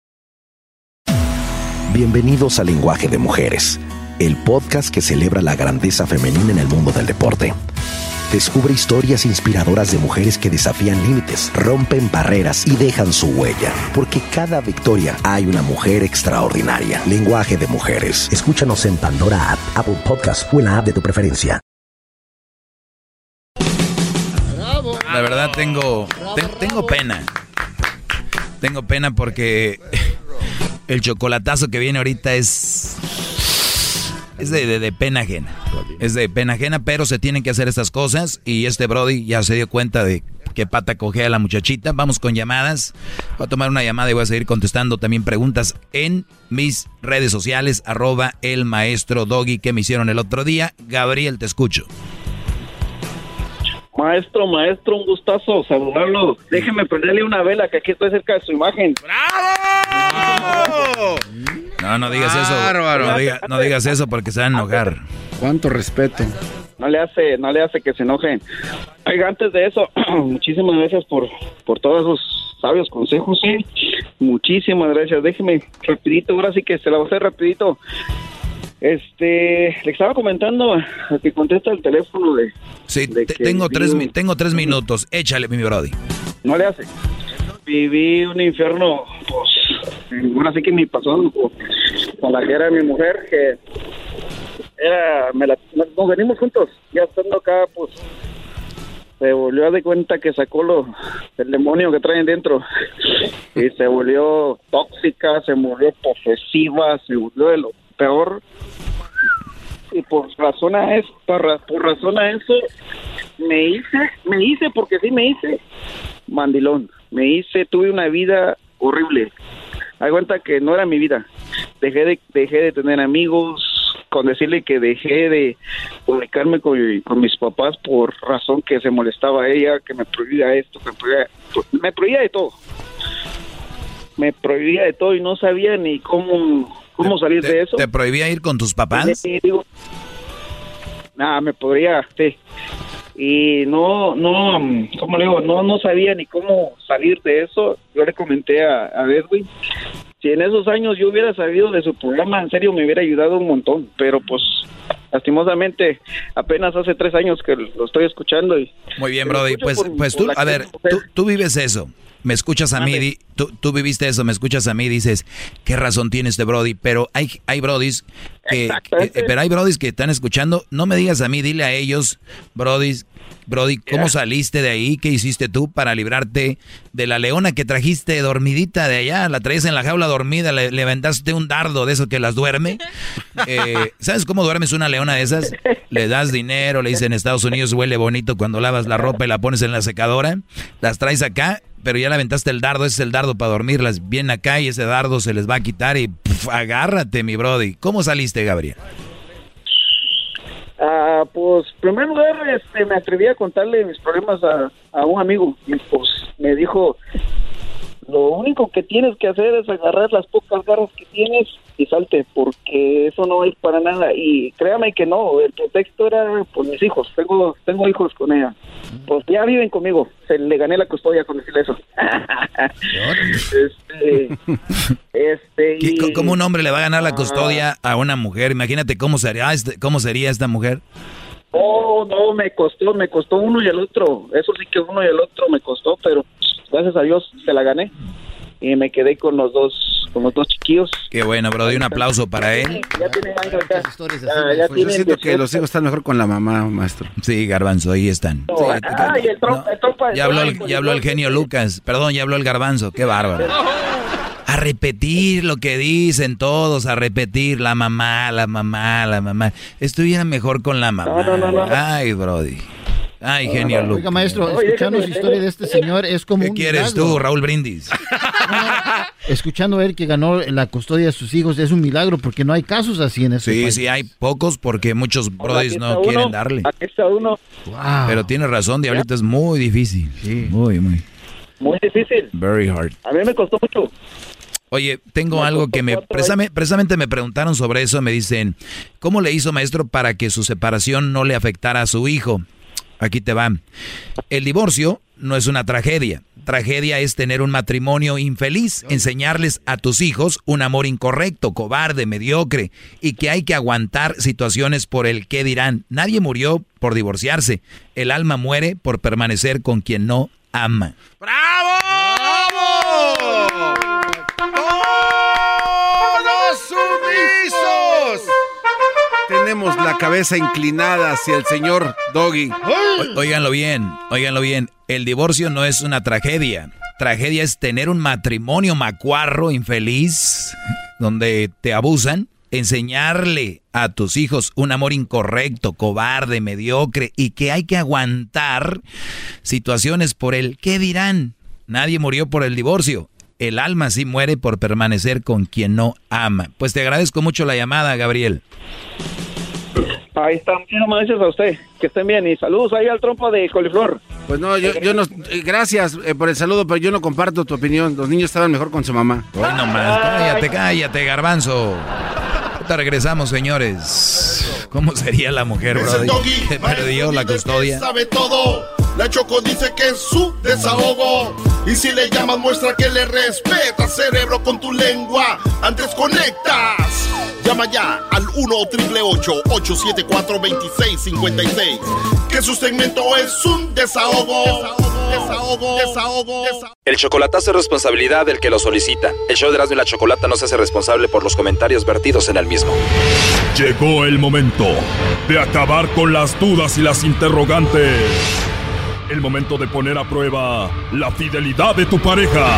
Bienvenidos a Lenguaje de Mujeres, el podcast que celebra la grandeza femenina en el mundo del deporte. Descubre historias inspiradoras de mujeres que desafían límites, rompen barreras y dejan su huella, porque cada victoria hay una mujer extraordinaria. Lenguaje de Mujeres. Escúchanos en Pandora App, Apple Podcast o en la app de tu preferencia. La verdad tengo, te- tengo pena. Tengo pena porque el chocolatazo que viene ahorita es... Es de, de, pena ajena. Es de pena ajena, pero se tienen que hacer estas cosas y este Brody ya se dio cuenta de qué pata cogea a la muchachita. Vamos con llamadas. Voy a tomar una llamada y voy a seguir contestando también preguntas en mis redes sociales, arroba el maestro Doggy que me hicieron el otro día. Gabriel, te escucho. Maestro, maestro, un gustazo saludarlo. Déjeme prenderle una vela que aquí estoy cerca de su imagen. ¡Bravo! No, no digas eso. No, no, digas eso porque se va a enojar. Cuánto respeto. No le hace, no le hace que se enoje. Oiga, antes de eso, muchísimas gracias por, por todos esos sabios consejos. ¿sí? Muchísimas gracias. Déjeme rapidito, ahora sí que se la voy a hacer rapidito. Este, le estaba comentando a que contesta el teléfono de... Sí, tengo, tres, tengo tres minutos. Échale, mi brody. No le hace. Viví un infierno, pues, bueno, así que me pasó con la que era mi mujer, que era, me la, nos venimos juntos, ya estando acá, pues, se volvió a de cuenta que sacó lo, el demonio que traen dentro y se volvió tóxica, se volvió posesiva, se volvió de lo peor y por razón a eso, por, razón a eso me hice, me hice porque sí me hice mandilón, me hice, tuve una vida horrible. Hay cuenta que no era mi vida. Dejé de dejé de tener amigos, con decirle que dejé de comunicarme con, mis papás por razón que se molestaba ella, que me prohibía esto, que me prohibía, me prohibía de todo. Me prohibía de todo y no sabía ni cómo ¿Cómo salir de eso? ¿Te prohibía ir con tus papás? Sí, digo, nada, me podría, sí. Y no, no, ¿cómo le digo? No, no sabía ni cómo salir de eso. Yo le comenté a, a Edwin. Si en esos años yo hubiera sabido de su programa, en serio me hubiera ayudado un montón. Pero pues, lastimosamente, apenas hace tres años que lo estoy escuchando. Y, Muy bien, Brody. Pues, pues tú, a ver, tú, tú vives eso me escuchas a mí, tú, tú, viviste eso, me escuchas a mí, dices, ¿qué razón tiene este Brody? Pero hay, hay Brodis que, pero hay Brodis que están escuchando, no me digas a mí, dile a ellos, Brodis, Brody, ¿cómo saliste de ahí? ¿Qué hiciste tú para librarte de la leona que trajiste dormidita de allá? La traes en la jaula dormida, le, levantaste un dardo de eso que las duerme. Eh, ¿Sabes cómo duermes una leona de esas? Le das dinero, le dicen en Estados Unidos huele bonito cuando lavas la ropa y la pones en la secadora. Las traes acá pero ya le aventaste el dardo, ese es el dardo para dormirlas. Viene acá y ese dardo se les va a quitar y agárrate, mi brody. ¿Cómo saliste, Gabriel? Ah, pues, en primer lugar, este, me atreví a contarle mis problemas a, a un amigo y pues me dijo, lo único que tienes que hacer es agarrar las pocas garras que tienes y salte, porque eso no es para nada. Y créame que no, el pretexto era por mis hijos. Tengo tengo hijos con ella. Pues ya viven conmigo. Se le gané la custodia con decirle eso. este, este ¿Cómo un hombre le va a ganar la custodia a una mujer? Imagínate cómo sería, este, cómo sería esta mujer. Oh, no, me costó, me costó uno y el otro. Eso sí que uno y el otro me costó, pero gracias a Dios se la gané y me quedé con los dos con los dos chiquillos. Qué bueno, bro, doy un aplauso para él. Ya tiene años ya. Ah, ya, pues yo siento que los hijos están mejor con la mamá, maestro. Sí, Garbanzo, ahí están. ya habló el, ya habló el genio Lucas, perdón, ya habló el Garbanzo, qué bárbaro. A repetir lo que dicen todos, a repetir la mamá, la mamá, la mamá. Estuviera mejor con la mamá. Ay, Brody. Ay, genio Lucas. Oiga, maestro, escuchando su historia de este señor es como ¿Qué quieres tú, Raúl Brindis? escuchando a él que ganó la custodia de sus hijos es un milagro porque no hay casos así en ese Sí, sí, hay pocos porque muchos brodis no quieren darle. Aquí está uno. Pero tiene razón, Diablito, es muy difícil. Sí. Muy, muy. Muy difícil. Very hard. A mí me costó mucho. Oye, tengo algo que me precisamente, me preguntaron sobre eso, me dicen, ¿cómo le hizo maestro para que su separación no le afectara a su hijo? Aquí te va. El divorcio no es una tragedia. Tragedia es tener un matrimonio infeliz, enseñarles a tus hijos un amor incorrecto, cobarde, mediocre y que hay que aguantar situaciones por el que dirán. Nadie murió por divorciarse. El alma muere por permanecer con quien no ama. ¡Bravo! Tenemos la cabeza inclinada hacia el señor Doggy. Óiganlo bien, óiganlo bien. El divorcio no es una tragedia. Tragedia es tener un matrimonio macuarro, infeliz, donde te abusan enseñarle a tus hijos un amor incorrecto, cobarde, mediocre y que hay que aguantar situaciones por el ¿qué dirán? Nadie murió por el divorcio. El alma sí muere por permanecer con quien no ama. Pues te agradezco mucho la llamada, Gabriel. Ahí está, muchas gracias a usted. Que estén bien y saludos ahí al trompo de coliflor. Pues no, yo, yo no, eh, gracias eh, por el saludo, pero yo no comparto tu opinión. Los niños estaban mejor con su mamá. Hoy nomás, cállate, cállate, garbanzo. Ahorita regresamos, señores. ¿Cómo sería la mujer, Brody? Que perdió la custodia. sabe todo. La Choco dice que es su desahogo. Y si le llamas, muestra que le respeta, cerebro, con tu lengua. Antes conectas. Llama ya al 1-888-874-2656. Que su segmento es un desahogo. Desahogo, desahogo, desahogo. El chocolatazo es responsabilidad del que lo solicita. El show de Erasmo y la Chocolata no se hace responsable por los comentarios vertidos en el mismo. Llegó el momento de acabar con las dudas y las interrogantes. El momento de poner a prueba la fidelidad de tu pareja.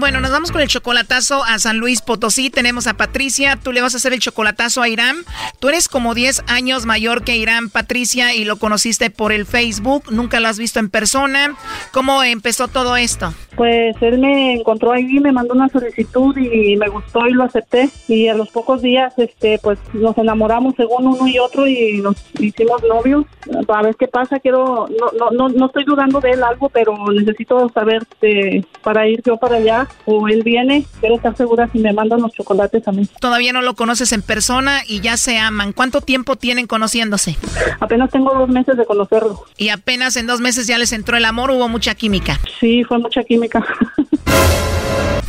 Bueno, nos vamos con el chocolatazo a San Luis Potosí. Tenemos a Patricia. Tú le vas a hacer el chocolatazo a Irán. Tú eres como 10 años mayor que Irán, Patricia, y lo conociste por el Facebook. Nunca lo has visto en persona. ¿Cómo empezó todo esto? Pues él me encontró ahí, me mandó una solicitud y me gustó y lo acepté. Y a los pocos días, este, pues nos enamoramos según uno y otro y nos hicimos novios. A ver qué pasa, quiero, no, no, no, no estoy dudando de él algo, pero necesito saber este, para ir yo para allá o él viene. Quiero estar segura si me mandan los chocolates a mí. Todavía no lo conoces en persona y ya se aman. ¿Cuánto tiempo tienen conociéndose? Apenas tengo dos meses de conocerlo. Y apenas en dos meses ya les entró el amor, hubo mucha química. Sí, fue mucha química.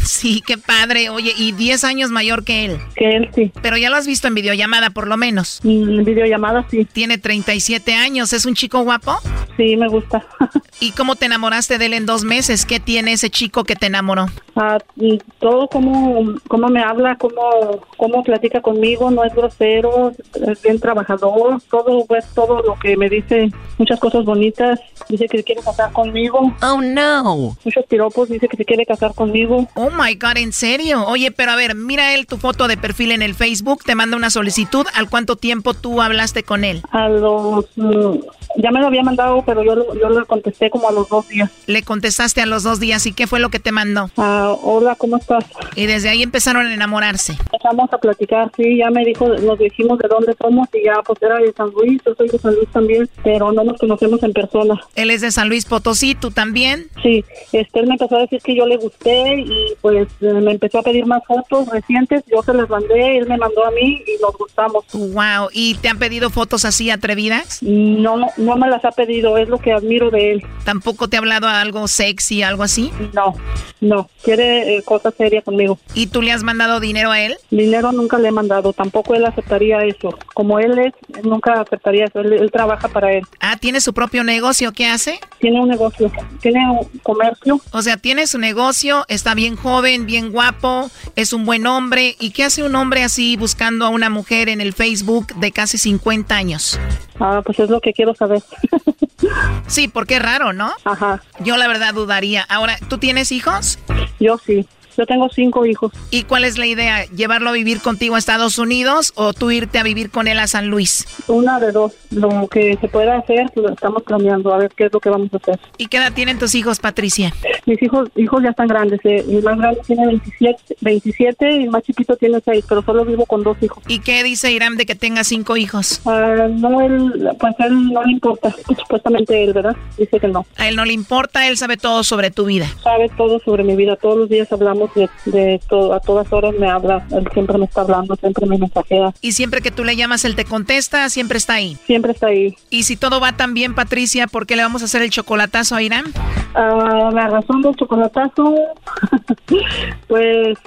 Sí, qué padre. Oye, y 10 años mayor que él. Que él, sí. Pero ya lo has visto en videollamada, por lo menos. En videollamada, sí. Tiene 37 años. ¿Es un chico guapo? Sí, me gusta. ¿Y cómo te enamoraste de él en dos meses? ¿Qué tiene ese chico que te enamoró? Ah, todo como, como me habla, cómo, cómo platica conmigo, no es grosero, es bien trabajador, todo pues todo lo que me dice, muchas cosas bonitas, dice que se quiere casar conmigo. Oh no. Muchos piropos, dice que se quiere casar conmigo. Oh my god, ¿en serio? Oye, pero a ver, mira él tu foto de perfil en el Facebook, te manda una solicitud. ¿Al cuánto tiempo tú hablaste con él? A los, mm, ya me lo había mandado, pero yo, yo le contesté como a los dos días. Le contestaste a los dos días y qué fue lo que te mandó. Ah, hola, ¿cómo estás? Y desde ahí empezaron a enamorarse. Empezamos a platicar, sí, ya me dijo, nos dijimos de dónde somos y ya pues era de San Luis, yo soy de San Luis también, pero no nos conocemos en persona. Él es de San Luis Potosí, ¿tú también? Sí, este, él me empezó a decir que yo le gusté y pues eh, me empezó a pedir más fotos recientes, yo se las mandé, él me mandó a mí y nos gustamos. Wow, ¿y te han pedido fotos así atrevidas? No, no me las ha pedido, es lo que admiro de él. ¿Tampoco te ha hablado algo sexy, algo así? No, no, quiere eh, cosas serias conmigo. ¿Y tú le has mandado dinero a él? Dinero nunca le he mandado, tampoco él aceptaría eso. Como él es, nunca aceptaría eso, él, él trabaja para él. Ah, ¿tiene su propio negocio? ¿Qué hace? Tiene un negocio, tiene un comercio. O sea, tiene su negocio, está bien joven, bien guapo, es un buen hombre. ¿Y qué hace un hombre así buscando a una mujer en el Facebook de casi 50 años? Ah, pues es lo que quiero saber. Sí, porque es raro, ¿no? Ajá. Yo la verdad dudaría. Ahora, ¿tú tienes hijos? Yo sí. Yo tengo cinco hijos. ¿Y cuál es la idea? ¿Llevarlo a vivir contigo a Estados Unidos o tú irte a vivir con él a San Luis? Una de dos. Lo que se pueda hacer, lo estamos planeando, a ver qué es lo que vamos a hacer. ¿Y qué edad tienen tus hijos, Patricia? Mis hijos hijos ya están grandes. eh, El más grande tiene 27, 27 y el más chiquito tiene 6, pero solo vivo con dos hijos. ¿Y qué dice Irán de que tenga cinco hijos? Ah, no, él, pues él no le importa. Supuestamente él, ¿verdad? Dice que no. A él no le importa, él sabe todo sobre tu vida. Sabe todo sobre mi vida. Todos los días hablamos de, de. A todas horas me habla. Él siempre me está hablando, siempre me mensajea. Y siempre que tú le llamas, él te contesta, siempre está ahí. Siempre está ahí. Y si todo va tan bien, Patricia, ¿por qué le vamos a hacer el chocolatazo a Irán? Ah, la razón del chocolatazo, Pues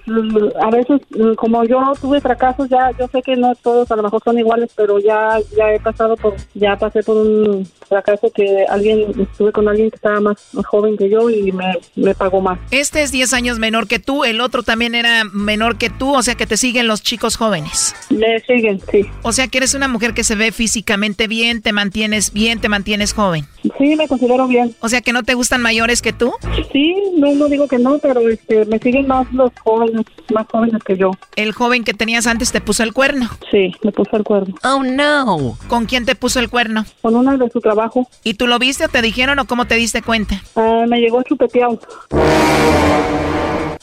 a veces, como yo tuve fracasos, ya yo sé que no todos a lo mejor son iguales, pero ya ya he pasado por, ya pasé por un fracaso que alguien, estuve con alguien que estaba más joven que yo y me, me pagó más. Este es 10 años menor que tú, el otro también era menor que tú, o sea que te siguen los chicos jóvenes. Me siguen, sí. O sea que eres una mujer que se ve físicamente bien, te mantienes bien, te mantienes joven. Sí, me considero bien. O sea que no te gustan mayores que tú. Sí, no, no digo que no, pero este, me siguen más los jóvenes, más jóvenes que yo. El joven que tenías antes te puso el cuerno. Sí, me puso el cuerno. Oh no. ¿Con quién te puso el cuerno? Con una de su trabajo. ¿Y tú lo viste o te dijeron o cómo te diste cuenta? Ah, me llegó chupeteado.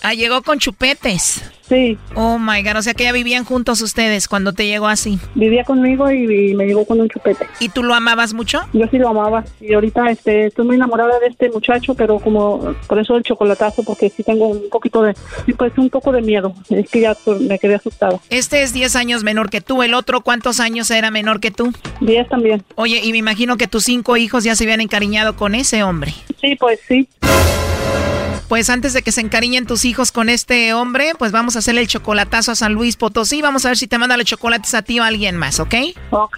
Ah, llegó con chupetes. Sí. Oh my god, o sea que ya vivían juntos ustedes cuando te llegó así. Vivía conmigo y, me llegó con un chupete. ¿Y tú lo amabas mucho? Yo sí lo amaba. Y ahorita este, estoy muy enamorada de este muchacho, pero como por eso el chocolatazo, porque sí tengo un poquito de, sí, pues un poco de miedo. Es que ya me quedé asustada. Este es 10 años menor que tú. ¿El otro cuántos años era menor que tú? 10 también. Oye, y me imagino que tus cinco hijos ya se habían encariñado con ese hombre. Sí, pues sí. Pues antes de que se encariñen tus hijos con este hombre, pues vamos a hacerle el chocolatazo a San Luis Potosí. Vamos a ver si te manda los chocolates a ti o a alguien más, ¿ok? Ok.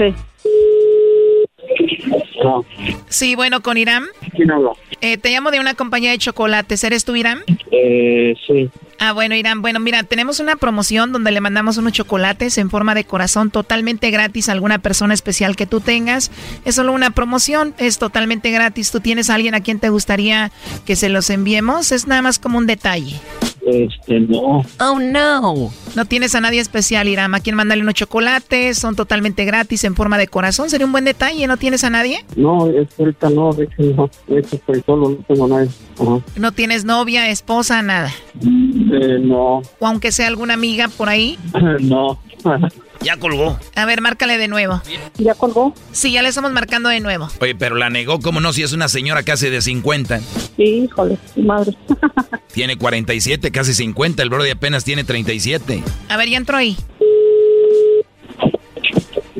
Sí, bueno, con Irán. ¿Quién habla? Eh, te llamo de una compañía de chocolates. ¿Eres tú, Irán? Eh, sí. Ah, bueno, Irán. Bueno, mira, tenemos una promoción donde le mandamos unos chocolates en forma de corazón totalmente gratis a alguna persona especial que tú tengas. Es solo una promoción, es totalmente gratis. ¿Tú tienes a alguien a quien te gustaría que se los enviemos? Es nada más como un detalle. Este, no. Oh, no. No tienes a nadie especial, Irán. ¿A quien mandarle unos chocolates? Son totalmente gratis en forma de corazón. Sería un buen detalle. ¿No tienes a nadie? No, es ahorita no. De hecho, no. De hecho, estoy solo. No tengo nadie. Ajá. ¿No tienes novia, esposa, nada? Eh, no. ¿O aunque sea alguna amiga por ahí? no. Ya colgó. A ver, márcale de nuevo. ¿Ya colgó? Sí, ya le estamos marcando de nuevo. Oye, pero la negó, ¿cómo no? Si es una señora casi de 50. Sí, híjole, madre. Tiene 47, casi 50. El Brody apenas tiene 37. A ver, ya entró ahí.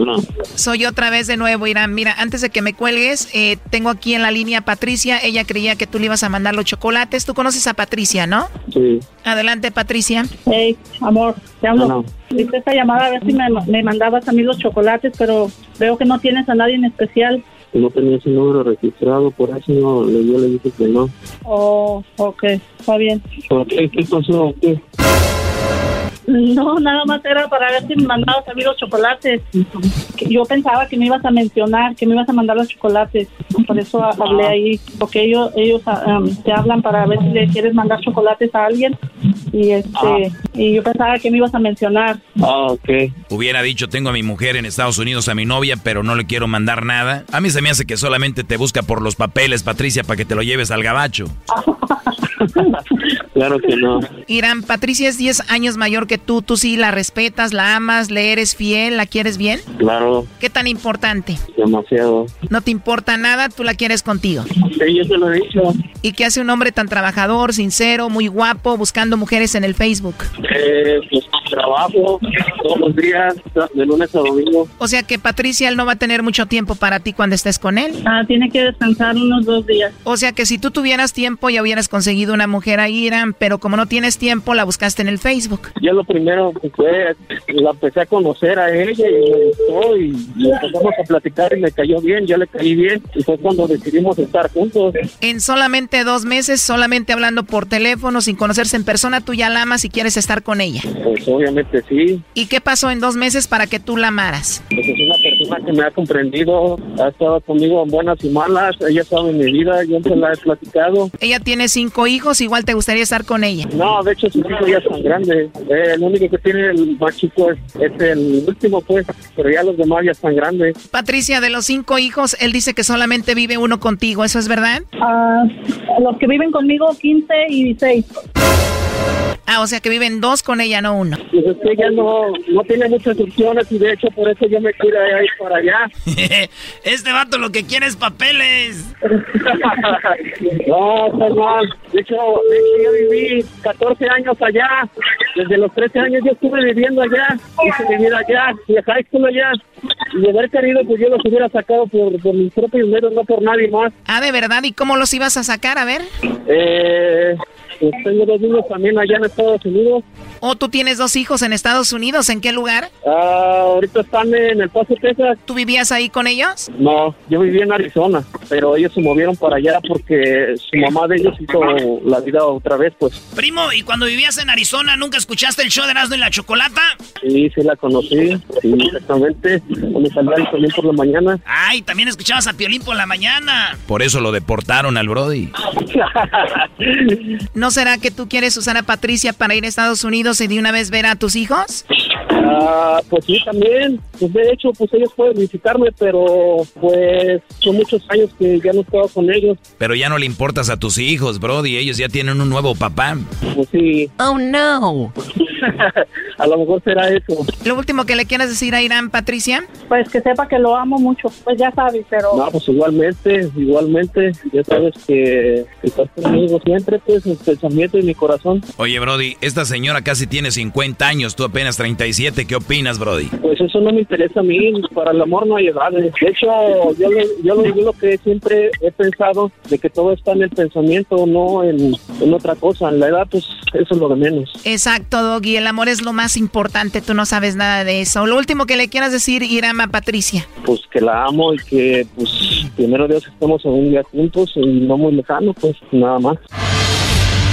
No. Soy otra vez de nuevo, Irán. Mira, antes de que me cuelgues, eh, tengo aquí en la línea a Patricia. Ella creía que tú le ibas a mandar los chocolates. Tú conoces a Patricia, ¿no? Sí. Adelante, Patricia. Hey, amor, te hablo. No. Hice esta llamada a ver si me, me mandabas a mí los chocolates, pero veo que no tienes a nadie en especial. No tenía ese número registrado, por eso no, le- yo le dije que no. Oh, ok, está bien. ¿Por qué? ¿Qué pasó? ¿Qué? No, nada más era para ver si me mandabas a mí los chocolates. Yo pensaba que me ibas a mencionar, que me ibas a mandar los chocolates. Por eso ha- hablé ahí, porque ellos ellos ah, um, te hablan para ver si le quieres mandar chocolates a alguien. Y este y yo pensaba que me ibas a mencionar. Ah, ok. Hubiera dicho, tengo a mi mujer en Estados Unidos, a mi novia, pero no le quiero mandar nada. A mí se me hace que solamente te busca por los papeles, Patricia, para que te lo lleves al gabacho. Claro que no. Irán, Patricia es 10 años mayor que tú. Tú sí la respetas, la amas, le eres fiel, la quieres bien. Claro, ¿Qué tan importante? demasiado. No te importa nada, tú la quieres contigo. Sí, yo te lo he dicho. ¿Y qué hace un hombre tan trabajador, sincero, muy guapo, buscando mujeres en el Facebook? Eh, pues trabajo todos los días, de lunes a domingo. O sea que Patricia, él no va a tener mucho tiempo para ti cuando estés con él. Ah, tiene que descansar unos dos días. O sea que si tú tuvieras tiempo ya hubieras conseguido una mujer ahí, Irán, pero como no tienes tiempo, la buscaste en el Facebook. Yo lo primero que fue, la empecé a conocer a ella y me gustó y, y empezamos a platicar y me cayó bien, yo le caí bien y fue cuando decidimos estar juntos. En solamente dos meses, solamente hablando por teléfono, sin conocerse en persona, tú ya la amas y quieres estar con ella. Pues obviamente sí, ¿Y qué pasó en dos meses para que tú la amaras? pues es una persona que me ha comprendido, ha estado conmigo en buenas y malas, ella sabe mi vida, yo se la he platicado. Ella tiene cinco hijos, igual te gustaría estar con ella. No, de hecho sus hijos ya están grandes, Eh, el único que tiene el más chico es, es el último pues, pero ya los demás ya están grandes. Patricia, de los cinco hijos, él dice que solamente vive uno contigo, ¿eso es verdad? Ah, los que viven conmigo, 15 y 16. Ah, o sea que viven dos con ella, no uno. Pues es que ella no, no tiene muchas opciones y de hecho por eso yo me quiero ir para allá. este vato lo que quiere es papeles. no, mal. De hecho, de hecho, yo viví 14 años allá. Desde los 13 años yo estuve viviendo allá. Hice mi vida allá. Y a high school allá. Y de haber querido, pues yo los hubiera sacado por, por mis propios medios, no por nadie más. Ah, ¿de verdad? ¿Y cómo los ibas a sacar? A ver. Eh, Pues tengo dos niños también allá en Estados Unidos. ¿O tú tienes dos hijos en Estados Unidos? ¿En qué lugar? Ah, ahorita están en El Paso, Texas. ¿Tú vivías ahí con ellos? No, yo vivía en Arizona, pero ellos se movieron para allá porque su mamá de ellos hizo la vida otra vez, pues. Primo, ¿y cuando vivías en Arizona nunca escuchaste el show de Erasmo y la Chocolata? Sí, sí la conocí, sí, exactamente. Donde salía el Piolín por la mañana. Ay, también escuchabas a Piolín por la mañana. Por eso lo deportaron al Brody. ¿No será que tú quieres usar a Patricia para ir a Estados Unidos y de una vez ver a tus hijos? Ah, pues sí, también. Pues de hecho, pues ellos pueden visitarme, pero pues son muchos años que ya no he estado con ellos. Pero ya no le importas a tus hijos, Brody. Ellos ya tienen un nuevo papá. Pues sí. Oh, no. a lo mejor será eso. ¿Lo último que le quieras decir a Irán, Patricia? Pues que sepa que lo amo mucho, pues ya sabes, pero... No, pues igualmente, igualmente. Ya sabes que, que estás conmigo siempre, pues, en pensamiento y mi corazón. Oye, Brody, esta señora casi tiene 50 años, tú apenas 37. ¿Qué opinas, Brody? Pues eso no me interesa a mí. Para el amor no hay edades. De hecho, yo, le- yo, lo- yo lo que siempre he pensado de que todo está en el pensamiento, no en, en otra cosa. En la edad, pues, eso es lo de menos. Exacto, Doggy. El amor es lo más importante. Tú no sabes nada de eso. Lo último que le quieras decir, Irán, a Patricia. Pues que la amo y que, pues, primero Dios estemos en un día juntos y no muy lejano, pues, nada más.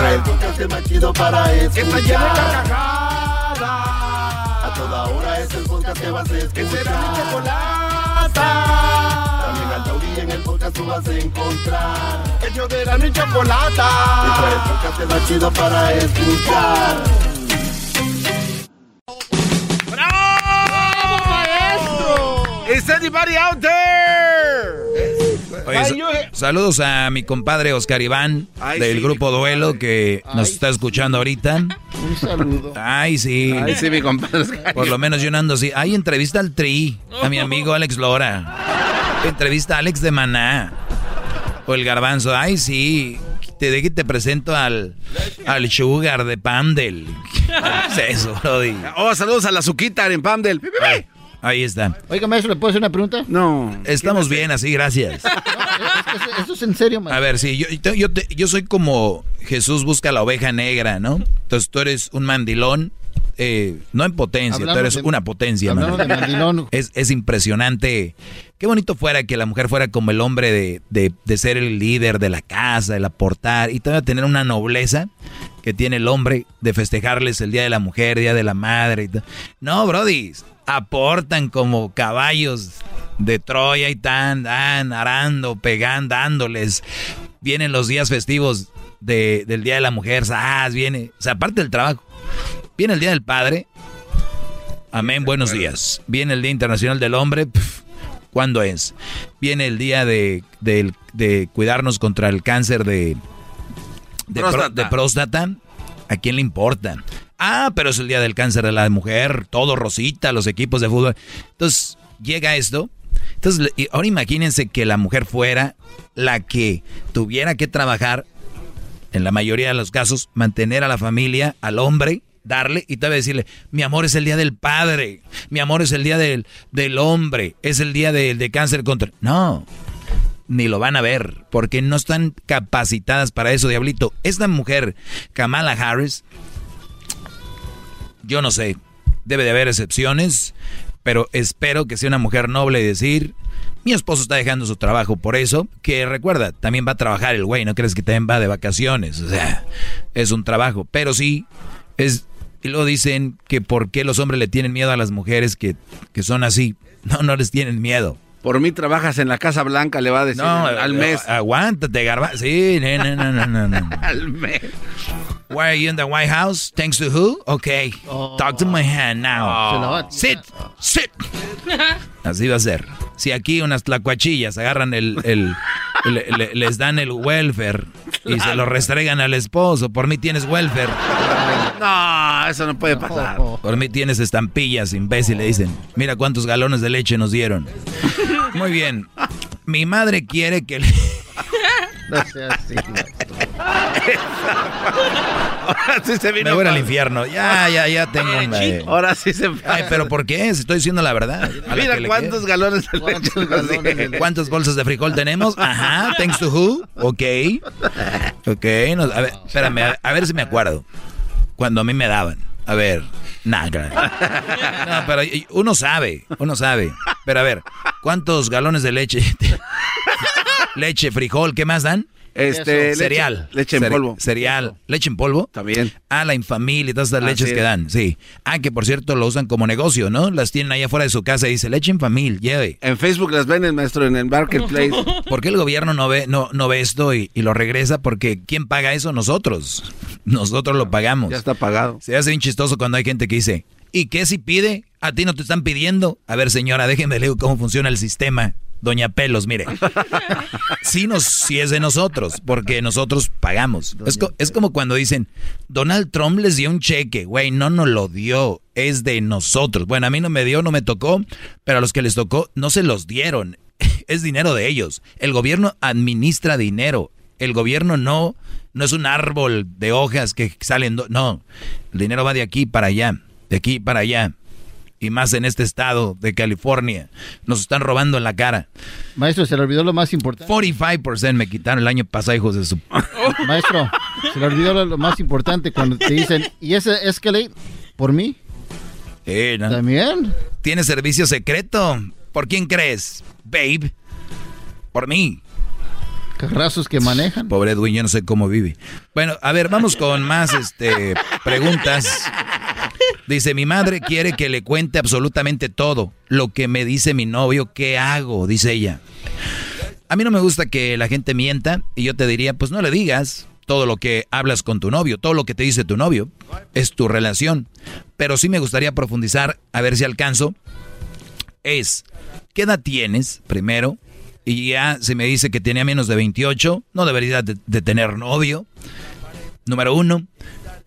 Trae el podcast más chido para escuchar. Que está llena de carcajadas. A toda hora es el podcast que vas a escuchar. Que será mi chocolata. También al taurí en el podcast tú vas a encontrar. Ellos de la ni chocolata. Que trae el podcast más chido para escuchar. Is anybody out there? Oye, sa- saludos a mi compadre Oscar Iván del grupo Duelo que nos está escuchando ahorita. Un saludo. Ay, sí. Ay, sí, mi compadre Oscar. Por lo menos yo no ando así. Ay, entrevista al Tri, a mi amigo Alex Lora. Entrevista a Alex de Maná. O el Garbanzo. Ay, sí. Te, de que te presento al, al Sugar de Pamdel. ¿Qué es eso, Brody? Oh, saludos a la Suquita en Pamdel. Ay, ahí está. Oiga, maestro, ¿le puedo hacer una pregunta? No. Estamos bien así, gracias. Esto, esto es en serio, maestro. A ver, sí, yo, yo, yo te- yo soy como Jesús busca la oveja negra, ¿no? Entonces tú eres un mandilón, eh, no en potencia, Hablamos tú eres de- una potencia, hablamos de mandilón. Es, es impresionante. Qué bonito fuera que la mujer fuera como el hombre de, de- de ser el líder de la casa, el aportar, y todavía tener una nobleza que tiene el hombre de festejarles el Día de la Mujer, Día de la Madre. y No, Brody, aportan como caballos de Troya y tan, dan, arando, pegando, dándoles. Vienen los días festivos de- del Día de la Mujer, ¡zas! viene, o sea, aparte del trabajo, viene el Día del Padre, amén, buenos días. Viene el Día Internacional del Hombre, pf, ¿cuándo es? Viene el día de, del- de cuidarnos contra el cáncer de, de, Próstata. de próstata. ¿A quién le importa? Ah, pero es el día del cáncer de la mujer, todo rosita, los equipos de fútbol. Entonces, llega esto. Entonces, ahora imagínense que la mujer fuera la que tuviera que trabajar, en la mayoría de los casos, mantener a la familia, al hombre, darle y todavía decirle, mi amor es el día del padre, mi amor es el día del, del hombre, es el día de, de cáncer contra... No, ni lo van a ver, porque no están capacitadas para eso, diablito. Esta mujer, Kamala Harris, yo no sé, debe de haber excepciones, pero espero que sea una mujer noble y decir, mi esposo está dejando su trabajo por eso, que recuerda, también va a trabajar el güey, no crees que también va de vacaciones, o sea, es un trabajo, pero sí, es, y luego dicen que por qué los hombres le tienen miedo a las mujeres que, que son así, no, no les tienen miedo. Por mí trabajas en la Casa Blanca, le va a decir No, al mes. Aguántate, garba. Sí, no, no, no, no, no. al mes. Why are you in the White House? Thanks to who? Okay. Talk to my hand now. Va- Sit. Sit. Así va a ser. Si aquí unas tlacuachillas agarran el, el- le- le- les dan el welfare y se lo restregan al esposo, por mí tienes welfare. No, eso no puede pasar. Por mí tienes estampillas, imbécil, le dicen. Mira cuántos galones de leche nos dieron. Muy bien. Mi madre quiere que le... No sea así. Ahora sí se vino. Me voy al infierno. Ya, ya, ya tengo un... eh, Ahora sí se Ay, pero ¿por qué? Si estoy diciendo la verdad. A Mira cuántos galones de leche dieron. ¿Cuántas bolsas de frijol tenemos? Ajá, thanks to who? Ok. Ok, no, a ver, espérame, a, a ver si me acuerdo. Cuando a mí me daban. A ver, nada. No, pero uno sabe, uno sabe. Pero a ver, ¿cuántos galones de leche? leche, frijol, ¿qué más dan? Este, cereal. leche en polvo. Cereal. ¿Leche en polvo? También. Ah, la infamilia y todas estas leches que dan, sí. Ah, que por cierto lo usan como negocio, ¿no? Las tienen ahí afuera de su casa y dice leche infamil, lleve. En Facebook las venden, maestro, en el marketplace. ¿Por qué el gobierno no ve, no, no ve esto y, y lo regresa? Porque ¿quién paga eso? Nosotros. Nosotros lo pagamos. Ya está pagado. Se hace bien chistoso cuando hay gente que dice, ¿y qué si pide? A ti no te están pidiendo. A ver, señora, déjenme leer cómo funciona el sistema. Doña Pelos, mire. Sí, nos, sí es de nosotros, porque nosotros pagamos. Es, co- es como cuando dicen, Donald Trump les dio un cheque. Güey, no nos lo dio, es de nosotros. Bueno, a mí no me dio, no me tocó, pero a los que les tocó no se los dieron. Es dinero de ellos. El gobierno administra dinero. El gobierno no, no es un árbol de hojas que salen. No, el dinero va de aquí para allá, de aquí para allá. Y más en este estado de California. Nos están robando en la cara. Maestro, se le olvidó lo más importante. 45% me quitaron el año pasado, hijos de su... Maestro, se le olvidó lo, más importante cuando te dicen, ¿y ese Escalade por mí? Eh, ¿no? ¿También? ¿Tiene servicio secreto? ¿Por quién crees? Babe. Por mí. Carrazos que manejan. Pobre Edwin, yo no sé cómo vive. Bueno, a ver, vamos con más este, preguntas. Dice, mi madre quiere que le cuente absolutamente todo. Lo que me dice mi novio, ¿qué hago? Dice ella. A mí no me gusta que la gente mienta y yo te diría, pues no le digas todo lo que hablas con tu novio, todo lo que te dice tu novio. Es tu relación. Pero sí me gustaría profundizar, a ver si alcanzo. Es, ¿qué edad tienes primero? Y ya se me dice que tenía menos de 28, no debería de, de tener novio. Número uno.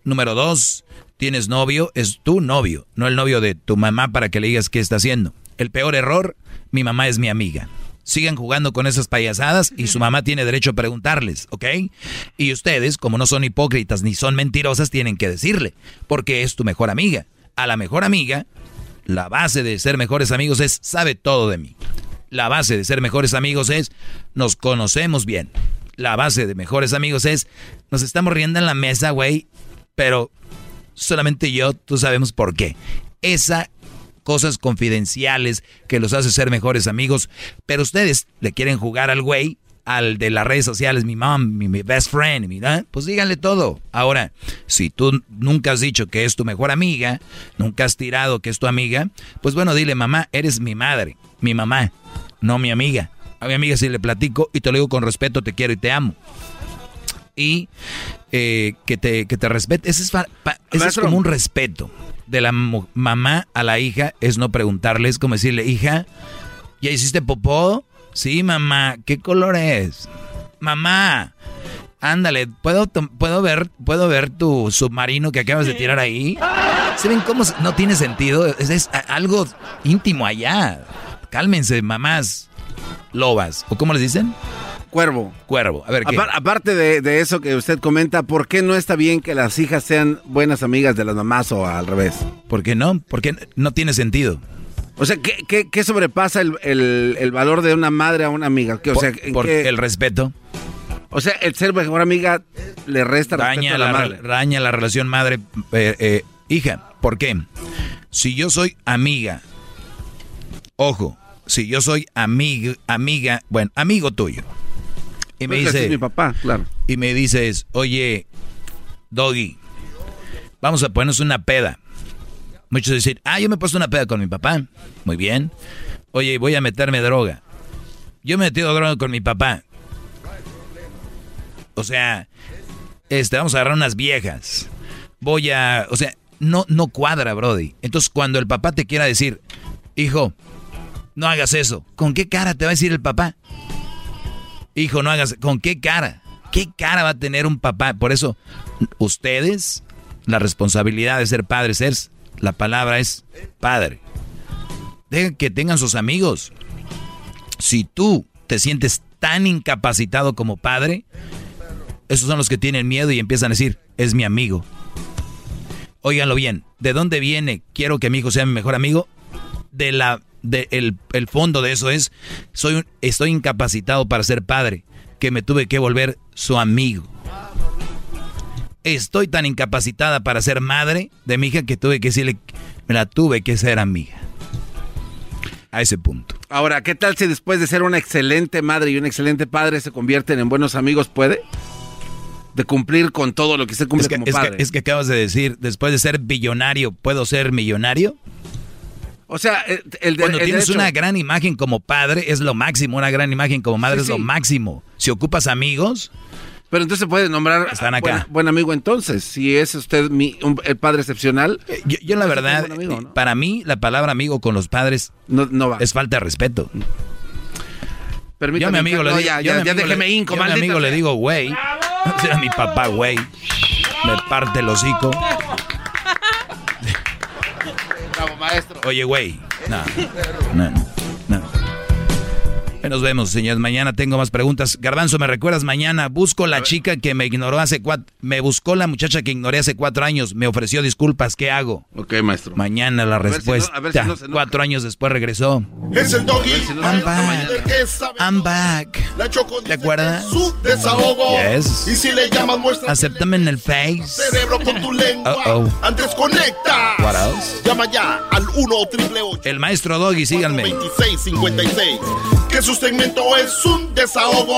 Número dos, tienes novio, es tu novio, no el novio de tu mamá para que le digas qué está haciendo. El peor error, mi mamá es mi amiga. Sigan jugando con esas payasadas y su mamá tiene derecho a preguntarles, ¿ok? Y ustedes, como no son hipócritas ni son mentirosas, tienen que decirle, porque es tu mejor amiga. A la mejor amiga, la base de ser mejores amigos es sabe todo de mí. La base de ser mejores amigos es nos conocemos bien. La base de mejores amigos es nos estamos riendo en la mesa, güey, pero solamente yo, tú sabemos por qué. Esa cosas confidenciales que los hace ser mejores amigos, pero ustedes le quieren jugar al güey, al de las redes sociales, mi mom, mi, best friend, mira, pues díganle todo. Ahora, si tú nunca has dicho que es tu mejor amiga, nunca has tirado que es tu amiga, pues bueno, dile, mamá, eres mi madre, mi mamá, no mi amiga. A mi amiga si le platico y te lo digo con respeto, te quiero y te amo. Y eh, que, te, que te respete. Ese es, fa- pa- ese es Maestro. como un respeto de la mamá a la hija, es no preguntarle, es como decirle, hija, ¿ya hiciste popó? Sí, mamá, ¿qué color es? Mamá, ándale, ¿puedo, puedo, ver, ¿puedo ver tu submarino que acabas de tirar ahí? ¿Se ven cómo no tiene sentido? Es, es algo íntimo allá. Cálmense, mamás lobas. ¿O cómo les dicen? Cuervo. Cuervo. A ver, ¿qué? Apar- aparte de, de eso que usted comenta, ¿por qué no está bien que las hijas sean buenas amigas de las mamás o al revés? ¿Por qué no? Porque no tiene sentido. O sea, ¿qué, qué- qué sobrepasa el, el- el valor de una madre a una amiga? ¿Qué- o sea, ¿en por qué- el respeto. O sea, el ser mejor amiga le resta respeto daña a la, la, madre. re- daña la relación madre eh, eh, hija ¿por qué? si yo soy amiga ojo si yo soy amiga amiga bueno amigo tuyo y me dice es mi papá, claro. y me dices oye Doggy vamos a ponernos una peda muchos dicen ah yo me he puesto una peda con mi papá muy bien oye voy a meterme droga yo me he metido droga con mi papá o sea, este, vamos a agarrar unas viejas. Voy a, o sea, no, no cuadra, Brody. Entonces, cuando el papá te quiera decir, hijo, no hagas eso, ¿con qué cara te va a decir el papá? Hijo, no hagas, ¿con qué cara? ¿Qué cara va a tener un papá? Por eso, ustedes la responsabilidad de ser padres es, la palabra es padre. Dejen que tengan sus amigos. Si tú te sientes tan incapacitado como padre, esos son los que tienen miedo y empiezan a decir, es mi amigo. Óiganlo bien, ¿de dónde viene? Quiero que mi hijo sea mi mejor amigo. De la, de el, el fondo de eso es, soy un- estoy incapacitado para ser padre, que me tuve que volver su amigo. Estoy tan incapacitada para ser madre de mi hija que tuve que decirle, me la tuve que ser amiga. A ese punto. Ahora, ¿qué tal si después de ser una excelente madre y un excelente padre se convierten en buenos amigos? ¿Puede? De cumplir con todo lo que se cumple Es que, como es, que, padre. es que acabas de decir, después de ser billonario, ¿puedo ser millonario? O sea, el, el de- Cuando el tienes derecho- una gran imagen como padre, es lo máximo. Una gran imagen como madre Sí, es lo máximo. Si ocupas amigos, Pero entonces se puede nombrar Están acá. Buen, buen amigo entonces. Si es usted mi, un- el padre excepcional. yo, yo la verdad, amigo, ¿no? para mí, la palabra amigo con los padres no, va. es falta de respeto. Permítame, yo a mi amigo le digo, ya, ya, ya déjeme yo a mi amigo le digo, güey. Mi papá, güey. Me parte el hocico. Maestro. Oye, güey. No, no, no. Ahí Nos vemos, señores. Mañana tengo más preguntas. Garbanzo, ¿me recuerdas mañana? Busco la chica que me ignoró hace cuatro... Me buscó la muchacha que ignoré hace cuatro años. Me ofreció disculpas. ¿Qué hago? Ok, maestro. Mañana la ver si no- respuesta. a ver si no se enoja. cuatro años después regresó. Es el doggy. I'm back. El que sabe I'm back. La Choco ¿Te acuerdas? su desahogo. Yes. Y si le llamas, muestra Acéptame en el face. cerebro con tu lengua. Uh-oh. Antes conecta. What else? Llama ya al 1 triple El maestro Doggy, síganme. 2656. Que su segmento es un desahogo.